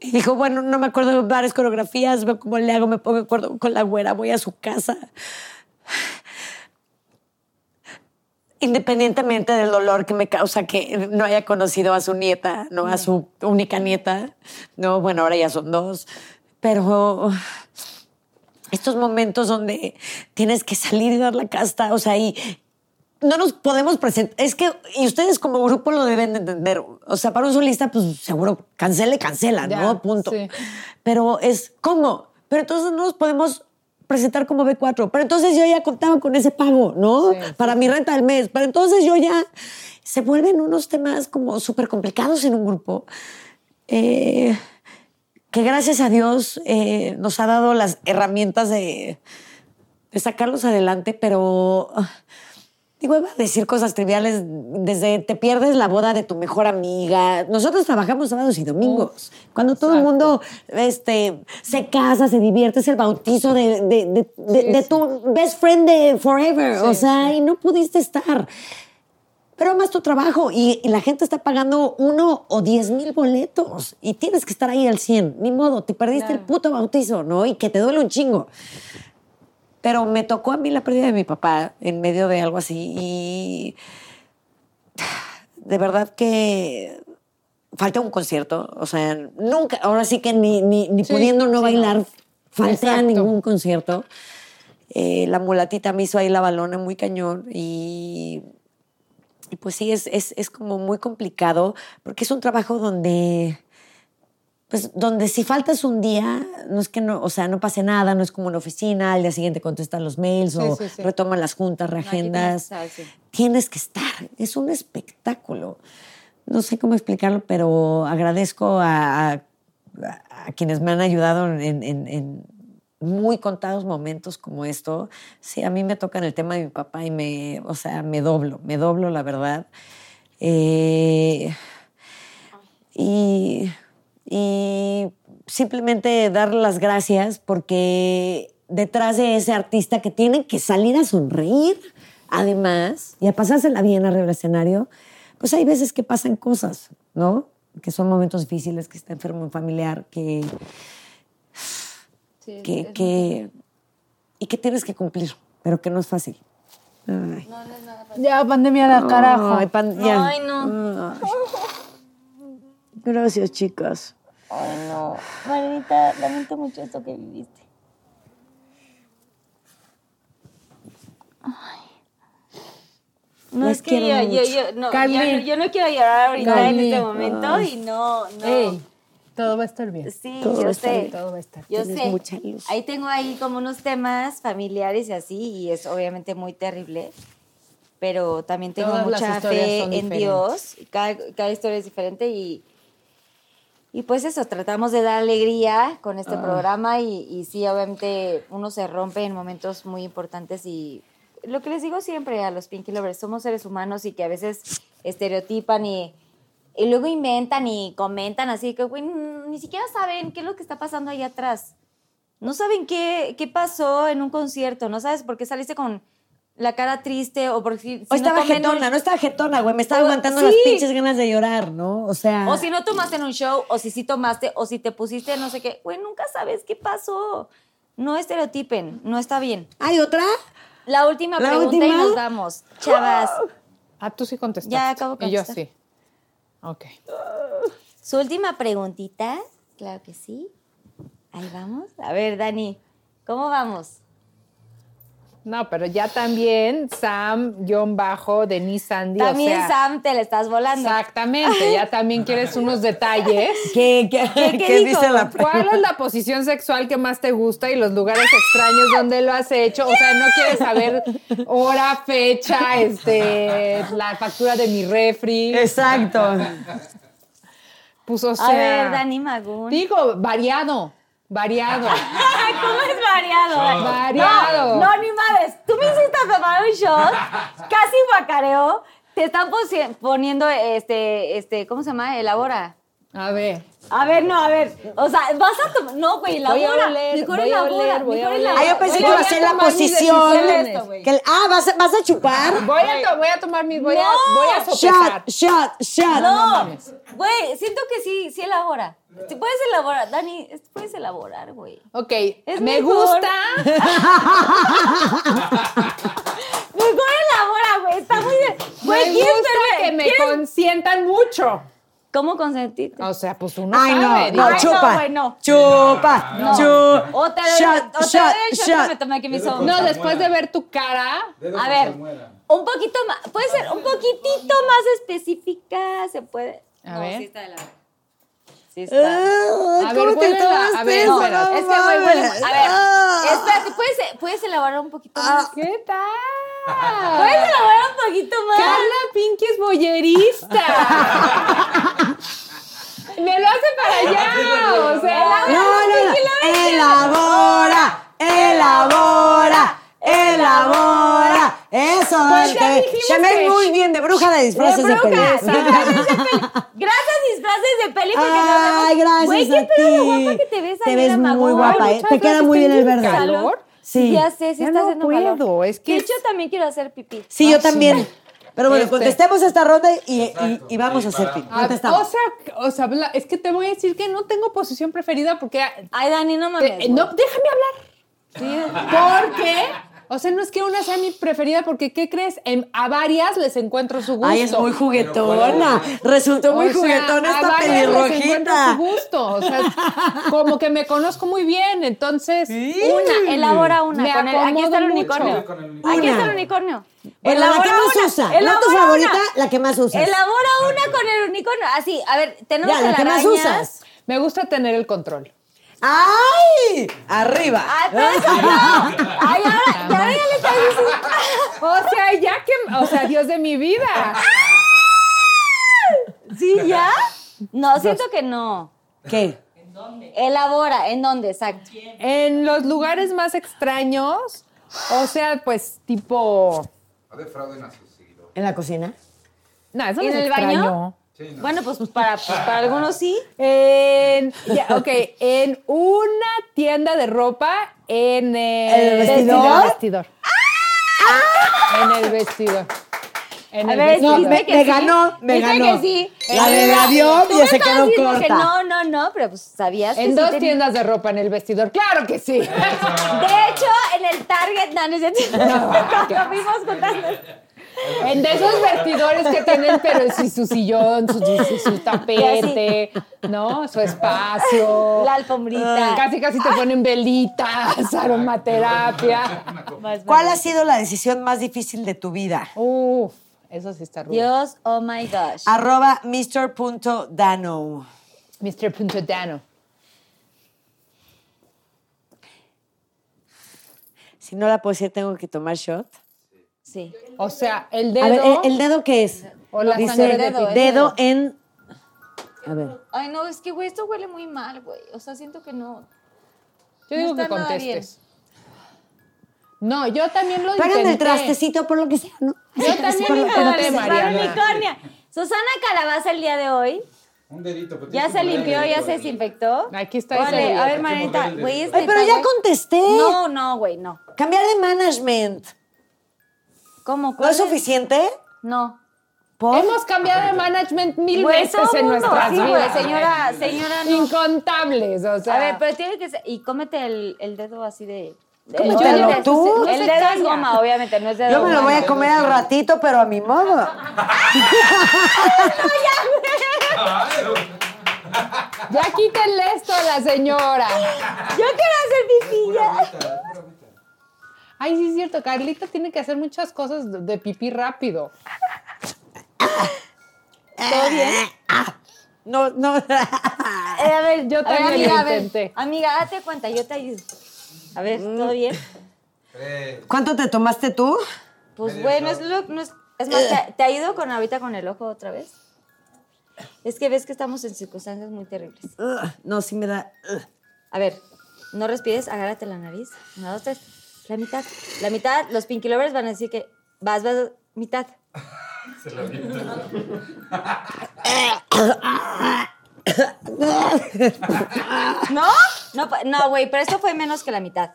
y dijo, bueno, no me acuerdo de varias coreografías, veo cómo le hago, me de acuerdo con la güera, voy a su casa. Independientemente del dolor que me causa que no haya conocido a su nieta, no a su única nieta, no, bueno, ahora ya son dos, pero estos momentos donde tienes que salir y dar la casta, o sea, y no nos podemos presentar. Es que, y ustedes como grupo lo deben de entender. O sea, para un solista, pues seguro cancele, cancela, Ya, ¿no? Punto. sí. Pero es, ¿cómo? Pero entonces no nos podemos presentar como B4. Pero entonces yo ya contaba con ese pago, ¿no? Sí, sí, para mi renta del mes. Pero entonces yo ya. Se vuelven unos temas como súper complicados en un grupo. Eh, que gracias a Dios eh, nos ha dado las herramientas de, de sacarlos adelante, pero ah, digo, iba a decir cosas triviales, desde te pierdes la boda de tu mejor amiga. Nosotros trabajamos sábados y domingos. Cuando todo el mundo este, se casa, se divierte, es el bautizo de, de- de- de- Sí, de sí. tu best friend de forever. o Sí, sea, y no pudiste estar. Pero amas tu trabajo y, y la gente está pagando uno o diez mil boletos y tienes que estar ahí al 100. Ni modo, te perdiste el Claro. puto bautizo, ¿no? Y que te duele un chingo. Pero me tocó a mí la pérdida de mi papá en medio de algo así y de verdad que falta un concierto. O sea, nunca, ahora sí que ni, ni, ni Sí, pudiendo no sí, bailar, no. falté a Exacto. ningún concierto. Eh, la mulatita me hizo ahí la balona muy cañón y, y pues sí, es, es, es como muy complicado porque es un trabajo donde pues donde si faltas un día, no es que no, o sea, no pase nada, no es como una oficina, al día siguiente contestan los mails Sí, o sí, sí. retoman las juntas, reagendas. que estar, sí. Tienes que estar, es un espectáculo. No sé cómo explicarlo, pero agradezco a, a- a quienes me han ayudado en, en- en muy contados momentos como esto. Sí, a mí me tocan el tema de mi papá y me, o sea, me doblo, me doblo, la verdad. Eh, y, y simplemente dar las gracias porque detrás de ese artista que tiene que salir a sonreír, además, y a pasársela bien arriba del escenario, pues hay veces que pasan cosas, ¿no? Que son momentos difíciles, que está enfermo un familiar, que, Sí, que, es- que- y que tienes que cumplir, pero que no es fácil. Ay. no, no es nada fácil. Ya, pandemia la carajo. Ay, pan- ya. Ay, no. Ay. Gracias, chicas. Ay, no. Marinita, lamento mucho esto que viviste. No, Las es que yo, yo, yo, no, yo, yo no quiero llorar ahorita Carly. en este momento y no, no. Ey, todo va a estar bien. Sí, Todo va yo a estar sé. bien. Todo va a estar. Yo Tienes sé. mucha luz. Ahí tengo ahí como unos temas familiares y así, y es obviamente muy terrible. Pero también tengo Todas mucha fe en diferentes. Dios. Cada, cada historia es diferente y, y pues eso, tratamos de dar alegría con Ah. este programa y, y sí, obviamente uno se rompe en momentos muy importantes y lo que les digo siempre a los Pinky Lovers, somos seres humanos y que a veces estereotipan y, y luego inventan y comentan así que, güey, ni siquiera saben qué es lo que está pasando ahí atrás. No saben qué, qué pasó en un concierto, no sabes por qué saliste con la cara triste o por si, si O estaba un- jetona, no estaba jetona, güey. Me estaba O- aguantando sí. las pinches ganas de llorar, ¿no? O sea. O si no tomaste en un show, o si sí tomaste, o si te pusiste no sé qué. Güey, nunca sabes qué pasó. No estereotipen, no está bien. ¿Hay otra? La última ¿La pregunta y nos vamos. Chavas, Ah, tú sí contestaste. Ya acabo de Y yo sí. Ok. su última preguntita. Claro que sí. Ahí vamos. A ver, Dani, ¿cómo vamos? No, pero ya también Sam, John Bajo, Denise Sandy. o También, sea, Sam, te le estás volando. Exactamente, ya también quieres unos detalles. (laughs) ¿Qué, qué, qué qué dice la ¿Cuál es la posición sexual que más te gusta y los lugares extraños donde lo has hecho? O sea, no quieres saber hora, fecha, este, la factura de mi refri. Exacto. Pues, o A ver, Dani Magún. digo, variado, variado. (laughs) ¿Cómo es variado? Variado. No, no, ni madres. Tú me hiciste tomar un shot, (laughs) casi guacareo. Te están poniendo este, este, ¿cómo se llama? Elabora. A ver. A ver, no, a ver. O sea, vas a tomar. No, güey, Voy a elabora. oler, mejor voy a elabora. oler, voy a mejor elabora. Ah, yo pensé que iba a a ser la posición. Esto, güey. que el- ah, ¿vas, a- ¿vas a chupar? Voy a, to- voy a tomar mis, voy, a, No. voy a sopesar. Shot, shot, shot. No, güey, siento que sí, sí elabora. Puedes elaborar, Dani, puedes elaborar, güey. Ok, Es me mejor. gusta. (laughs) Mejor elabora, güey. Está muy bien. Güey, me ¿quieres gusta que me ¿Quieres- consientan mucho. ¿Cómo consentirte? O sea, pues uno Ay, no, sabe. no, Ay, no, chupa. no. Chupa, chupa. O te doy, Shot, o te shot, doy el shot, que shot. me tomé me hizo. Dedo No, después de ver tu cara. Dedo A ver, un poquito más, puede ser un poquitito más específica, se puede. A no, ver. sí está de la Sí está. Ah, A ver. No es que, güey, huele-. A ver, Ah. espérate, ¿puedes, puedes elaborar un poquito más? ¿Qué tal? ¿Puedes elaborar un poquito más? Carla Pinky es boyerista. (laughs) Me lo hace para allá. (laughs) O sea, No, no, no. Elabora, elabora, elabora. Eso, Pues ya te, te ves que- muy bien de bruja de disfraces de, bruja, película. sí, disfraces de peli. Gracias, disfraces de peli. porque Ay, gracias Güey, qué a pedo de ti. guapa que te ves, Te Adela ves muy guapa, ¿eh? Te queda muy bien el verde. calor. Sí. Ya sé, sí Ya está no haciendo puedo, calor. es que De es- hecho, también quiero hacer pipí. Sí, yo Ah, sí. también. Pero bueno, Este. contestemos esta ronda y, y- vamos a hacer Dispara. pin. Ah, Contestamos. o sea, o sea, es que te voy a decir que no tengo posición preferida porque Ay, Dani, no mames. Eh, no, déjame hablar. Porque, o sea, no es que una sea mi preferida, porque, ¿qué crees? En- a varias les encuentro su gusto. Ay, es muy juguetona. Resultó muy O sea, juguetona a esta varias les encuentro pelirrojita. su gusto. O sea, (laughs) como que me conozco muy bien, entonces. Una, elabora una. Me con el- aquí está el unicornio. Aquí está el unicornio. Bueno, la que Elabora más una, usa. No tu elabora favorita, una. la que más usas. Elabora una con el unicornio. Así, a ver, tenemos Ya, la que más usas. Me gusta tener el control. ¡Ay! Arriba. Ay, pero eso no. Ay, ahora, ya, ya le estás diciendo. O sea, ya que. O sea, Dios de mi vida. ¿Sí, ya? No, siento que no. ¿Qué? Elabora, ¿en dónde? Exacto. En los lugares más extraños, o sea, pues tipo. Defrauden a sus. ¿En la cocina? No, eso ¿Y no en es el baño? Sí, no. Bueno, pues para, pues para (laughs) algunos sí. En, ya, ok, en una tienda de ropa en el, ¿El vestidor? En el vestidor. En el vestidor. En A el ver, vestidor. No, me, que me sí. ganó, me Dice ganó. que sí. La de Tú avión ya se quedó corta. que no, no, no, pero pues sabías que En sí dos tenía- tiendas de ropa en el vestidor. ¡Claro que sí! De hecho, en el Target, no, no (laughs) fuimos juntando. (laughs) En de esos vestidores que tienen, pero sí su sillón, su, su- su tapete, ¿no? Su espacio. La alfombrita. Casi, casi te ponen velitas, aromaterapia. Más ¿Cuál ha sido la decisión más difícil de tu vida? Uf. Eso sí está rudo. Dios, oh my gosh. Arroba Mr.Dano. Mr. Punto Dano. Si no la puedo decir, tengo que tomar shot. Sí. O sea, el dedo. A ver, ¿el, el dedo qué es? O la Dice, sangre de dedo, dedo, en... A ver. Ay, no, es que, güey, esto huele muy mal, güey. O sea, siento que no. Yo No digo que contestes. No, yo también lo Págame el intenté. trastecito por lo que sea, ¿no? Yo (laughs) también intenté. Mariana. Susana Calabaza el día de hoy. Un dedito. pero Ya tienes se el limpió, ya se desinfectó. Aquí está dedito. a ver, el güey, es Ay, pero ya contesté. No, no, güey, no. Cambiar de management. ¿Cómo? ¿No ¿Cuál es suficiente? No. ¿Por? Hemos cambiado de management mil veces en mundo, nuestras sí, vidas. señora, señora, no. Incontables, o sea. A ver, pero tiene que ser. Y cómete el, el dedo así de. Cómetelo tú. El No dedo es goma, obviamente, no es dedo Yo me lo voy a comer al ratito, pero a mi modo. (laughs) Ya quítenle esto a la señora. Yo quiero hacer pipí Pura Ay, sí es cierto, Carlita tiene que hacer muchas cosas de, de pipí rápido. ¿Todo bien? No, no. Eh, a ver, Yo también amiga, lo a ver, intenté. amiga, date cuenta, yo te ayudo. A ver, ¿todo bien? Tres. ¿Cuánto te tomaste tú? Pues bueno, es, lo, no es, es más, te, te ayudo con ahorita con el ojo otra vez. Es que ves que estamos en circunstancias muy terribles. No, sí me da. A ver, no respires, agárrate la nariz. Una, dos, tres. La mitad. La mitad, los Pinky Lovers van a decir que vas, vas, mitad. Se lo. ¿No? No, no, güey, pero esto fue menos que la mitad.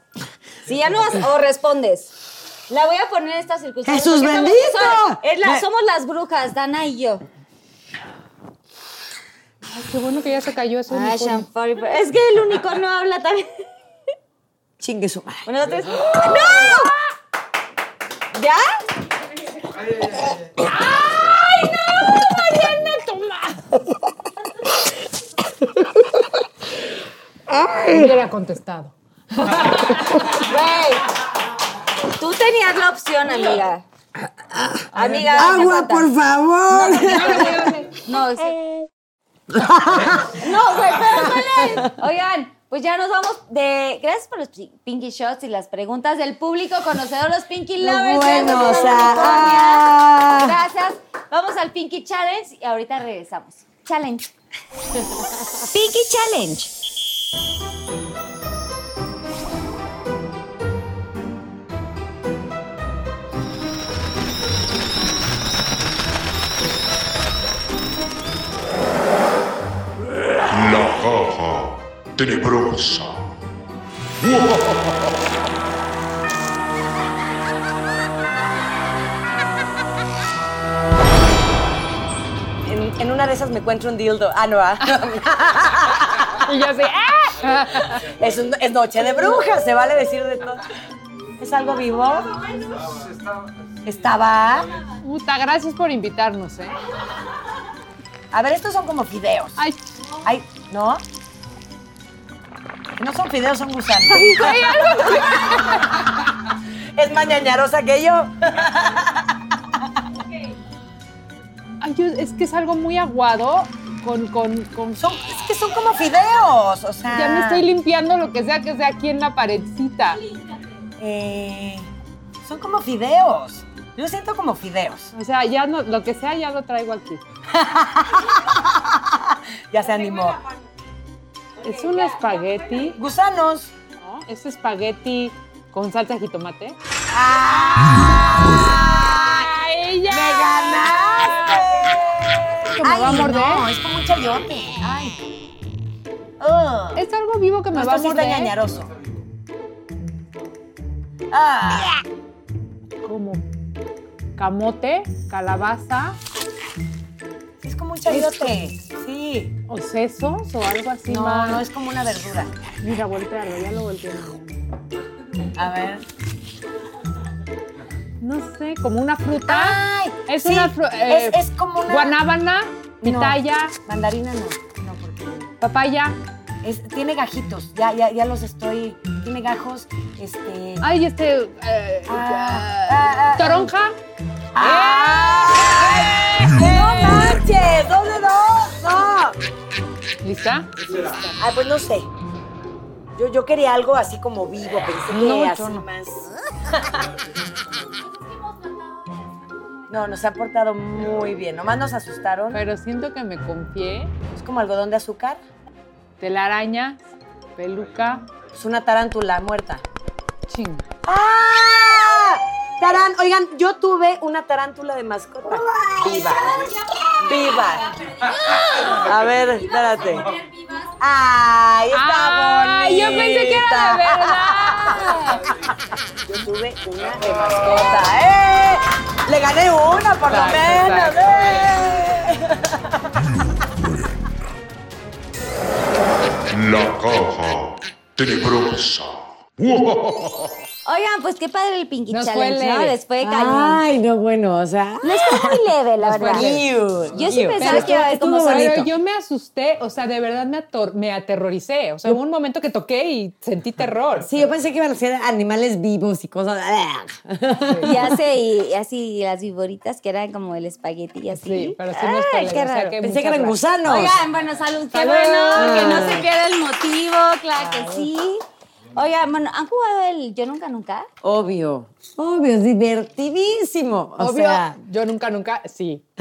Si ya no vas, o respondes. La voy a poner en estas circunstancias. ¡Jesús bendito! son- es la- Me- somos las brujas, Dana y yo. Ay, qué bueno que ya se cayó ese Ay, unicornio. Es que el unicornio habla también. Chingue su madre. Una, dos, tres. ¡No! ¿Ya? Hubiera contestado. Güey. Tú tenías la opción, amiga. Amiga, ¡Agua, por favor! No, es No, güey, pero duele. Oigan, pues ya nos vamos de. Gracias por los pi- Pinky Shots y las preguntas del público conocedor, los Pinky Lovers. bueno, o sea, ah. Gracias. Vamos al Pinky Challenge y ahorita regresamos. Challenge. (laughs) Pinky Challenge. La caja tenebrosa. (laughs) En, en una de esas me encuentro un dildo. Ah, no, ah. (laughs) Y yo así, ¡ah! (laughs) Es, un- es noche de brujas, se vale decir de todo. ¿Es algo vivo? Estaba. Puta, gracias por invitarnos, ¿eh? A ver, estos son como fideos. Ay, Ay, ¿no? No son fideos, son gusanos. ay, algo así. Es más ñañarosa que yo. Ay, yo- es que es algo muy aguado con, con, con... Son, es que son como fideos, o sea. Ya me estoy limpiando lo que sea que sea aquí en la paredcita. Eh, son como fideos. Yo siento como fideos. O sea, ya no, lo que sea ya lo traigo aquí. (laughs) Ya se animó. Es un espagueti, Gusanos. ¿no? Es espagueti con salsa de jitomate. ¡Ay! ya! ¡Me ganaste! ¿Que me va a morder? No, es como un chayote. Ay. Es algo vivo que me No, va a esto morder. ñañaroso. Ah. Como camote, calabaza un chayote. Sí. o sesos o algo así No, más. no es como una verdura. Mira, voltearlo, ya lo volteé. A ver. No sé, como una fruta. ¡Ay! Es sí, una fru- eh, es, es como una. Guanábana, pitaya, Mandarina no. No, porque. papaya. es- tiene gajitos. Ya, ya, ya los estoy. Tiene gajos. Este. Ay, este. eh, Ah, ah, ah, manches! Dos! ¡No! ¿Lista? ¿Lista? Pues no sé. Yo, yo quería algo así como vivo, pensé que no, así no. más. No, nos han portado muy bien. Nomás nos asustaron. Pero siento que me confié. Es como algodón de azúcar. Telaraña, peluca. Es una tarántula muerta. Ching. ¡Ah! Tarán, oigan, yo tuve una tarántula de mascota. Viva. Viva. A ver, espérate. ¡Ay, está ¡Ay, yo pensé que era de bonita! verdad! Yo tuve una de mascota. ¡Eh! Le gané una, por lo menos. La caja tenebrosa. Oigan, pues qué padre el Pinky Nos fue Challenge, ¿no? Les fue cañón. Ay, no, bueno, o sea. Les fue muy leve, la (laughs) Nos verdad. leve. Yo sí pensaba que iba a estuvo bonito. Pero yo me asusté, o sea, de verdad me, ator- me aterroricé. O sea, hubo un momento que toqué y sentí terror. Sí, yo pensé que iban a ser animales vivos y cosas. Y hace y así las viboritas que eran como el espagueti y así. Sí, pero sí me Ay, spoileré, qué o sea raro. que Pensé que eran gusanos. Oigan, bueno, salud, qué bueno, que no se pierda el motivo, claro que sí. Oigan, bueno, ¿han jugado el Yo Nunca Nunca? Obvio. Obvio, es divertidísimo. O Obvio, sea, yo nunca, nunca, sí. (laughs)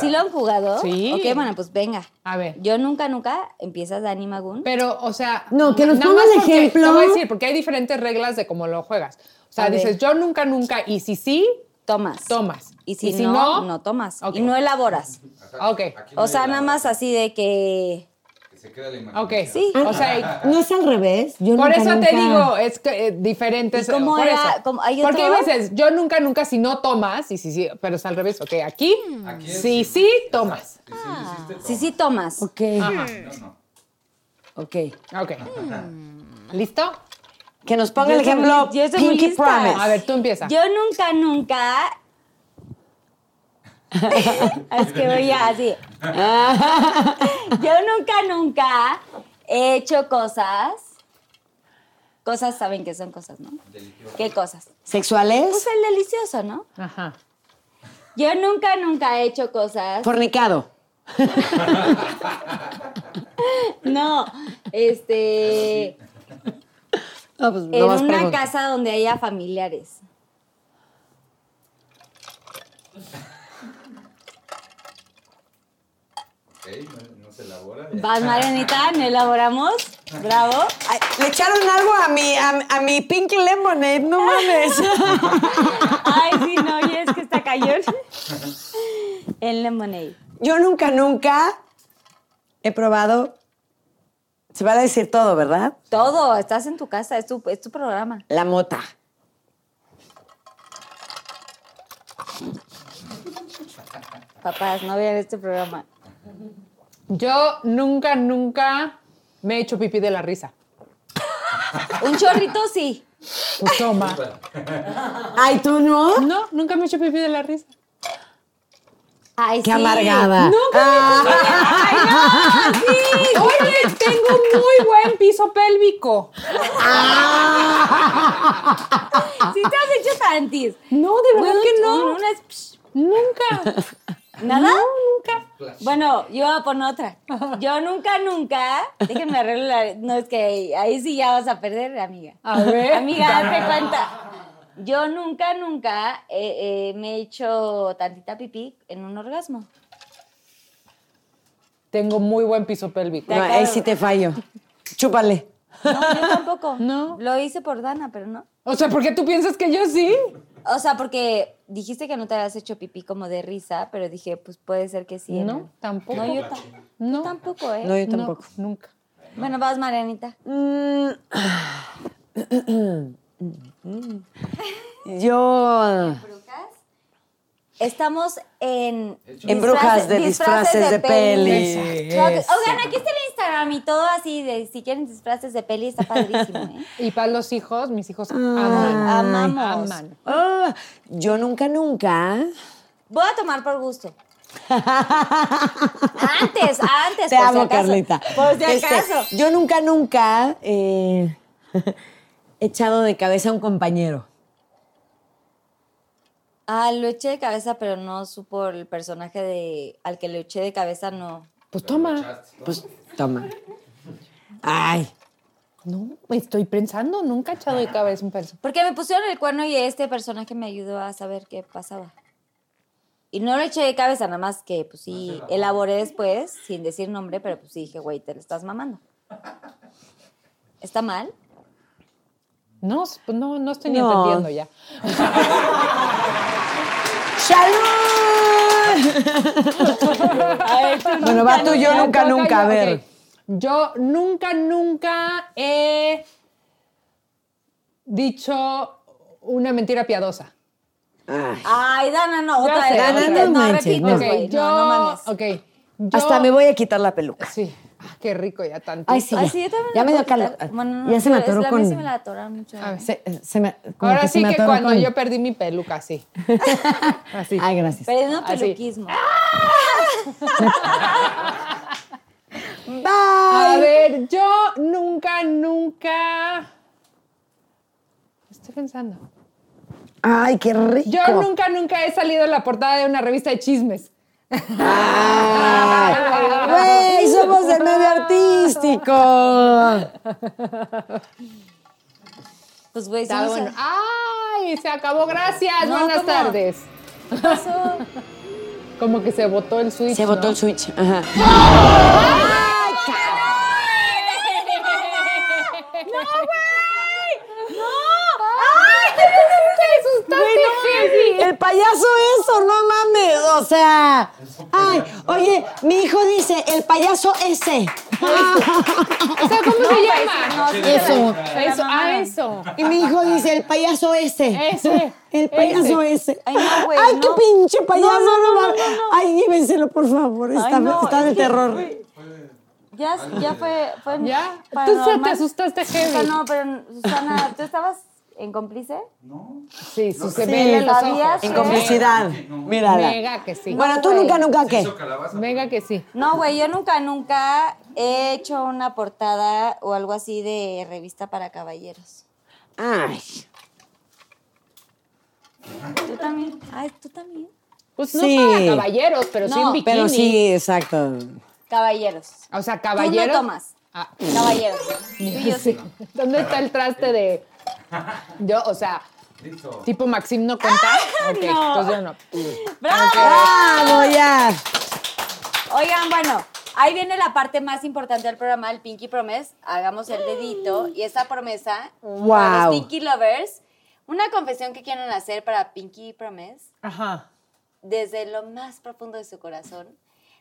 ¿Sí lo han jugado? Sí. Ok, bueno, pues venga. A ver. Yo Nunca Nunca, empiezas Dani Magun. Pero, o sea. No, que nos nada ponga más el porque- ejemplo. Te voy a decir, porque hay diferentes reglas de cómo lo juegas. O sea, A ver. dices yo nunca, nunca, y si sí, Tomas. tomas. Y si, no, no, tomas. Y no elaboras. Ok. O sea, nada más así de que... Se queda la Ok. imaginación. Sí. O sea, no es al revés. Yo por nunca, eso nunca- te digo, es que eh, diferentes. ¿Y cómo por era? eso. ¿Cómo- hay Porque hay otro? veces, yo nunca, nunca, si no tomas, y si sí, pero es al revés. Ok, aquí, Aquí sí, sí, tomas. Sí, sí, hiciste, Sí, sí tomas. Ok, Ajá. No, no. ok. Ok. ¿Listo? Que nos ponga el Yo ejemplo yo Pinky. Promise. A ver, tú empieza. Yo nunca, nunca... (laughs) es que voy así. (laughs) Yo nunca, nunca he hecho cosas... Cosas, saben que son cosas, ¿no? ¿Qué cosas? ¿Sexuales? Pues el delicioso, ¿no? Ajá. Yo nunca, nunca he hecho cosas... Fornicado. (laughs) No, este... No, pues, En una casa donde haya familiares. No, no se elabora. Vas, Marianita, (laughs) ¿no elaboramos? Bravo. Ay, Le echaron algo a mi, a, a mi Pink Lemonade, no mames. (laughs) Ay, sí, no, y es que está cayón. El lemonade. Yo nunca, nunca he probado. Se va a decir todo, ¿verdad? Todo, estás en tu casa, es tu, es tu programa. La mota. Papás, no vean este programa. Yo nunca, nunca me he hecho pipí de la risa. Un chorrito, sí. Pues toma. (laughs) Ay, ¿tú no? No, nunca me he hecho pipí de la risa. Ay, Qué sí. amargada. Oye, tengo muy buen piso pélvico. (laughs) Sí te has hecho tantis. No, de verdad Bueno, que no. un- unas- Nunca. (laughs) ¿Nada? nunca. Bueno, yo voy a poner otra. Yo nunca, nunca. Déjenme arreglar. No, es que ahí sí ya vas a perder, amiga. A ver. Amiga, date cuenta. Yo nunca, nunca eh, eh, me he hecho tantita pipí en un orgasmo. Tengo muy buen piso pélvico. No, ahí sí te fallo. Chúpale. No, yo tampoco. No. Lo hice por Dana, pero no. O sea, ¿por qué tú piensas que yo sí? O sea, porque dijiste que no te habías hecho pipí como de risa, pero dije, pues puede ser que sí. No, ¿no? tampoco. No, yo, ta- No. yo tampoco, ¿eh? No, yo No, tampoco. nunca. Bueno, vas, Marianita. Mm. (clears throat) Yo. Estamos en... En brujas de disfraces de peli. Claro que- Oigan, aquí está el Instagram y todo así, de si quieren disfraces de peli, está padrísimo, ¿eh? (laughs) Y para los hijos, mis hijos aman. Amamos. Aman. Ah, yo nunca, nunca. Voy a tomar por gusto. Antes, antes. Te por si amo, acaso. Carlita. Por si Este, acaso. yo nunca, nunca eh, he (laughs) echado de cabeza a un compañero. Ah, lo eché de cabeza, pero no supo el personaje de al que lo eché de cabeza, no. Pues toma. Pues toma. Ay. No, estoy pensando, nunca he echado de cabeza un peso. Porque me pusieron el cuerno y este personaje me ayudó a saber qué pasaba. Y no lo eché de cabeza, nada más que, pues sí, elaboré después, sin decir nombre, pero pues sí dije, güey, te lo estás mamando. ¿Está mal? No, pues no, no estoy ni No. entendiendo ya. (laughs) ¡Salud! bueno, va tú, yo nunca, nunca. A ver. Yo nunca, nunca he dicho una mentira piadosa. Ay. Ay, Dana, no, otra. Dana, no no, manches, no. Ok, güey. yo. No, no mames. Yo- Hasta me voy a quitar la peluca. Sí. Ah, qué rico ya tanto. Ay, sí, Ay, ya. sí, yo también ya me dio calor. quitar. Bueno, no, ya se me atoró con... mía sí me la atoraron mucho. A ver. Se, se me, como Ahora se sí me que cuando con- yo perdí mi peluca, sí. (laughs) Así. Ay, gracias. Así. peluquismo. (laughs) A Bye. ver, yo nunca, nunca. Estoy pensando. Ay, qué rico. Yo nunca, nunca he salido en la portada de una revista de chismes. Ay, Güey, somos del medio artístico. Pues, güey, sí, no bueno. ¡Ay! Se acabó. Gracias. No, Buenas ¿cómo? tardes. ¿Qué pasó? Como que se botó el switch. Se botó ¿no? el switch. Ajá. El payaso eso, no mames. O sea. Ay, oye, mi hijo dice, el payaso ese. O sea, ¿cómo se llama? Eso. Eso, ah, eso. Y mi hijo dice, el payaso ese. Ese. El payaso ese. Ay, no, güey, Ay, qué pinche payaso. No, no, no, mames. no, no. Ay, llévenselo, por favor. Está, Ay, no, está de terror. Ya, ya fue, fue ¿Ya? Tú se te asustaste heavy. no, pero Susana, ¿tú estabas en cómplice? Sí, su se Sí, en los ¿sabías? ojos. En Sí. complicidad. Mírala. Mega que sí. Bueno, tú nunca, nunca qué. Mega que sí. No, güey, yo nunca, nunca he hecho una portada o algo así de revista para caballeros. Ay. ¿Tú también? Ay, ¿tú también? Pues no Sí. para caballeros, pero sí No, en bikini. Pero sí, exacto. Caballeros. O sea, Tú caballeros. no tomas. Ah, Caballeros. Tú y yo sí. (laughs) ¿Dónde está el traste de.? Yo, o sea, Listo. tipo Maxim no cuenta. ok, entonces yo no. ¡Bravo! ¡Bravo, ya! Oigan, bueno, ahí viene la parte más importante del programa, el Pinky Promise. Hagamos el dedito y esa promesa para Wow. los Pinky Lovers. Una confesión que quieren hacer para Pinky Promise Ajá. desde lo más profundo de su corazón.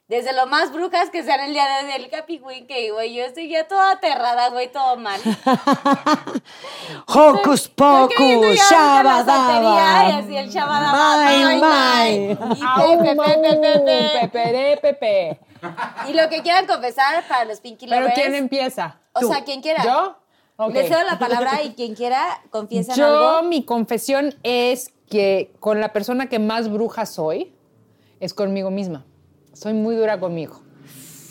Desde lo más brujas que sean el día de hoy del Capi que güey, yo estoy ya toda aterrada, güey, todo mal. (laughs) Hocus pocus, santería y shabadaba. así el shabadaba. Bye, bye. Y pepe, pepe, pepe. Pepe, pepe. Y lo que quieran confesar para los Pinky Pero Lovers. ¿quién empieza? O sea, quien quiera. ¿Yo? Ok. Les cedo la palabra y quien quiera confiesa Yo, algo. mi confesión es que con la persona que más bruja soy es conmigo misma. Soy muy dura conmigo.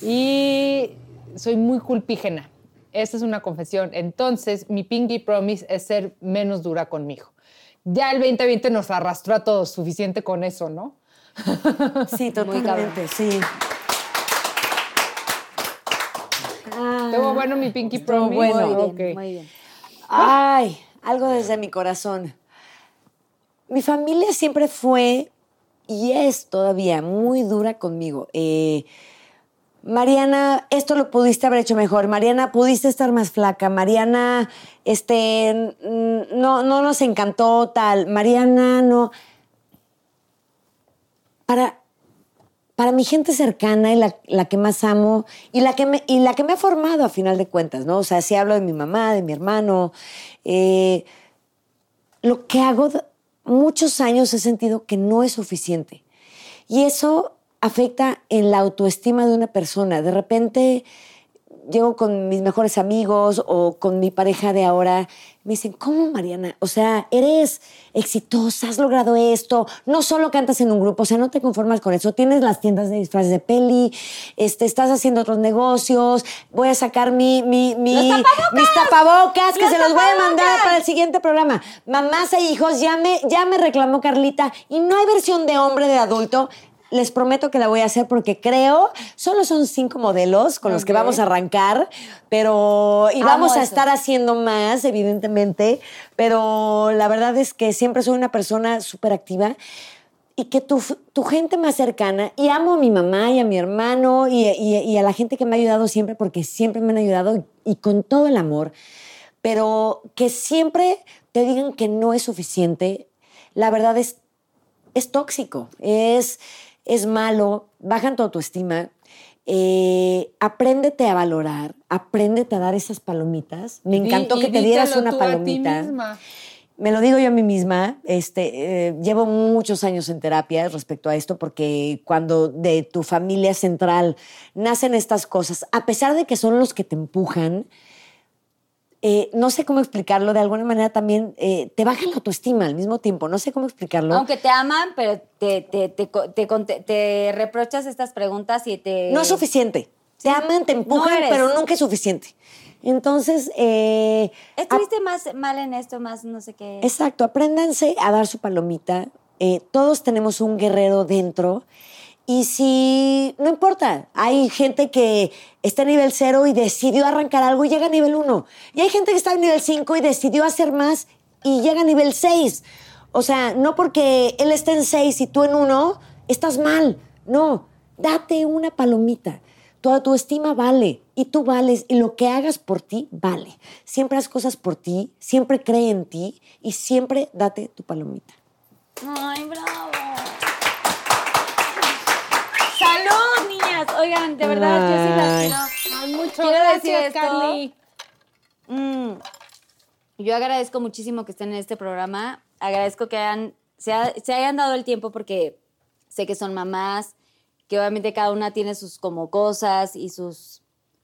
Y soy muy culpígena. Esta es una confesión. Entonces, mi pinky promise es ser menos dura conmigo. Ya el 2020 nos arrastró a todos suficiente con eso, ¿no? (laughs) Sí, totalmente, sí. Estuvo bueno mi pinky promise. bueno. Muy bien, muy bien. Ay, algo desde mi corazón. Mi familia siempre fue y es todavía muy dura conmigo. Eh, Mariana, esto lo pudiste haber hecho mejor. Mariana, pudiste estar más flaca. Mariana, este, no, no nos encantó tal. Mariana, no. Para, para mi gente cercana y la, que más amo y la que, me, y la que me ha formado a final de cuentas, ¿no? O sea, si hablo de mi mamá, de mi hermano, eh, lo que hago muchos años he sentido que no es suficiente. Y eso afecta en la autoestima de una persona. De repente llego con mis mejores amigos o con mi pareja de ahora, me dicen, ¿cómo Mariana? O sea, eres exitosa, has logrado esto, no solo cantas en un grupo, o sea, no te conformas con eso, tienes las tiendas de disfraces de peli, este, estás haciendo otros negocios, voy a sacar mi, mi, mi- mis tapabocas, que ¡Los se los voy a mandar tapabocas! para el siguiente programa. Mamás e hijos, ya me, ya me reclamó Carlita, y no hay versión de hombre de adulto. Les prometo que la voy a hacer porque creo, solo son cinco modelos con los que vamos a arrancar, pero y Amo vamos a eso. estar haciendo más, evidentemente, pero la verdad es que siempre soy una persona súper activa y que tu, tu gente más cercana, y amo a mi mamá y a mi hermano y, y- y a la gente que me ha ayudado siempre, porque siempre me han ayudado y con todo el amor, pero que siempre te digan que no es suficiente, la verdad es, es tóxico, es, es malo, bajan tu autoestima. eh, apréndete a valorar, apréndete a dar esas palomitas. Me encantó y que te dieras una tú a ti palomita. misma. Me lo digo yo a mí misma, este, eh, llevo muchos años en terapia respecto a esto porque cuando de tu familia central nacen estas cosas, a pesar de que son los que te empujan, eh, no sé cómo explicarlo, de alguna manera también eh, te bajan la autoestima al mismo tiempo, no sé cómo explicarlo. Aunque te aman, pero te, te, te, te reprochas estas preguntas y te... No es suficiente. Te aman, te empujan, pero nunca es suficiente. Entonces, eh, Estuviste más mal en esto, más no sé qué. Exacto, apréndanse a dar su palomita. Eh, todos tenemos un guerrero dentro. Y si, no importa, hay gente que está a nivel cero y decidió arrancar algo y llega a nivel uno. Y hay gente que está a nivel cinco y decidió hacer más y llega a nivel seis. O sea, no porque él esté en seis y tú en uno, estás mal. No, date una palomita. Tu autoestima vale y tú vales y lo que hagas por ti vale. Siempre haz cosas por ti, siempre cree en ti y siempre date tu palomita. Ay, bravo. Oigan, de verdad, yo sí las Ay. quiero. Ay, muchas Quiero gracias, decir esto. Carly. Mm. Yo agradezco muchísimo que estén en este programa. Agradezco que hayan, se, ha- se hayan dado el tiempo porque sé que son mamás, que obviamente cada una tiene sus como cosas y sus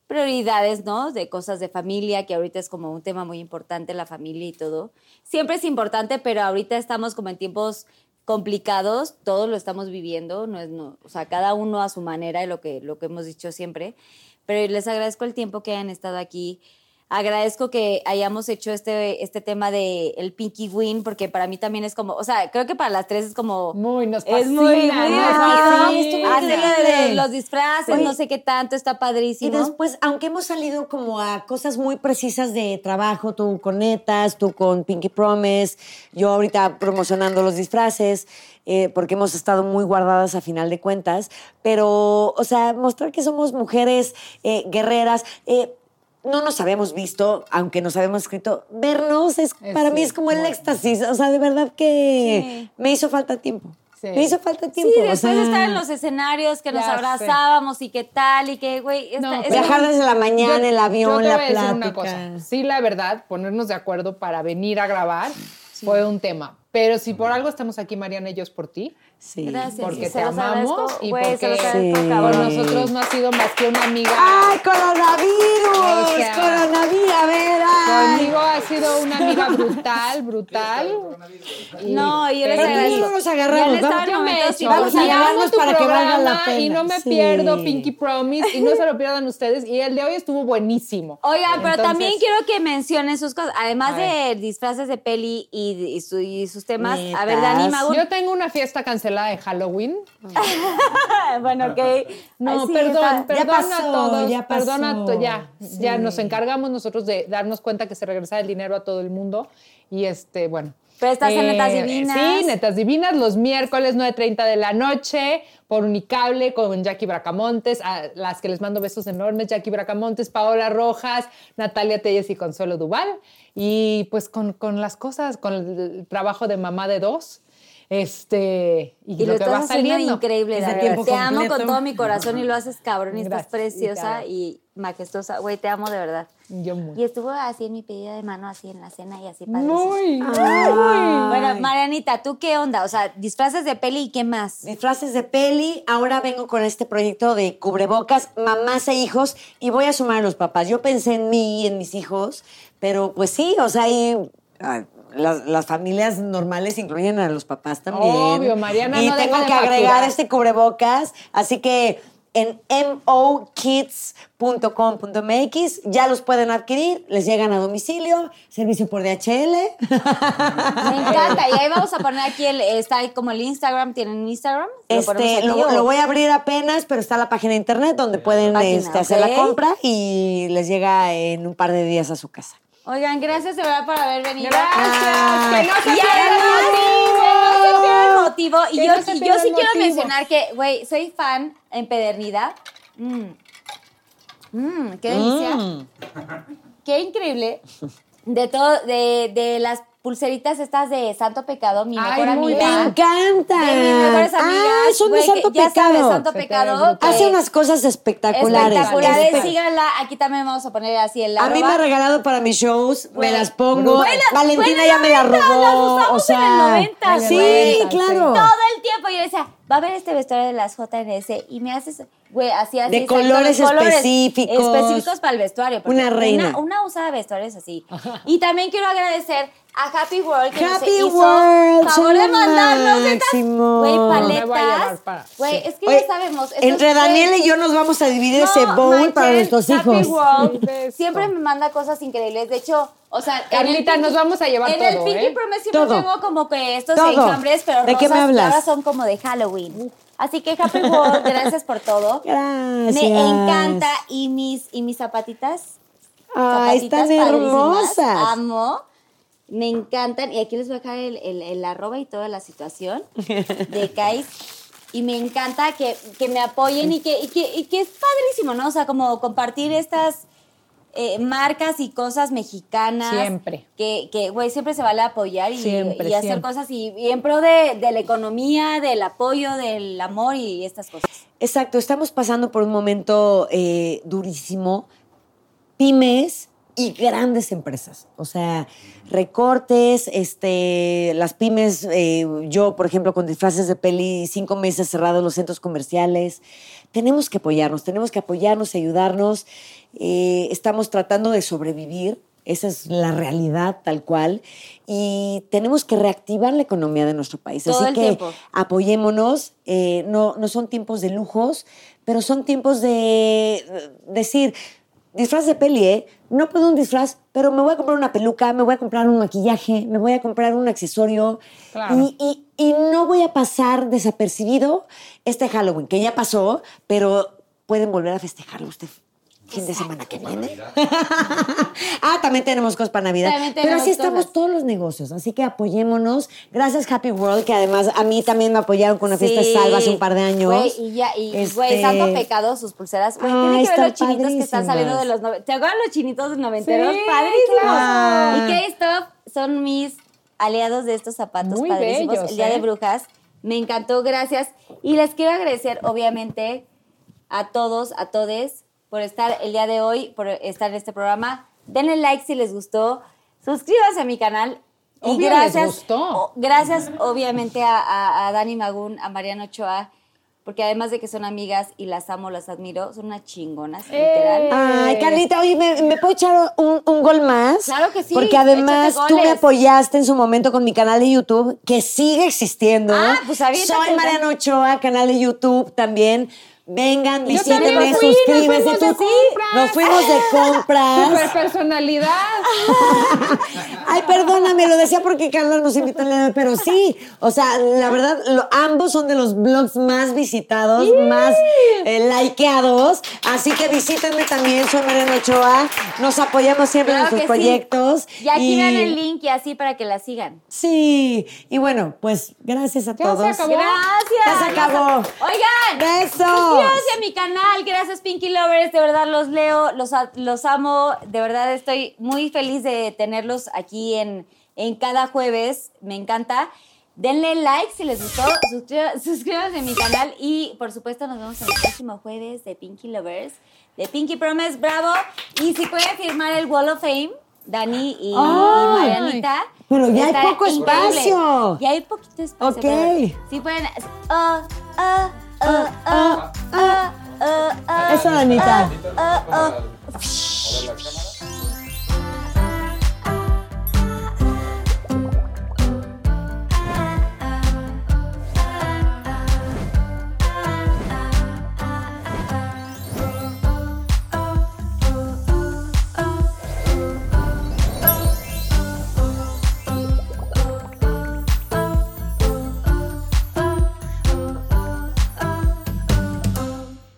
prioridades, ¿no? De cosas de familia, que ahorita es como un tema muy importante, la familia y todo. Siempre es importante, pero ahorita estamos como en tiempos complicados, todos lo estamos viviendo, no es, no, o sea, cada uno a su manera, y lo que, lo que hemos dicho siempre. Pero les agradezco el tiempo que hayan estado aquí. Agradezco que hayamos hecho este, este tema de el Pinky Win, porque para mí también es como, o sea, creo que para las tres es como... Muy, nos es muy, muy fascina, divertido. fascina. De los disfraces, no sé qué tanto, está Y padrísimo. después, aunque hemos salido como a cosas muy precisas de trabajo, tú con Netas, tú con Pinky Promise, yo ahorita promocionando los disfraces, eh, porque hemos estado muy guardadas a final de cuentas, pero, o sea, mostrar que somos mujeres eh, guerreras. eh, no nos habíamos visto, aunque nos habíamos escrito. Vernos es, Es para mí es sí, como el éxtasis. O sea, de verdad que Sí. me hizo falta tiempo. Sí. Me hizo falta Sí, tiempo. o después sea, de estar en los escenarios, que nos Ya abrazábamos y qué tal, y que, güey, No, Viajar desde la mañana, Yo- el avión, yo te la voy a decir plática. una cosa. Sí, la verdad, ponernos de acuerdo para venir a grabar fue un tema. Pero si por algo estamos aquí, Mariana y yo, es por ti. Sí. Gracias. Porque te los amamos y porque Sí. con nosotros no ha sido más que una amiga. ¡Ay, coronavirus! O sea, ¡Coronavirus! A ver, ay. Conmigo ha sido una amiga brutal, brutal. Y- No, y yo les agradezco. no nos agarramos, vamos, Yo me momento, echo. sí, vamos a agarrarnos para que valga la pena. Y no me Sí. pierdo Pinky Promise y no se lo pierdan ustedes. Y el de hoy estuvo buenísimo. Oigan, pero también quiero que mencionen sus cosas. Además de disfraces de peli y, y su- y sus temas. A ver. Dani Magu. Yo tengo una fiesta cancelada de Halloween. (laughs) bueno, ok. No, Ay, sí, perdón, perdón pasó, a todos. ya perdón a pasó. to- ya, ya nos encargamos nosotros de darnos cuenta que se regresa el dinero a todo el mundo. Y este, bueno. eh, Pero estás en Netas Divinas. Sí, Netas Divinas, los miércoles 9.30 de la noche, por Unicable, con Jackie Bracamontes, a las que les mando besos enormes, Jackie Bracamontes, Paola Rojas, Natalia Telles y Consuelo Duval. Y pues con, con las cosas, con el trabajo de mamá de dos. Este, y, Y lo, lo que estás va saliendo. increíble, Es de Dani. tiempo Te amo completo. con todo mi corazón y lo haces cabrón y estás Gracias, preciosa Ricardo. y majestuosa. Güey, te amo de verdad. Yo muy. Y estuvo así en mi pedida de mano, así en la cena y así padrísimo. Muy. Bueno, Marianita, ¿tú qué onda? O sea, disfraces de peli y qué más. Disfraces de peli. Ahora vengo con este proyecto de cubrebocas, mamás e hijos, y voy a sumar a los papás. Yo pensé en mí y en mis hijos, pero pues sí, o sea, hay- ah, las, las familias normales incluyen a los papás también. Obvio, Mariana Y no deja tengo de que agregar este cubrebocas, así que en mokids.com.mx. Ya los pueden adquirir, les llegan a domicilio, servicio por DHL. Me (laughs) encanta. Y ahí vamos a poner aquí el. Está ahí como el Instagram. ¿Tienen Instagram? ¿Lo Este, aquí lo, voy a abrir apenas, pero está la página de internet donde pueden Página, este, hacer la compra y les llega en un par de días a su casa. Oigan, gracias de verdad por haber venido. Gracias. Motivo. que no se pierda el motivo. Y Que yo, no y yo sí quiero mencionar que, güey, soy fan empedernida. Mmm. Mmm, qué delicia. Mm. Qué increíble. De todo, de, de las pulseritas estas de Santo Pecado, mi Ay, mejor muy amiga. ¡Me encanta! De mis mejores amigas. Ah, son de que Santo ya Pecado. sabes, Santo Se Pecado. que- Hace unas cosas espectaculares. espectaculares. Espe- Síganla. Aquí también vamos a poner así el A mí me ha regalado para mis shows, me las pongo. Güey, la- Valentina ya me la 90, robó. las usamos o sea, en el 90, sí, güey. claro. Todo el tiempo yo decía, va a haber este vestuario de las JNS y me haces, güey, así, así. De exacto, colores específicos. Específicos para el vestuario. Una reina. Una, una usa vestuarios así. Y también quiero agradecer a Happy World que nos Happy hizo World, favor de mandarnos estas, güey, paletas. Güey, es que Oye, ya sabemos. Entre Daniel y yo nos vamos a dividir no ese bowl para nuestros Happy hijos. World Sí, beso. siempre me manda cosas increíbles. De hecho, o sea, en el Carlita, Pinky- nos vamos a llevar En el todo, Pinky ¿eh? Promise siempre Todo. tengo como que estos Todo. enjambres, pero ¿De qué me rosas, hablas? ahora son como de Halloween. Así que Happy World, gracias por todo. Gracias. Me encanta. Y mis, y mis zapatitas. Ay, zapatitas están hermosas. Amo. Me encantan. Y aquí les voy a dejar el, el, el arroba y toda la situación de (laughs) Kais. Y me encanta que, que me apoyen y que, y, que, y que es padrísimo, ¿no? O sea, como compartir estas eh, marcas y cosas mexicanas. Siempre. Que, que, güey, siempre se vale apoyar y, Siempre, y hacer siempre. cosas y, y en pro de, de la economía, del apoyo, del amor y estas cosas. Exacto, estamos pasando por un momento eh, durísimo. Pymes y grandes empresas. O sea, recortes, este, las pymes, eh, yo, por ejemplo, con disfraces de peli, cinco meses cerrados los centros comerciales. Tenemos que apoyarnos, tenemos que apoyarnos y ayudarnos. Eh, estamos tratando de sobrevivir. Esa es la realidad tal cual. Y tenemos que reactivar la economía de nuestro país. Todo Así el que tiempo. apoyémonos. eh, no, no son tiempos de lujos, pero son tiempos de decir, disfraz de peli, ¿eh? No puedo un disfraz, pero me voy a comprar una peluca, me voy a comprar un maquillaje, me voy a comprar un accesorio. Claro. Y, y- y no voy a pasar desapercibido este Halloween, que ya pasó, pero pueden volver a festejarlo usted fin de semana que viene. (laughs) ah, también tenemos cosas para Navidad. También Pero así estamos todos los negocios, así que apoyémonos. Gracias Happy World, que además a mí también me apoyaron con una fiesta de salva hace un par de años. Güey, y ya, y güey, Este- Santo Pecado, sus pulseras. Güey, tiene que ver los chinitos que están saliendo de los noventeros. ¿Te acuerdas los chinitos noventeros? Sí, Padrísimos. claro. Y K-Stop son mis aliados de estos zapatos Muy padrísimos. bellos, el Día ¿eh? de Brujas. Me encantó, gracias. Y les quiero agradecer, obviamente, a todos, a todes, por estar el día de hoy, por estar en este programa. Denle like si les gustó. Suscríbanse a mi canal. Y Obvio les gracias, gustó. o- gracias, obviamente, a, a- a Dani Magún, a Mariano Ochoa, porque además de que son amigas y las amo, las admiro, son unas chingonas, literal. Ay, Carlita, oye, ¿me, me puedo echar un, un gol más? Claro que sí, Porque además tú me apoyaste en su momento con mi canal de YouTube, que sigue existiendo. Ah, pues Soy Mariana Ochoa, canal de YouTube también. Vengan, visítenme, me fui, nos suscríbanse. fuimos de compras. Nos fuimos de compras. Super personalidad. (laughs) Ay, perdóname, lo decía porque Carla nos invitó pero sí, o sea, la verdad, lo- ambos son de los blogs más visitados, más eh, likeados, así que visítenme también, soy Mariana Ochoa, nos apoyamos siempre Claro en sí. proyectos. Y aquí vean el link y así para que la sigan. Sí, y bueno, pues gracias a Ya se todos. acabó. Gracias. Ya se acabó. Oigan. Besos. Suscríbanse a mi canal. Gracias, Pinky Lovers. De verdad los leo, los, los amo. De verdad estoy muy feliz de tenerlos aquí en, en cada jueves. Me encanta. Denle like si les gustó. Suscríba- Suscríbanse a mi canal. Y por supuesto, nos vemos el próximo jueves de Pinky Lovers. De Pinky Promise. Bravo. Y si pueden firmar el Wall of Fame. Dani y, y Ay. Marianita. Pero ya hay poco increíble. espacio. Ya hay poquito espacio. Ok. Sí pueden. ah, ah, Eso, Danita.